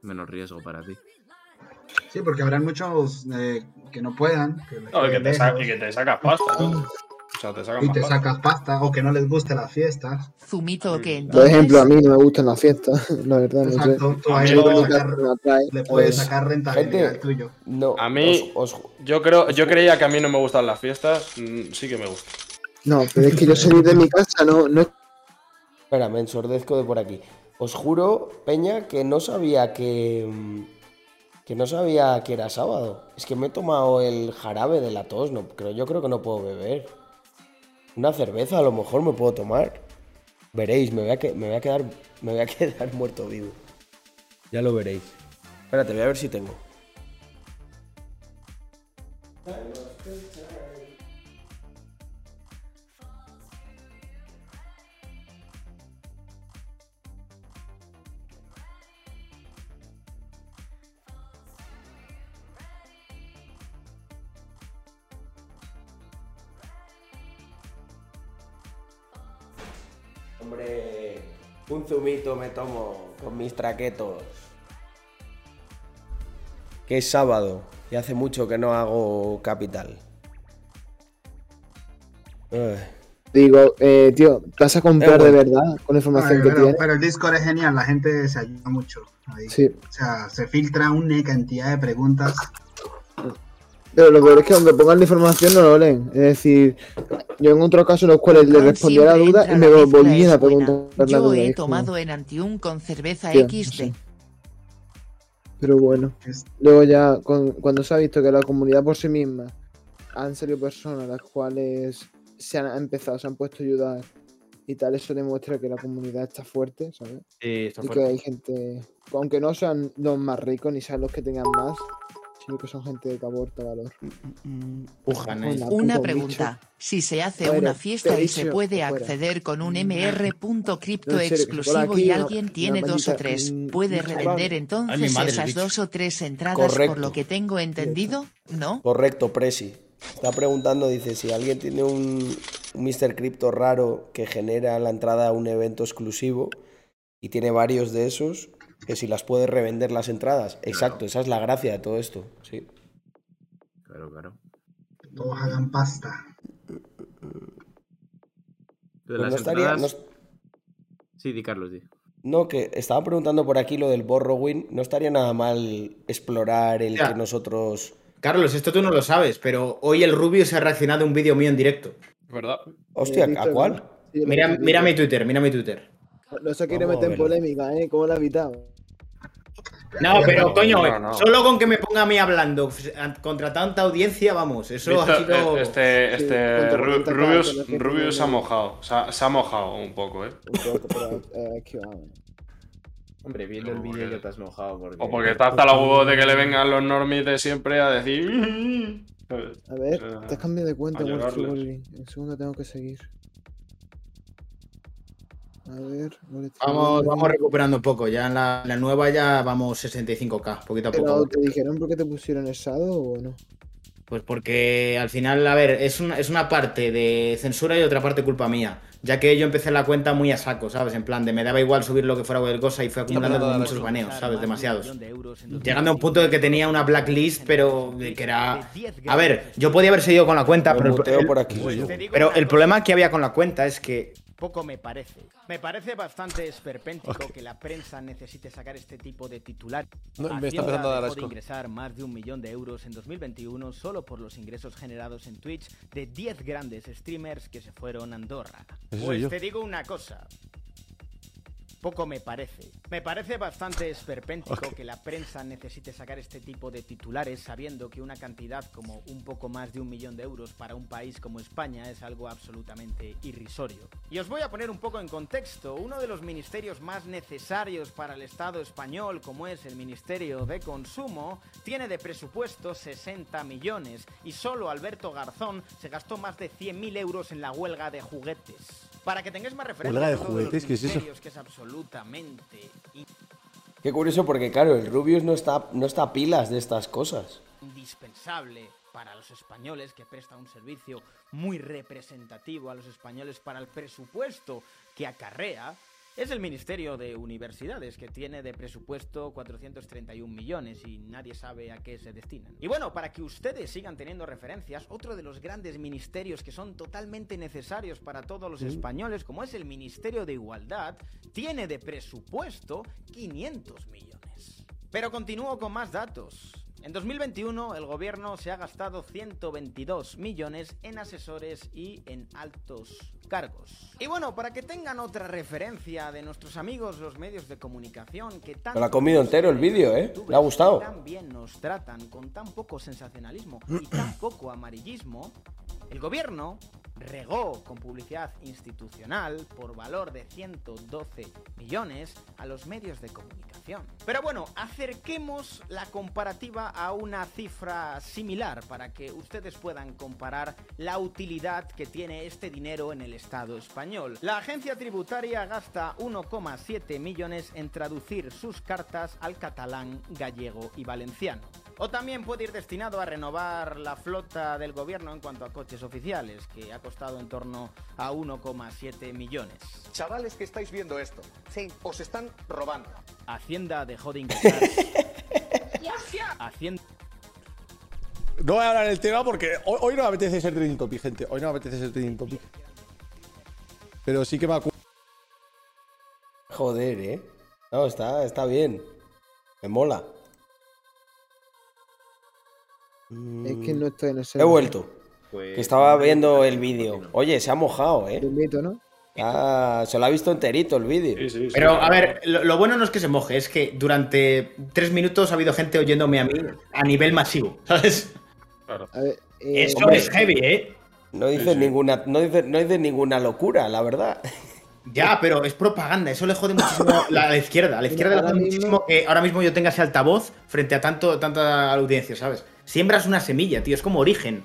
Menos riesgo para ti. Sí, porque habrán muchos eh, que no puedan. Que No, y que, te y que te sacas pasta, ¿no? O sea, te sacas y te pasta. sacas pasta o que no les guste las fiestas. Zumito que por entonces. ejemplo, a mí no me gustan las fiestas, la verdad. No sé. Tú A le no- puedes sacar, me atrae. le puedes Pues, sacar rentabilidad gente, al tuyo. No, A mí- os- os- Yo creo, yo creía que a mí no me gustan las fiestas. mm, Sí que me gustan. No, pero es que yo salir de mi casa no, no es Espera, me ensordezco de por aquí. Os juro, Peña, que no sabía que. mm, Que no sabía que era sábado. Es que me he tomado el jarabe de la tos. No, creo, yo creo que no puedo beber. Una cerveza a lo mejor me puedo tomar. Veréis, me voy a, quedar. Me voy a quedar muerto vivo. Ya lo veréis. Espérate, voy a ver si tengo. Hombre, un zumito me tomo con mis traquetos. Que es sábado y hace mucho que no hago capital. Digo, eh, tío, ¿te vas a comprar Eh, de verdad con la información que pero, tienes? pero el Discord es genial, la gente se ayuda mucho. ahí. Sí, O sea, se filtra una cantidad de preguntas. Pero lo peor es que aunque pongan la información no lo leen. Es decir, yo en otros casos en los cuales le respondí a la duda y me volvían a preguntar la Yo duda. he tomado en Antium con cerveza no XD. sé. Pero bueno, luego ya con- cuando se ha visto que la comunidad por sí misma han salido personas las cuales se han empezado, se han puesto a ayudar y tal, eso demuestra que la comunidad está fuerte, ¿sabes? Sí, está Y que hay gente, aunque no sean los más ricos ni sean los que tengan más, sino que son gente que aporta valor. Pujan, eh. Hola, Una pregunta. Si se hace una fiesta y se puede fuera. acceder con un se exclusivo y una- alguien tiene una dos o tres, ¿puede revender entonces esas dos o tres entradas por lo que tengo entendido? ¿No? Correcto, Presi. Está preguntando, dice, si alguien tiene un, un Mr. Crypto raro que genera la entrada a un evento exclusivo y tiene varios de esos, que si las puede revender las entradas. Exacto, esa es la gracia de todo esto. Sí. Claro, claro. todos hagan pasta. De Pues las no estaría. no entradas- es- Sí, di Carlos, di. No, que estaba preguntando por aquí lo del Borrowing. No estaría nada mal explorar el Ya. que nosotros. Carlos, esto tú no lo sabes, pero hoy el Rubio se ha reaccionado a un vídeo mío en directo. ¿Verdad? Hostia, ¿a cuál? Sí, Mira, mira mi Twitter, mira mi Twitter. No se quiere meter en polémica, ¿eh? ¿Cómo la ha evitado? No, pero coño, no, no. solo con que me ponga a mí hablando contra tanta audiencia, vamos, eso Visto, ha sido... eh, Este, Sí, este Ru- Rubius, Rubius se ha que- mojado. Se ha, se ha mojado un poco, ¿eh? Un poco, pero eh. Hombre, viendo el vídeo ya te has mojado porque... O porque está hasta la huevo de que le vengan los normies de siempre a decir. A ver, O sea, te has cambiado de cuenta, Wolf. En segundo tengo que seguir. A ver, Vamos, vamos recuperando un poco, ya en la, la nueva ya vamos 65k, poquito a Pero poco. te dijeron por qué te pusieron el Shadow o no? Pues porque al final, a ver, es una, es una parte de censura y otra parte culpa mía. Ya que yo empecé la cuenta muy a saco, ¿sabes? En plan, de me daba igual subir lo que fuera cualquier cosa y fue acumulando muchos baneos, ¿sabes? Demasiados. Llegando a un punto de que tenía una blacklist, pero de que era... A ver, yo podía haber seguido con la cuenta, pero el, por aquí. pero el problema que había con la cuenta es que Poco me parece. Me parece bastante esperpéntico que la prensa necesite sacar este tipo de titular. No, me está empezando a dar dejó de asco. ingresar más de un millón de euros en 2021 solo por los ingresos generados en Twitch de 10 grandes streamers que se fueron a Andorra. Pues te digo una cosa. Poco me parece. Me parece bastante esperpéntico que la prensa necesite sacar este tipo de titulares sabiendo que una cantidad como un poco más de un millón de euros para un país como España es algo absolutamente irrisorio. Y os voy a poner un poco en contexto. Uno de los ministerios más necesarios para el Estado español, como es el Ministerio de Consumo, tiene de presupuesto 60 millones y solo Alberto Garzón se gastó más de 100.000 euros en la huelga de juguetes. Para que tengáis más referencia ¿Huelga de a uno los juguetes? ¿Qué es eso? que es absolutamente Qué curioso porque, claro, el Rubius no está, no está a pilas de estas cosas. indispensable para los españoles, que presta un servicio muy representativo a los españoles para el presupuesto que acarrea, es el Ministerio de Universidades, que tiene de presupuesto 431 millones y nadie sabe a qué se destinan. Y bueno, para que ustedes sigan teniendo referencias, otro de los grandes ministerios que son totalmente necesarios para todos los españoles, como es el Ministerio de Igualdad, tiene de presupuesto 500 millones. Pero continúo con más datos. En 2021 el gobierno se ha gastado 122 millones en asesores y en altos cargos. Y bueno, para que tengan otra referencia de nuestros amigos los medios de comunicación que tanto lo ha comido entero el vídeo, ¿eh? Le ha gustado. Tan bien nos tratan con tan poco sensacionalismo y tan poco amarillismo, el gobierno regó con publicidad institucional por valor de 112 millones a los medios de comunicación. Pero bueno, acerquemos la comparativa a una cifra similar para que ustedes puedan comparar la utilidad que tiene este dinero en el Estado español. La agencia tributaria gasta 1,7 millones en traducir sus cartas al catalán, gallego y valenciano. O también puede ir destinado a renovar la flota del gobierno en cuanto a coches oficiales, que ha costado en torno a 1,7 millones. Chavales que estáis viendo esto, sí, os están robando. Hacienda dejó de ingresar. Hacienda. No voy a hablar del tema porque hoy, hoy no me apetece ser trending topic, gente. Hoy no me apetece ser trending topic. Pero sí que me acuerdo. Joder, ¿eh? No, está, está bien. Me mola. Es que no estoy en ese. He vuelto. Pues, Que estaba viendo el vídeo. Oye, se ha mojado, Te ¿eh? invito, ¿no? Ah, se lo ha visto enterito el vídeo. Sí, sí, sí. Pero a ver, lo, lo bueno no es que se moje, es que durante tres minutos ha habido gente oyéndome a mí a nivel masivo, ¿sabes? Claro. A ver. eh, Eso hombre. es heavy, ¿eh? No dices ninguna, no dices, no dices ninguna locura, la verdad. Ya, pero es propaganda, eso le jode muchísimo la- a la izquierda. A la izquierda le jode muchísimo que ahora mismo yo tenga ese altavoz frente a tanto, tanta audiencia, ¿sabes? Siembras una semilla, tío, es como origen.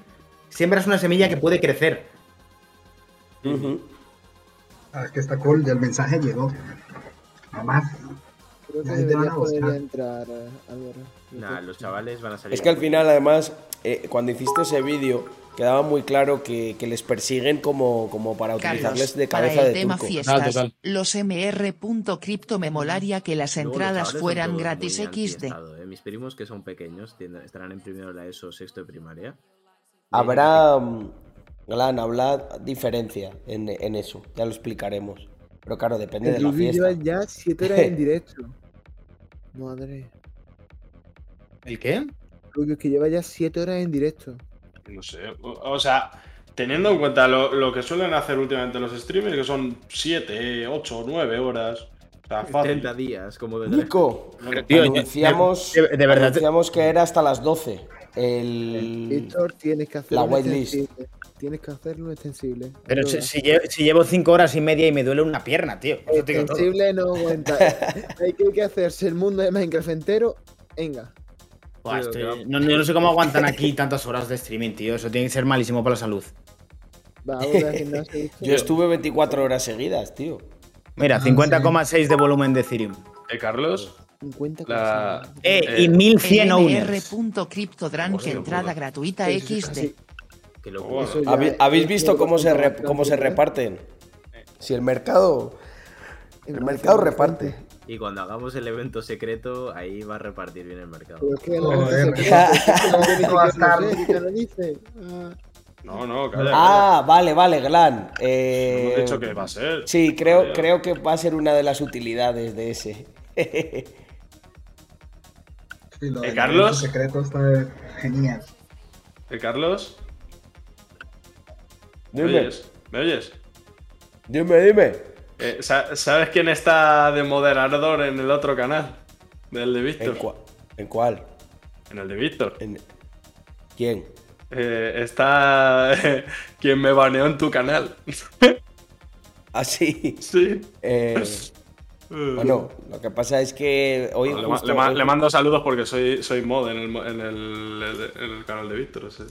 Siembras una semilla que puede crecer. Ah, es que está cool, ya el mensaje llegó. Más. Creo que debería poder entrar, eh. Nah, los chavales van a salir. Es que al final, además, eh, cuando hiciste ese vídeo, quedaba muy claro que, que les persiguen como, como para utilizarles de para cabeza el de tema turco. fiestas, total. los MR.crypto me molaría que las Luego entradas fueran gratis XD. ¿eh? Mis primos que son pequeños estarán en primero de la ESO, sexto de primaria. Habrá, mm, Glan, habrá diferencia en, en eso, ya lo explicaremos. Pero claro, depende de El la Rubius fiesta. lleva ya 7 horas en directo. Madre. ¿El qué? Rubius que lleva ya 7 horas en directo. No sé. O o sea, teniendo en cuenta lo, lo que suelen hacer últimamente los streamers, que son 7, 8, 9 horas. O sea, fácil. 30 días, como de Nico, Bueno, Tío, anunciamos, de- de verdad- anunciamos que era hasta las 12. El... Víctor, tienes que hacer la whitelist. Tienes que hacerlo extensible. Pero si, Ayuda. si llevo cinco horas y media y me duele una pierna, tío. Extensible no aguanta. hay, que, hay que hacerse el mundo de Minecraft entero. Venga. Buah, Tío, estoy- no, yo no sé cómo aguantan aquí tantas horas de streaming, tío. Eso tiene que ser malísimo para la salud. Va, gimnasio. Yo estuve 24 horas seguidas, tío. Mira, 50,6 de volumen de Ethereum. Eh, Carlos, 50 la-. Eh, Eh, y 1100 owners. Entrada gratuita XD. Ya ¿Habéis, visto cómo se, re- cómo se reparten? Si el mercado, el mercado reparte. Y cuando hagamos el evento secreto, ahí va a repartir bien el mercado. No. Ah, No, no, calla. Ah, vale, vale, Glan. Eh, dicho que va a ser. Sí, creo, creo que va a ser una de las utilidades de ese. Sí, lo ¿Eh, del Carlos? secreto está genial. ¿Eh, Carlos? ¿Me Dime, oyes? ¿Me oyes? dime, dime. Eh, sa- ¿Sabes quién está de moderador en el otro canal? Del de ¿En, Víctor. cua- ¿En cuál? En el de Víctor. ¿En- ¿Quién? Eh, está quien me baneó en tu canal. Ah, sí. sí. Eh, bueno, lo que pasa es que hoy le, ma- justo- le ma- le mando saludos porque soy, soy mod en el, en el, en el canal de Víctor. sí.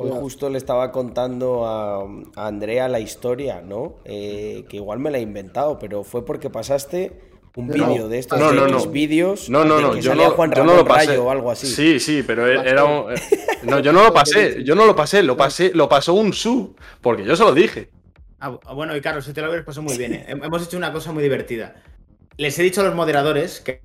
Hoy justo le estaba contando a, a Andrea la historia, ¿no? Eh, que igual me la he inventado, pero fue porque pasaste un No. vídeo de estos No, vídeos No, no, no, que yo salía no, Juan yo no lo pasé. Rayo o algo así. Sí, sí, pero e- era un... eh, No, yo no lo pasé, yo no lo pasé, lo pasé, lo pasó un sub, porque yo se lo dije. Ah, bueno, y Carlos, si te lo habéis pasado muy bien. ¿eh? Hem- Hemos hecho una cosa muy divertida. Les he dicho a los moderadores que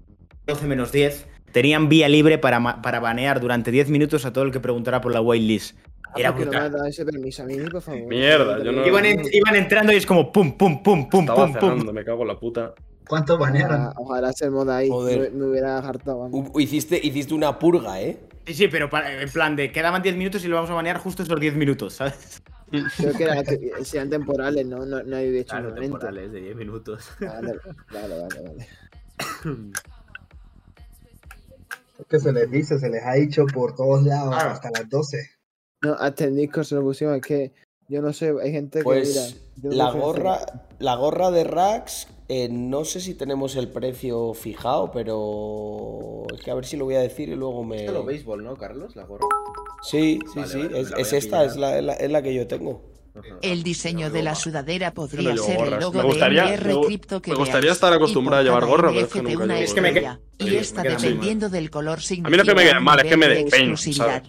12 menos 10 tenían vía libre para, para banear durante 10 minutos a todo el que preguntara por la waitlist. Era ¿Por qué no me has brutal. dado ese permiso a mí, por favor? Mierda, yo no- Iban, en- iban entrando y es como pum, pum, pum, pum, Estaba pum, cenando, pum. me cago en la puta. ¿Cuántos banearon? Ojalá, ojalá se moda ahí. Joder. Me, me hubiera hartado. vamos. U- Hiciste, hiciste una purga, ¿eh? Sí, sí, pero para- en plan de quedaban 10 minutos y lo vamos a banear justo esos 10 minutos, ¿sabes? Creo que era, que sean temporales, no, no, no había hecho Claro, un momento. temporales de 10 minutos. Vale, vale, vale, vale. Es que se les dice, se les ha dicho por todos lados Claro. hasta las 12. No, hasta en Discord se lo pusimos, es que yo no sé, hay gente que mira. Pues yo no la sé gorra, la gorra de Rax, eh, no sé si tenemos el precio fijado, pero es que a ver si lo voy a decir y luego me. Es lo béisbol, ¿no, Carlos? La gorra. Sí, sí, Vale, sí, vale, me es, es a esta, es la, es la- es la que yo tengo. El diseño de la sudadera podría ser el logo Me gustaría- de me MR Crypto que me gustaría estar acostumbrado a llevar gorra, pero es que nunca llevo Es que me Y mal. dependiendo del color, mí lo que me queda mal es que me despeino, exclusividad.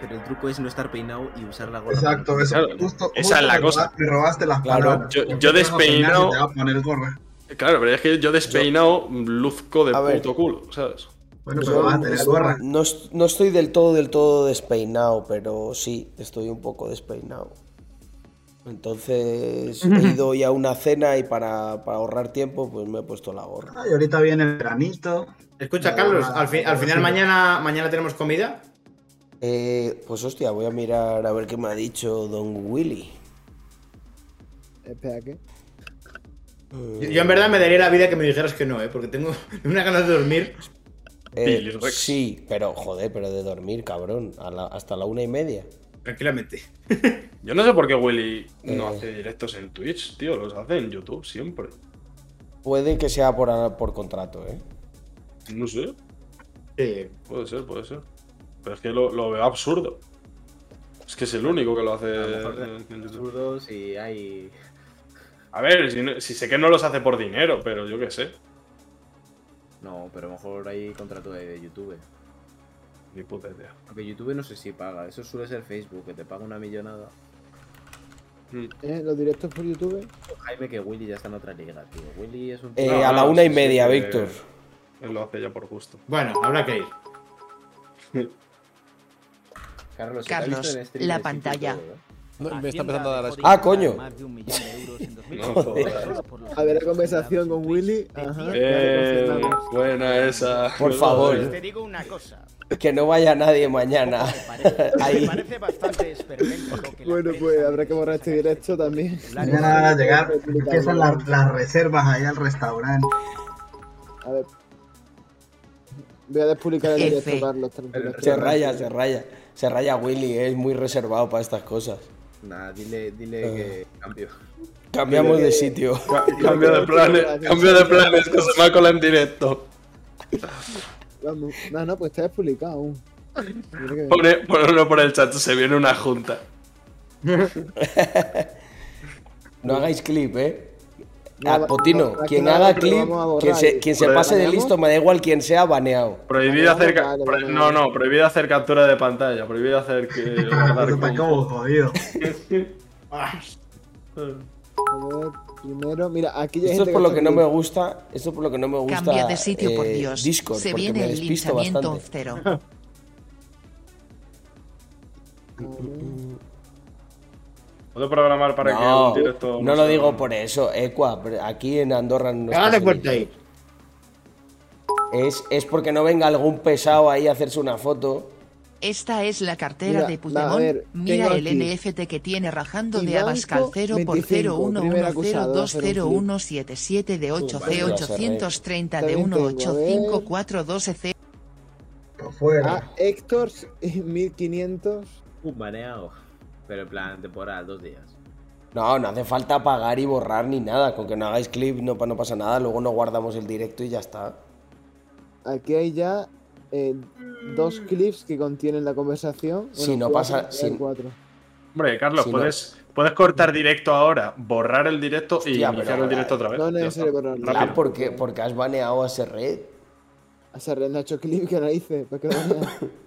Pero el truco es no estar peinado y usar la gorra. Exacto, eso. Claro, justo, esa justo es la me cosa. Me robaste las Claro, palabras. yo- ¿Por yo qué te vas a peinar despeinado- y te a poner gorra? Claro, pero es que yo despeinado luzco de puto culo, ¿sabes? Bueno, pero vas a tener gorra. no, es- no estoy del todo, del todo despeinado, pero sí, estoy un poco despeinado. Entonces he ido ya a una cena y para, para ahorrar tiempo, pues me he puesto la gorra. Ay, ahorita viene el veranito. Escucha, Carlos, al, fi- al final mañana, mañana tenemos comida. Eh, pues hostia, voy a mirar a ver qué me ha dicho Don Willy. Espera, ¿qué? Yo, yo en verdad me daría la vida que me dijeras que no, ¿eh? Porque tengo una ganas de dormir. Eh, sí, pero joder, pero de dormir, cabrón, a la- hasta la una y media. Tranquilamente. Yo no sé por qué Willy no Eh. hace directos en Twitch, tío, los hace en YouTube siempre. Puede que sea por, por contrato, ¿eh? No sé, Sí. puede ser, puede ser. Pero es que lo, lo veo absurdo. Es que es el único que lo hace A lo mejor absurdos y hay. A ver, si, no- si sé que no los hace por dinero, pero yo qué sé. No, pero a lo mejor hay contrato de, de YouTube. Ni puta idea. Aunque YouTube no sé si paga. Eso suele ser Facebook, que te paga una millonada. ¿Eh? ¿Los directos por YouTube? Jaime que Willy ya está en otra liga, tío. Willy es un. Eh, No, a la no, una y media, Víctor. Él lo hace ya por gusto. Bueno, habrá que ir. Carlos, Carlos, en stream la pantalla. todo, ¿eh? No, me está empezando a dar asco. Ah, coño. A ver la conversación con Willy. Ajá. Eh, buena esa. Por favor. Te digo una cosa. Que no vaya nadie mañana. Parece, Ahí. me parece bastante que la Bueno, pues habrá que borrar este directo también. Mañana van a llegar, empiezan las, las reservas ahí al restaurante. A ver. Voy a despublicar el directo, Carlos. Se raya, se raya. Se raya Willy, es muy reservado para estas cosas. Nada, dile, dile que cambio. Cambiamos de sitio. Ca- Cambio de planes, cambio de planes, que se me ha colado en directo. Vamos. No, no, pues está despublicado aún. Pone, ponlo por el chat, se viene una junta. No hagáis clip, eh. Ah, Potino, no, quien haga clip, quien se, quien pase de listo, me da igual quien sea, baneado. Prohibido hacer. Vale, pro- vale, no, vale. no, prohibido hacer captura de pantalla. Prohibido hacer que. jodido. A ver, primero, mira, aquí ya hay Esto es por lo que no me gusta. Esto es por lo que no me gusta. Cambia de sitio, por eh, Dios. Discord, Se porque viene me el linchamiento bastante. cero. ¿Puedo programar para que No, un directo no lo digo por eso, Equa. pero Aquí en Andorra no así. fuerte ahí. Es, es porque no venga algún pesado ahí a hacerse una foto. Esta es la cartera Mira, de a Puigdemont. ver, Mira tengo el aquí. NFT que tiene rajando de Abascal 0 por 25, primer acusado de hacer un clip. 011020177 de 8 c 830 de También tengo, a ver. 18542 c Por fuera. A Héctor 1500. Un baneado. Pero en plan, temporal, dos días. No, no hace falta pagar y borrar ni nada. Con que no hagáis clip no, no pasa nada. Luego no guardamos el directo y ya está. Aquí hay ya eh, dos clips que contienen la conversación. Si no cuatro, pasa- si- cuatro. Hombre, Carlos, Si no- puedes, puedes cortar directo ahora, borrar el directo y Hostia, iniciar pero- el directo otra vez. No es necesario borrarlo. Ah, porque, porque has baneado a ese red. A ese Red Nacho clip que no hice. ¿Para qué lo banea?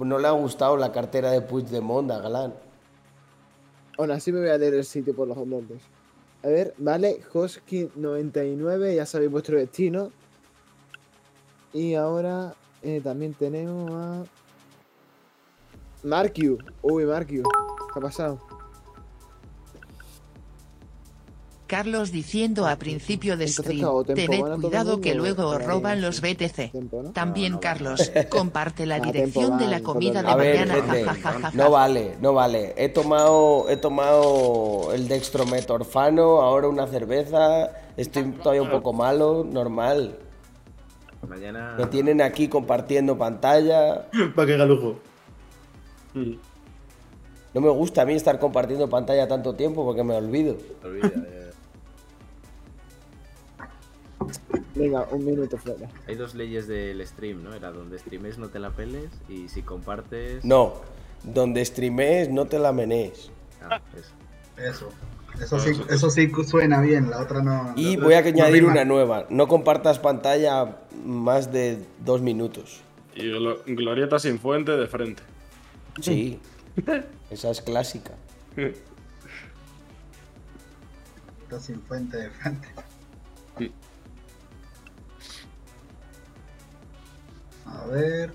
No le ha gustado la cartera de Puigdemont a Galán. Aún así me voy a leer el sitio por los nombres. A ver, vale, Hoskin99, ya sabéis vuestro destino. Y ahora eh, también tenemos a. Markiu. Uy, Markiu. ¿Qué ha pasado? Carlos diciendo a principio de stream, tened cuidado que luego os roban los. BTC. También Carlos, comparte la dirección de la comida de mañana. jajajaja. no vale, no vale. He tomado, he tomado el dextrometorfano, ahora una cerveza. Estoy todavía un poco malo, normal. Mañana. Me tienen aquí compartiendo pantalla. Para que haga lujo. Mm. No me gusta a mí estar compartiendo pantalla tanto tiempo porque me olvido. Eh. Venga, un minuto fuera. Hay dos leyes del stream, ¿no? Era donde streames no te la peles y si compartes. No, donde streames no te la menees. Ah, eso. Eso. Eso sí, eso sí suena bien, la otra no. Y voy a añadir una nueva. No compartas pantalla más de dos minutos. Y glo- glorieta sin fuente de frente. Sí. Esa es clásica. Está sin fuente de frente. A ver.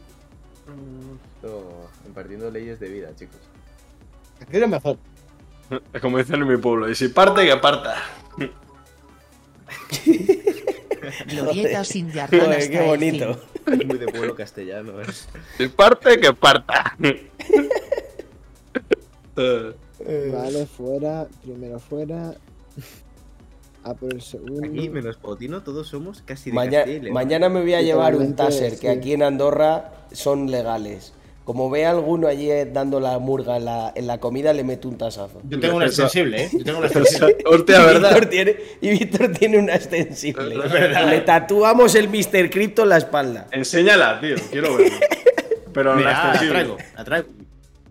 Esto, impartiendo leyes de vida, chicos. Aquí es mejor. Es como dicen en mi pueblo. Y si parte, que parta. Glorieta sin yardan Joder, hasta qué bonito. Es muy de pueblo castellano, ¿eh? Si parte, que parta. Eh, Vale, fuera. Primero fuera. A por el segundo. Aquí, menos Potino, todos somos casi de Maña- Castilla mañana me voy a llevar un taser que aquí en Andorra son legales. Como ve alguno allí eh, dando la murga en la, en la comida, le meto un tasazo. Yo tengo una extensible, ¿eh? Yo tengo una extensible. Hostia, Y ¿verdad? Víctor tiene, y Víctor tiene una extensible. Le tatuamos el Mr. Crypto en la espalda. Enséñala, tío. Quiero verlo. Pero la Mira, la extensible. traigo, la traigo.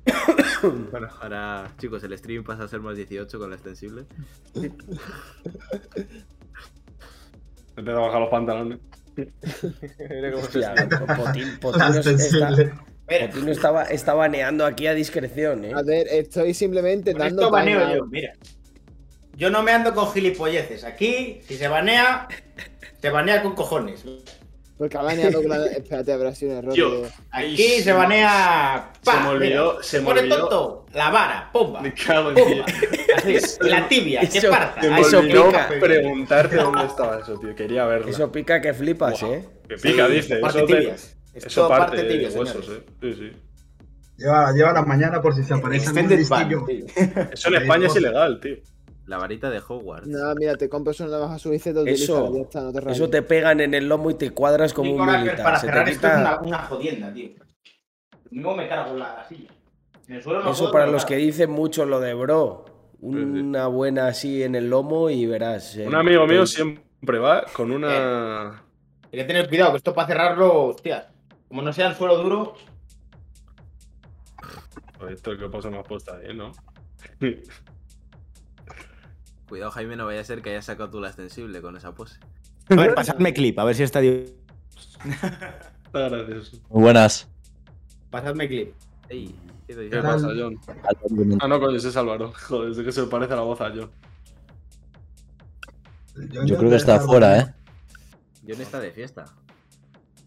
Bueno, ahora, chicos, el stream pasa a ser más 18 con la extensible. Me tengo que bajar los pantalones. Mira cómo se Hostia. Potín, Potino está, estaba, está baneando aquí a discreción, ¿eh? A ver, estoy simplemente Con dando. esto baneo time yo, out. mira. Yo no me ando con gilipolleces. Aquí, si se banea, se banea con cojones. Porque ha baneado con la. Espérate, habrá sido un error. Tío, de- Aquí se banea. Se me olvidó- Mira, se me pone olvidó. tonto. La vara, pumba. Me cago en Pumba. ti. Así, la tibia, que Eso- parta. Se me Ahí Eso olvidó pica. preguntarte dónde estaba eso, tío. Quería verlo. Eso pica que flipas, ¿eh? Que pica, dice. parte Eso, te- tibias. eso Esto parte, de tibias, huesos, señores. eh. Sí, sí. Lleva, lleva la mañana por si se aparece. Eso en España es ilegal, tío. La varita de Hogwarts. Nada, mira, te compras una navaja suiza y te. Eso, Ya está, no te eso te pegan en el lomo y te cuadras como un militar. Para Se te cerrar esto es una, jodienda, tío. No me cargo la silla. En el suelo no Eso para los que dicen mucho lo de bro. Una buena así en el lomo y verás. eh, Un amigo mío siempre va con una. Hay que tener cuidado, que esto para cerrarlo, hostia. Como no sea el suelo duro, Esto que pasa más puesta ahí, ¿no? Cuidado, Jaime, no vaya a ser que hayas sacado tú la extensible con esa pose. A ver, pasadme clip, a ver si está. Está gracioso. Muy buenas. Pasadme clip. Ey, ¿qué pasa, John? Ah, no, coño, ese es Álvaro. Joder, es que se me parece la voz a John. Yo creo que está afuera, ¿eh? John está de fiesta.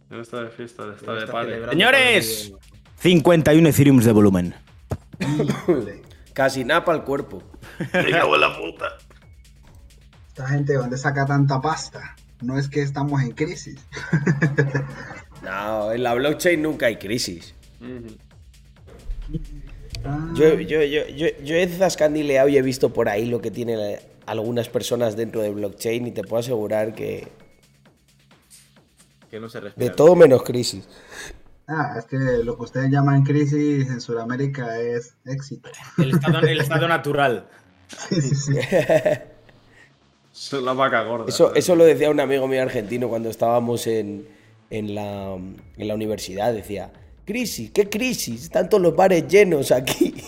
John está de fiesta, está John de party. Señores, todo el día. 51 Ethereums de volumen. Casi napa al cuerpo. Me cago en la puta. Esta gente, ¿de dónde saca tanta pasta? No es que estamos en crisis. No, en la blockchain nunca hay crisis. Ah, Yo, yo, yo, yo, yo he zascandileado y he visto por ahí lo que tienen algunas personas dentro de blockchain y te puedo asegurar que Que no se respira. de todo menos crisis. Ah, es que lo que ustedes llaman crisis en Sudamérica es éxito. El estado, el estado natural. Sí, sí, sí. La vaca gorda. Eso, eso lo decía un amigo mío argentino cuando estábamos en, en, la, en la universidad. Decía, crisis, ¿qué crisis? Están todos los bares llenos aquí.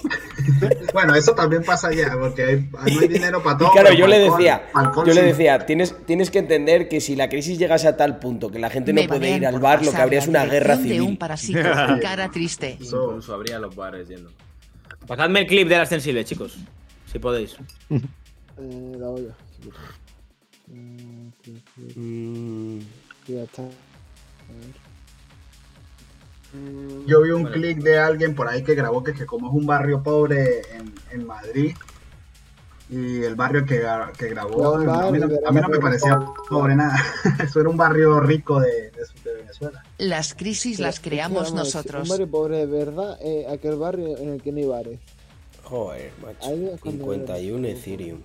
Bueno, eso también pasa allá, porque hay- no hay dinero para Y todo. claro, pero yo le decía, alcohol yo le decía, tienes, tienes que entender que si la crisis llegase a tal punto que la gente no puede ir al bar, lo que habría es una guerra un civil. parásito. Cara triste. Incluso habría los bares yendo. Pasadme el clip de la extensible, chicos. Si podéis. Eh, la olla. Mm, Ya está. Yo vi un clic de alguien por ahí que grabó que, que como es un barrio pobre en, en Madrid y el barrio que, gra- que grabó No, a mí, no, vale, a mí no me parecía pobre nada. Eso era un barrio rico de, de, de Venezuela. Las crisis las creamos nosotros. Un barrio pobre de verdad es aquel barrio en el que no hay bares. Joder, macho. Ahí es cuando- 51 Ethereum.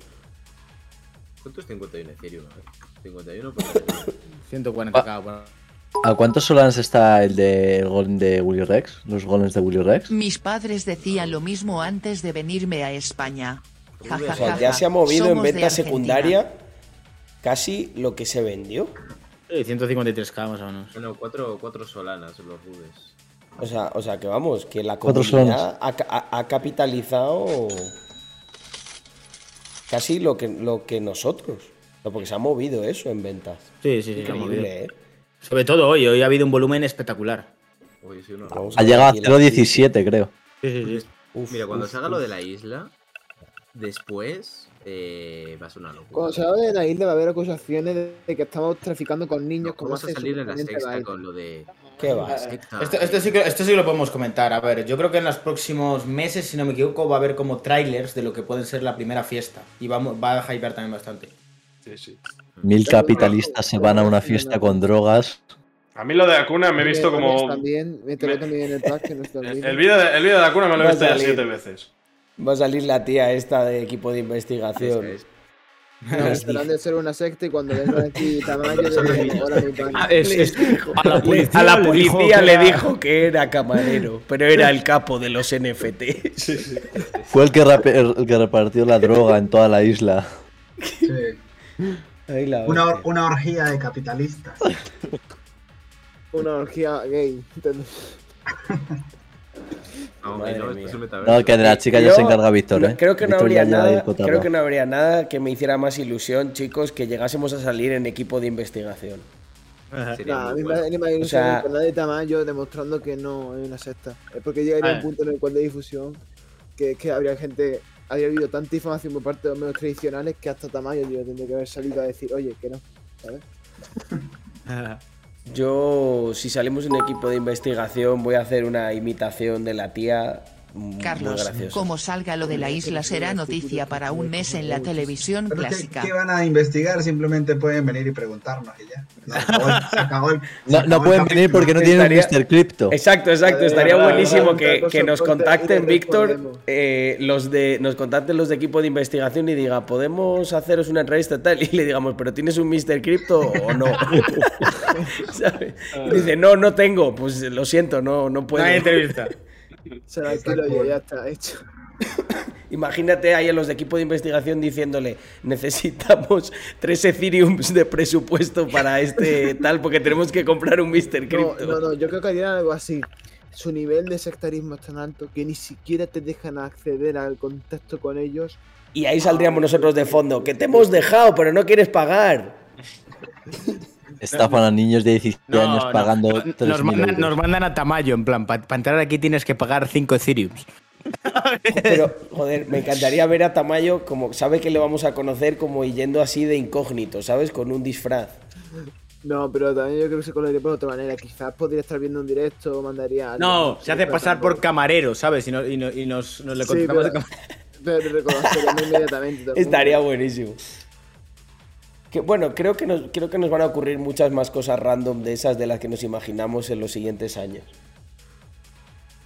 ¿Cuánto es 51 Ethereum? A ver. 51 por 140k. bueno. ¿A cuántos solanas está el de el golem de Willy Rex? ¿Los golems de Willy Rex? Mis padres decían lo mismo antes de venirme a España. Ja, ja, O sea, ya se ha movido en venta secundaria casi lo que se vendió. Sí, 153k más o menos. Bueno, 4 cuatro solanas los rudes. O sea, o sea que vamos, que la Cuatro comunidad ha- ha capitalizado casi lo que, lo que nosotros. No, Porque se ha movido eso en ventas. Sí, sí, sí. se ha movido. Increíble, ¿eh? Sobre todo hoy, hoy ha habido un volumen espectacular. Oye, sí, uno. Vamos Ha llegado a aquí la 0.17, creo. Sí, sí, sí. Uf, Mira, cuando uf, se haga lo de la isla, después eh, va a ser una locura. Cuando se habla de la isla va a haber acusaciones de, que estamos traficando con niños No, como vamos a salir en la sexta con lo de. ¿Qué va? Esto, esto sí que, esto sí que lo podemos comentar. A ver, yo creo que en los próximos meses, si no me equivoco, va a haber como trailers de lo que puede ser la primera fiesta. Y va, a- va a hypear también bastante. Sí, sí. Mil capitalistas se van a una fiesta con drogas. A mí lo de Acuna me he visto como. También, mételo también en el pack que no está El, el vídeo de, de Acuna me lo he visto ya siete veces. Va a salir la tía esta de equipo de investigación. Es- No, de ser una secta y cuando aquí Tamayo de ahora mi pana. Ah, es- es- a la Le- policía, a la le dijo policía que le era- dijo que era camarero, pero era el capo de los NFT. Fue el que, rape- el que repartió la droga en toda la isla. Sí. Una, or- una orgía de capitalistas. Una orgía gay. ¿entendés? No, no, es. No, que de la chica ya Yo se encarga Víctor, ¿eh? Creo que no Víctor ya habría nada, creo que no habría nada que me hiciera más ilusión, chicos, que llegásemos a salir en equipo de investigación. Sería Nah, a mí bueno. me más ilusión sea- el canal de Tamayo demostrando que no es una secta. Es porque llegaría Ah. un punto en el cual de difusión que, que habría gente, habría habido tanta información por parte de los medios tradicionales que hasta Tamayo yo tendría que haber salido a decir, oye, que no. Yo, si salimos en equipo de investigación, voy a hacer una imitación de la tía Carlos, como salga lo de la isla será noticia para un mes en la televisión ¿Pero qué, clásica. qué van a investigar? Simplemente pueden venir y preguntarnos y ya. Se acabó el- se acabó No, no pueden venir porque no tienen Estaría- Mr. Crypto. Exacto, exacto. Estaría buenísimo que, que nos contacten, Víctor, eh, los de, nos contacten los de equipo de investigación y diga, ¿podemos haceros una entrevista tal? Y le digamos, ¿pero tienes un Mr. Crypto o no? ¿Sabes? Y dice, no, no tengo. Pues lo siento, no, no No puedo. hay entrevista. Ya está hecho. Imagínate ahí a los de equipo de investigación diciéndole, necesitamos tres Ethereums de presupuesto para este tal, porque tenemos que comprar un Mr. No, Crypto. no, no, yo creo que harían algo así. Su nivel de sectarismo es tan alto que ni siquiera te dejan acceder al contacto con ellos. Y ahí saldríamos nosotros de fondo, que te hemos dejado, pero no quieres pagar. Estafan a niños de 17 No, años pagando no, 3.000 nos, mandan, euros. nos mandan a Tamayo, en plan, para entrar aquí tienes que pagar 5 Ethereums. Pero, joder, me encantaría ver a Tamayo como sabe que le vamos a conocer como yendo así de incógnito, ¿sabes? Con un disfraz. No, pero también yo creo que se colaría por otra manera. Quizás podría estar viendo un directo o mandaría. a alguien, No, se hace pero pasar por camarero, ¿sabes? Y, no- y no- y nos, nos le Sí, contratamos de pero- camarero. Pero reconoceríamos inmediatamente. Estaría buenísimo. Que, bueno, creo que, nos, creo que nos van a ocurrir muchas más cosas random de esas de las que nos imaginamos en los siguientes años.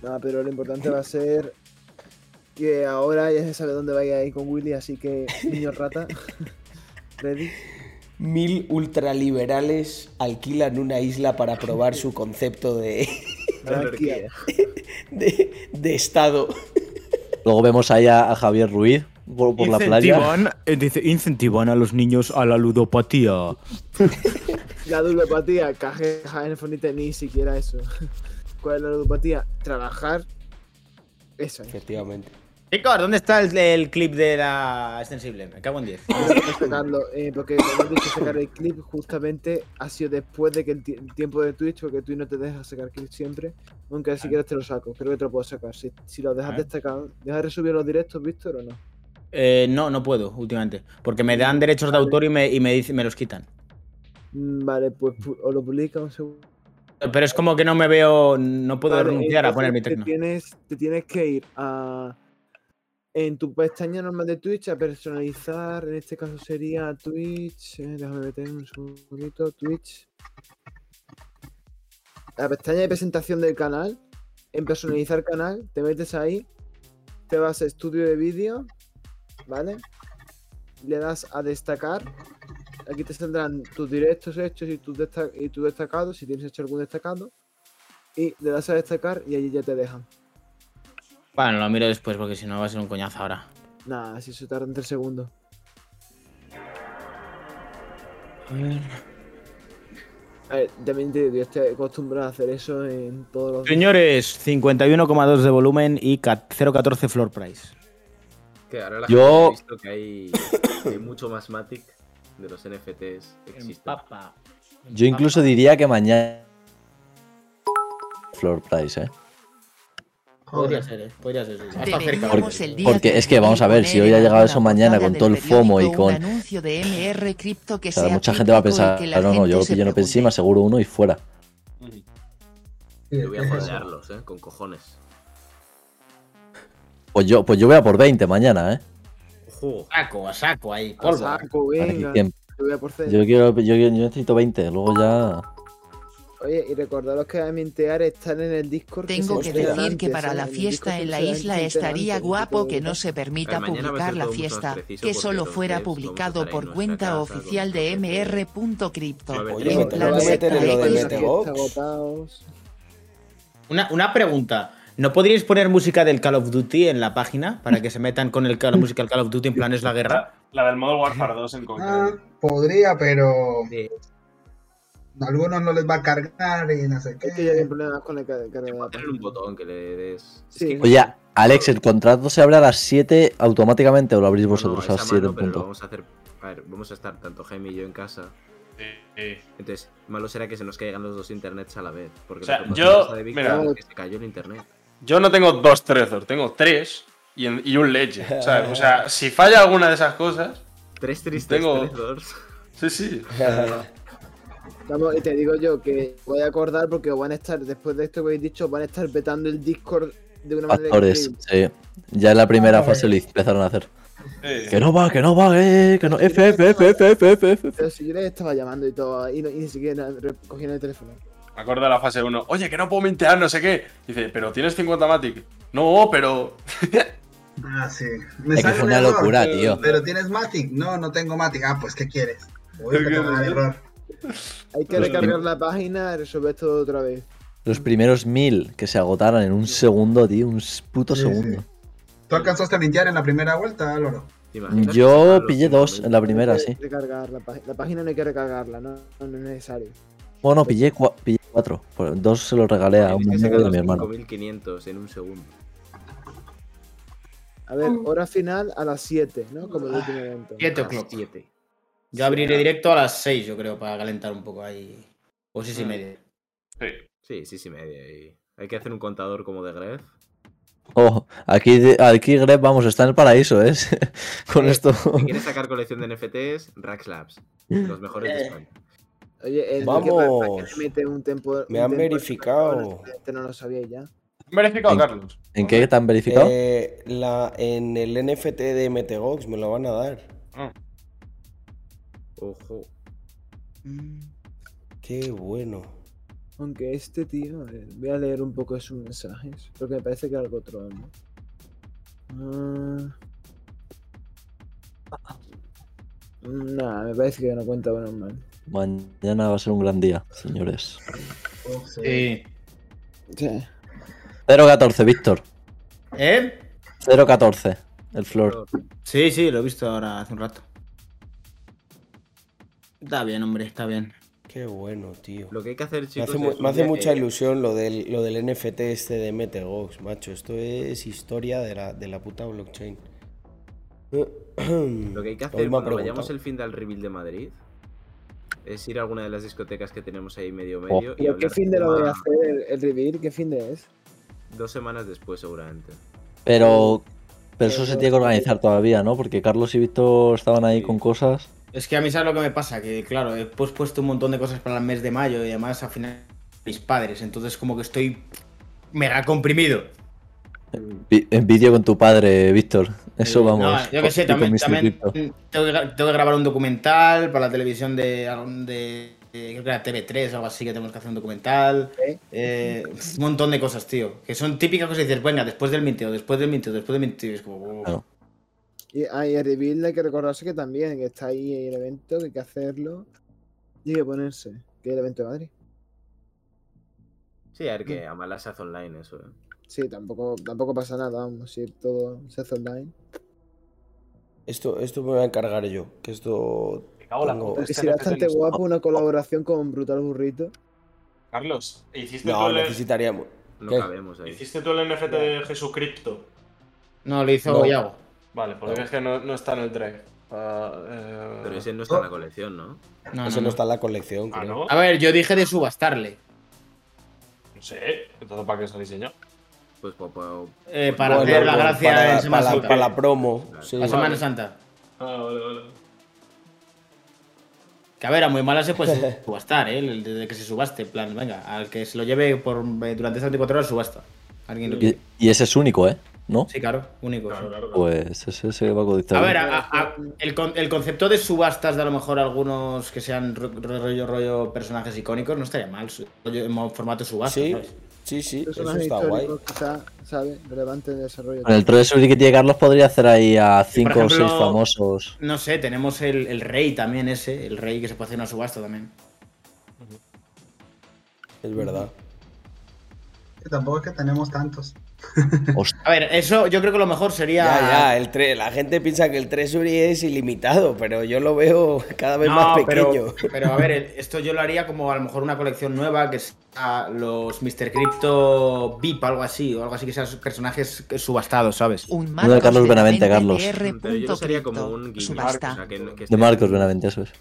No, pero lo importante va a ser que ahora ya se sabe dónde vaya a ir con Willy, así que, niño rata, ready. Mil ultraliberales alquilan una isla para probar su concepto de, de, de Estado. Luego vemos ahí a, a Javier Ruiz por, por la playa. Incentivan, eh, dice, incentivan a los niños a la ludopatía. La ludopatía, cajeja en ni siquiera eso. ¿Cuál es la ludopatía? Trabajar. Eso es. Efectivamente. Chicos, ¿dónde está el, el clip de la extensible? Me cago en 10. sacarlo, eh, porque cuando he dicho sacar el clip, justamente ha sido después de que el, el tiempo de Twitch, porque Twitch no te deja sacar clips siempre, aunque si quieres te lo saco, creo que te lo puedo sacar. Si, si lo dejas destacado, ¿dejas de resubir los directos, Víctor, o no? Eh, no, no puedo últimamente. Porque me dan derechos de autor y me, y me, dice- me los quitan. Mm, Vale, pues pu- o lo publica un segundo. Pero es como que no me veo. No puedo Vale, renunciar a poner mi te tecno. tienes, te tienes que ir a. En tu pestaña normal de Twitch a personalizar, en este caso sería Twitch. eh, déjame meter un segundito. Twitch. La pestaña de presentación del canal. En personalizar canal, te metes ahí. Te vas a estudio de vídeo. ¿Vale? Le das a destacar. Aquí te saldrán tus directos hechos y tus, y tus destacados, si tienes hecho algún destacado. Y le das a destacar y allí ya te dejan. Bueno, lo miro después porque si no va a ser un coñazo ahora. Nada, si eso tarda en 3 segundos. A ver, también te digo, estoy acostumbrado a hacer eso en todos los. Señores, 51,2 de volumen y ca- 0,14 floor price. Que ahora la Yo- gente ha visto que hay, hay mucho más Matic de los NFTs. Existe. Yo incluso diría que mañana. Floor price, ¿eh? Podría ser, ¿eh? Podría ser. sí. Hasta cerca. Día porque es que vamos a ver, si hoy ha llegado eso mañana con todo el FOMO y con. anuncio de MR Crypto que O sea, sea mucha gente va a pensar, que la no, no, yo se pillo pregunte, me aseguro uno y fuera. Yo voy a jodearlos, ¿eh? Con cojones. Pues yo, pues yo voy a por 20 mañana, ¿eh? Ojo. Saco, a saco ahí. A saco, venga. Yo voy a por cero. Yo quiero, yo, yo necesito 20, luego ya. Oye, y recordaros que a mintear están en el Discord. Tengo que decir que para la fiesta en la isla estaría guapo que no se permita publicar la fiesta, que solo fuera publicado por cuenta casa oficial de mr.crypto. En me plan secta. Una, una pregunta. ¿No podríais poner música del Call of Duty en la página para que se metan con el Call, música del Call of Duty en plan es la guerra? La del modo Warfare 2 en concreto. Ah, podría, pero Sí. a algunos no les va a cargar y no sé Es que ya hay qué. problemas con el ca- carga de la Tener un botón que le des. Es Sí. que- Oye, Alex, ¿el contrato se abre a las 7 automáticamente o lo abrís No, no, vosotros a las 7 mano, en pero lo punto? vamos a hacer. A ver, vamos a estar tanto Jaime y yo en casa. Sí, sí. Entonces, malo será que se nos caigan los dos internets a la vez. Porque O sea, yo- mira. que se cayó el internet. Yo no tengo dos Trezor, tengo tres y, en- y un Leche. ¿sabes? O sea, si falla alguna de esas cosas. Tres tristes Tengo- Trezors. Sí, sí. Vamos, y te digo yo que voy a acordar porque van a estar, después de esto que habéis dicho, van a estar vetando el Discord de una manera increíble. sí. Ya en la primera fase lo empezaron a hacer. Sí. Que no va, que no va, eh, que no. F, F, F, F, F, F, F. Pero si yo les estaba llamando y todo, y, no- y ni siquiera cogían el teléfono. Me acuerdo de la fase 1. Oye, que no puedo mintear, no sé qué. Dice, pero tienes 50 Matic. No, pero. Ah, sí. Me Es que fue un una error, locura, pero- tío. Pero tienes Matic. No, no tengo Matic. Ah, pues ¿qué quieres? Uy, va a dar error. Hay que recargar la página y resolver todo otra vez. Los primeros mil que se agotaran en un segundo, tío, un puto Sí, segundo. ¿Tú alcanzaste a mintear en la primera vuelta, Loro? ¿Te imaginas que Yo pillé dos en la primera, sí. Recargar la, página. la página no hay que recargarla, no, no es necesario. Bueno, pillé, cua- pillé cuatro. Por- Dos se los regalé a un amigo y los mi hermano. 5500 en un segundo. A ver, hora final a las 7, ¿no? Como el último evento. 7 A las o'clock. siete. Yo abriré directo a las 6, yo creo, para calentar un poco ahí. O 6 y media. Sí. Sí, sí, sí, media. Y... Hay que hacer un contador como de Gref. Oh, aquí, aquí Greg, vamos, está en el paraíso, ¿eh? Con esto. Si quieres sacar colección de NFTs, Rax Labs. Los mejores de España. Oye, el Vamos. que para- para que le mete un tempo. Me un han tempo- verificado. Este no lo sabíais ya. Verificado, En- Carlos. ¿En qué te han verificado? Eh, la, en el NFT de MTGOX me lo van a dar. Ojo. Qué bueno. Aunque este tío, a ver, voy a leer un poco de sus mensajes, porque me parece que algo troll, ¿no? Ah. Nah, me parece que no cuenta bueno mal. Mañana va a ser un gran día, señores. Sí. Sí. 0-14, Víctor. ¿Eh? 0-14, el flor. Sí, sí, lo he visto ahora hace un rato. Está bien, hombre, está bien. Qué bueno, tío. Lo que hay que hacer, Me chicos. hace, mu- es me hace mucha eh, ilusión lo del, lo del NFT este de MTGOX, macho. Esto es historia de la, de la puta blockchain. Lo que hay que Hoy hacer me cuando vayamos el fin del reveal de Madrid es ir a alguna de las discotecas que tenemos ahí medio Oh. medio. y ¿Pero qué fin de lo voy a hacer? ¿El, el reveal? ¿Qué fin de es? Dos semanas después, seguramente. Pero, pero eso se tiene que organizar todavía, ¿no? Porque Carlos y Víctor estaban ahí con cosas. Es que a mí sabes lo que me pasa, que claro, he pues puesto un montón de cosas para el mes de mayo y además al final mis padres, entonces como que estoy mega comprimido. En vídeo con tu padre, Víctor. Eso vamos. no, yo que sé, también, tengo, que, gra- tengo que grabar un documental para la televisión de, de, de- creo que era TV3 o algo así, que tenemos que hacer un documental. Eh, un montón de cosas, tío. Que son típicas cosas que dices, venga, después del minteo, después del minteo, después del minteo. y Es como, oh. Claro. Y, ah, y reveal hay que recordarse que también, que está ahí el evento, que hay que hacerlo. Y hay que ponerse. Que es el evento de Madrid. Sí, a ver que a malas se hace online eso. ¿eh? Sí, tampoco, tampoco pasa nada, vamos, si todo se hace online. Esto, esto me voy a encargar yo. Que esto. tengo- Porque sería bastante guapo una colaboración con Brutal Burrito. Carlos, ¿hiciste No, tú el, necesitaríamos. No ¿Qué? cabemos ahí. ¿hiciste tú el NFT de Jesucristo? No, lo hizo No. Yago. Vale, porque es que no, no está en el drive. Ah, eh, Pero ese no está en la colección, ¿no? No, Ese no, no, no. está en la colección, Ah, creo. ¿no? A ver, yo dije de subastarle. No sé, entonces ¿para qué se diseñó? Pues pa- pa- eh, para Bueno, hacer la bueno, gracia para, en Semana para la- Santa. para la promo. sí. La Semana Santa. Ah, vale, vale. Que a ver, a muy mala se puede subastar, ¿eh? El- Desde que se subaste, en plan, venga, al que se lo lleve por eh, durante esas 24 horas, subasta. Alguien lo Y, y ese es único, ¿eh? ¿No? Sí, claro, único. Claro, sí. claro, claro. Pues ese se va a cotizar. A ver, a- a- el, con- el concepto de subastas de a lo mejor algunos que sean ro- ro- rollo, rollo personajes icónicos no estaría mal. en formato subasta, Sí, ¿sabes? Sí, sí. Eso está guay. quizá, ¿sabes? Relevante en el desarrollo. Con el Treasury que tiene Carlos podría hacer ahí a por 5 o 6 ejemplo, famosos. No sé, tenemos el, el rey también ese, el rey que se puede hacer una subasta también. Es verdad. Que tampoco es que tenemos tantos. A ver, eso yo creo que lo mejor sería... Ya, ya, el tre- la gente piensa que el Treasury es ilimitado, pero yo lo veo cada vez No, más pero, pequeño. pero a ver, esto yo lo haría como a lo mejor una colección nueva que sea los Mr. Crypto VIP, algo así, o algo así que sean personajes subastados, ¿sabes? Un de Marcos Carlos Benavente, Carlos. Pero yo sería como punto un o sea, que- que de Marcos Benavente, eso es.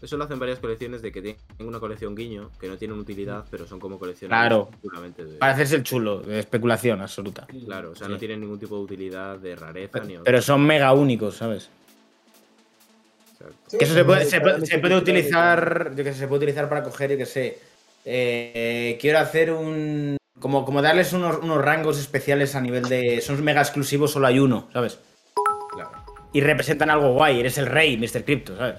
Eso lo hacen varias colecciones de que tienen una colección guiño, que no tienen utilidad, pero son como colecciones Claro. de... Para hacerse el chulo, de especulación absoluta. Claro, o sea, no tienen ningún tipo de utilidad de rareza ni Pero son mega únicos, ¿sabes? Exacto. Que eso se puede, se puede, se puede utilizar, yo que sé, se puede utilizar para coger, yo que sé, eh, quiero hacer un... Como, como darles unos, unos rangos especiales a nivel de... Son mega exclusivos, solo hay uno, ¿sabes? Claro. Y representan algo guay, eres el rey, Mr. Crypto, ¿sabes?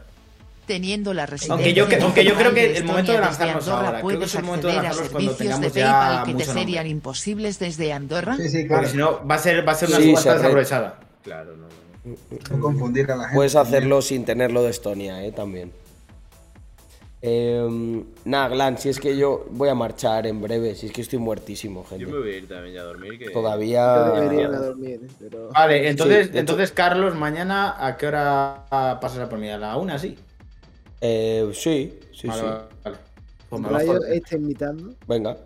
Teniendo la residencia Aunque yo, que- aunque yo creo que el momento de Andorra ahora, creo que es el momento de lanzarlos cuando servicios tengamos de ya PayPal que te serían imposibles desde Andorra. Sí, sí, Porque claro. si no, va a ser, va a ser una Sí, subasta desaprovechada. Claro, no, no. No confundir a la gente. Puedes hacerlo sin tenerlo de Estonia, ¿eh? También. Eh, nada, Glan, si es que yo voy a marchar en breve, si es que estoy muertísimo, gente. Yo me voy a ir también ya a dormir. Que... Yo Todavía... debería irme a dormir, pero. Vale, entonces, Sí, entonces Carlos, mañana, ¿a qué hora pasará por mí? ¿A la una, sí? Eh, sí, sí, Vale, sí. vale, vale. Pues Rayo está invitando. Venga.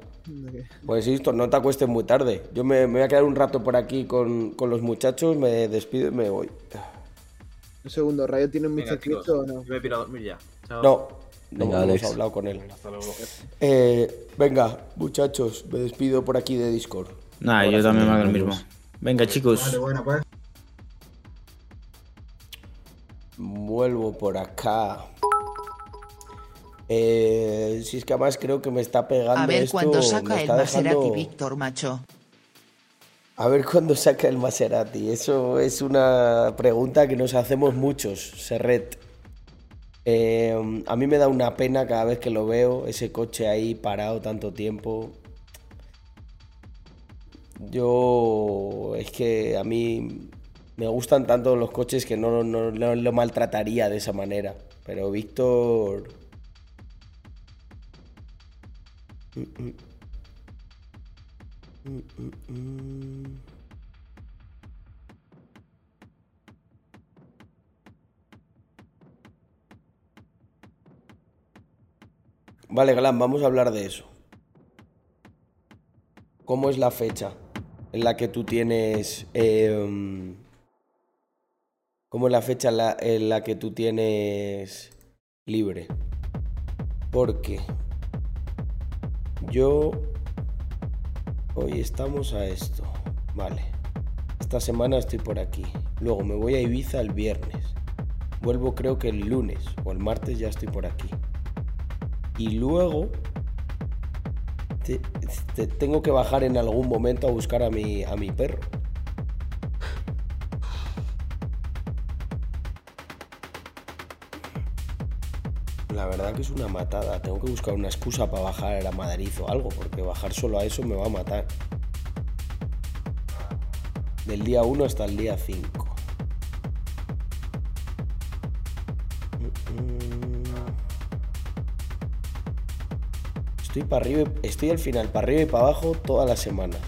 Pues listo, no te acuestes muy tarde. Yo me, me voy a quedar un rato por aquí con, con los muchachos, me despido y me voy. Un segundo, ¿Rayo tiene un Mr. o no? Yo me piro a dormir ya. Chao. No, no, Venga, no hemos hablado con él. Hasta luego. Eh, venga, muchachos, me despido por aquí de Discord. Nah, yo también me hago lo mismo. Venga, chicos. Vale, bueno, pues. Vuelvo por acá. Eh, si es que además creo que me está pegando A ver esto, cuándo me saca el Maserati dejando- Víctor Macho. A ver cuándo saca el Maserati. Eso es una pregunta que nos hacemos muchos, Serret. Eh, a mí me da una pena cada vez que lo veo, ese coche ahí parado tanto tiempo. Yo es que a mí me gustan tanto los coches que no, no- no lo maltrataría de esa manera. Pero Víctor... Vale, Glam, vamos a hablar de eso. ¿Cómo es la fecha en la que tú tienes... em, ¿Cómo es la fecha en la, en la que tú tienes libre? Porque yo... Hoy estamos a esto. Vale. Esta semana estoy por aquí. Luego me voy a Ibiza el viernes. Vuelvo creo que el lunes o el martes ya estoy por aquí. Y luego te- te- tengo que bajar en algún momento a buscar a mi, a mi perro. La verdad que es una matada. Tengo que buscar una excusa para bajar a Madrid o algo, porque bajar solo a eso me va a matar. Del día 1 hasta el día 5. Estoy para arriba, estoy al final para arriba y para abajo todas las semanas.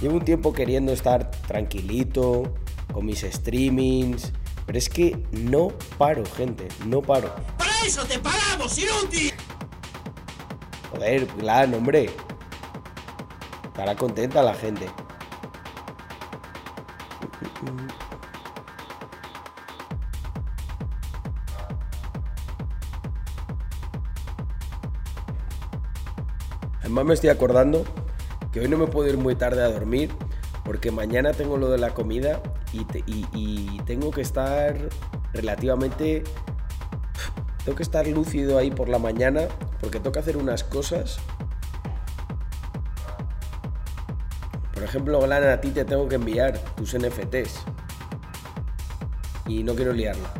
Llevo un tiempo queriendo estar tranquilito, con mis streamings, pero es que no paro, gente, no paro. ¡Para eso te paramos, inútil! Joder, plan, hombre. Estará contenta la gente. Además me estoy acordando que hoy no me puedo ir muy tarde a dormir porque mañana tengo lo de la comida y tengo que estar relativamente... Tengo que estar lúcido ahí por la mañana porque que hacer unas cosas. Por ejemplo, Glan, a ti te tengo que enviar tus NFTs. Y no quiero liarla.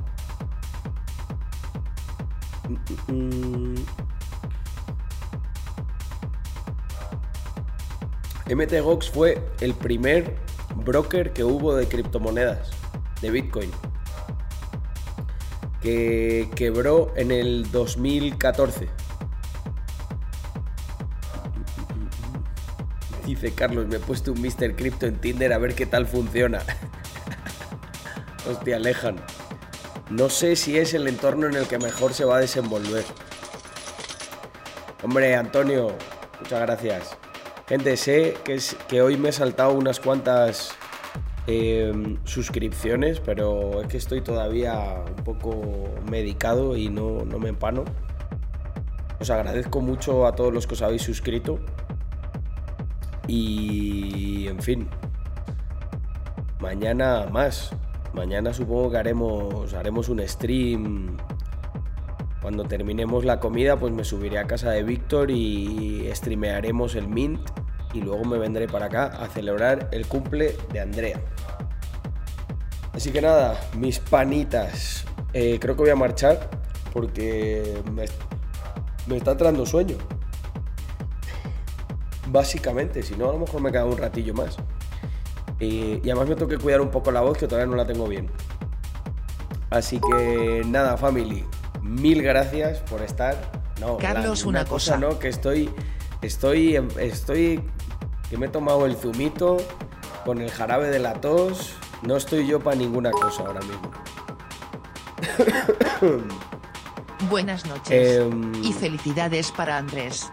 Mm, mm, mm. MTGOX fue el primer broker que hubo de criptomonedas, de Bitcoin. Que quebró en el 2014. Dice Carlos, me he puesto un Mr. Crypto en Tinder a ver qué tal funciona. Hostia, alejan. No sé si es el entorno en el que mejor se va a desenvolver. Hombre, Antonio, muchas gracias. Gente, sé que, es- que hoy me he saltado unas cuantas eh, suscripciones, pero es que estoy todavía un poco medicado y no, no me empano. Os agradezco mucho a todos los que os habéis suscrito. Y, en fin, mañana más. Mañana supongo que haremos, haremos un stream. Cuando terminemos la comida, pues me subiré a casa de Víctor y streamearemos el Mint. Y luego me vendré para acá a celebrar el cumple de Andrea. Así que nada, mis panitas. eh, creo que voy a marchar porque me, me está entrando sueño. Básicamente, si no, a lo mejor me queda un ratillo más. Eh, y además me tengo que cuidar un poco la voz que todavía no la tengo bien. Así que nada, family. Mil gracias por estar. No, Carlos, una cosa. no, que estoy. Estoy. Estoy. Que me he tomado el zumito con el jarabe de la tos. No estoy yo para ninguna cosa ahora mismo. Buenas noches. Em, Y felicidades para Andrés.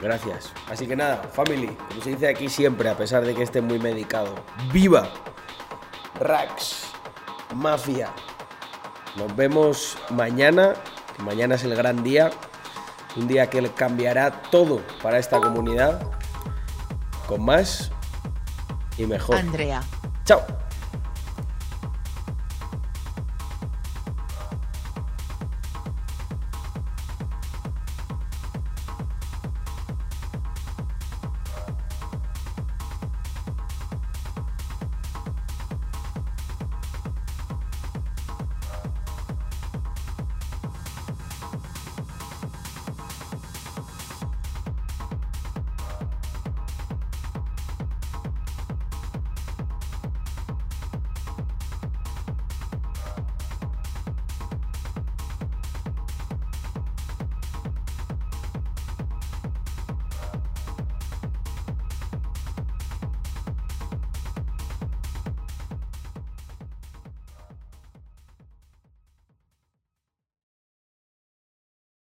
Gracias. Así que nada, family, como se dice aquí siempre, a pesar de que esté muy medicado. ¡Viva! Rax, Mafia. Nos vemos mañana, que mañana es el gran día. Un día que cambiará todo para esta comunidad. Con más y mejor. Andrea. Chao.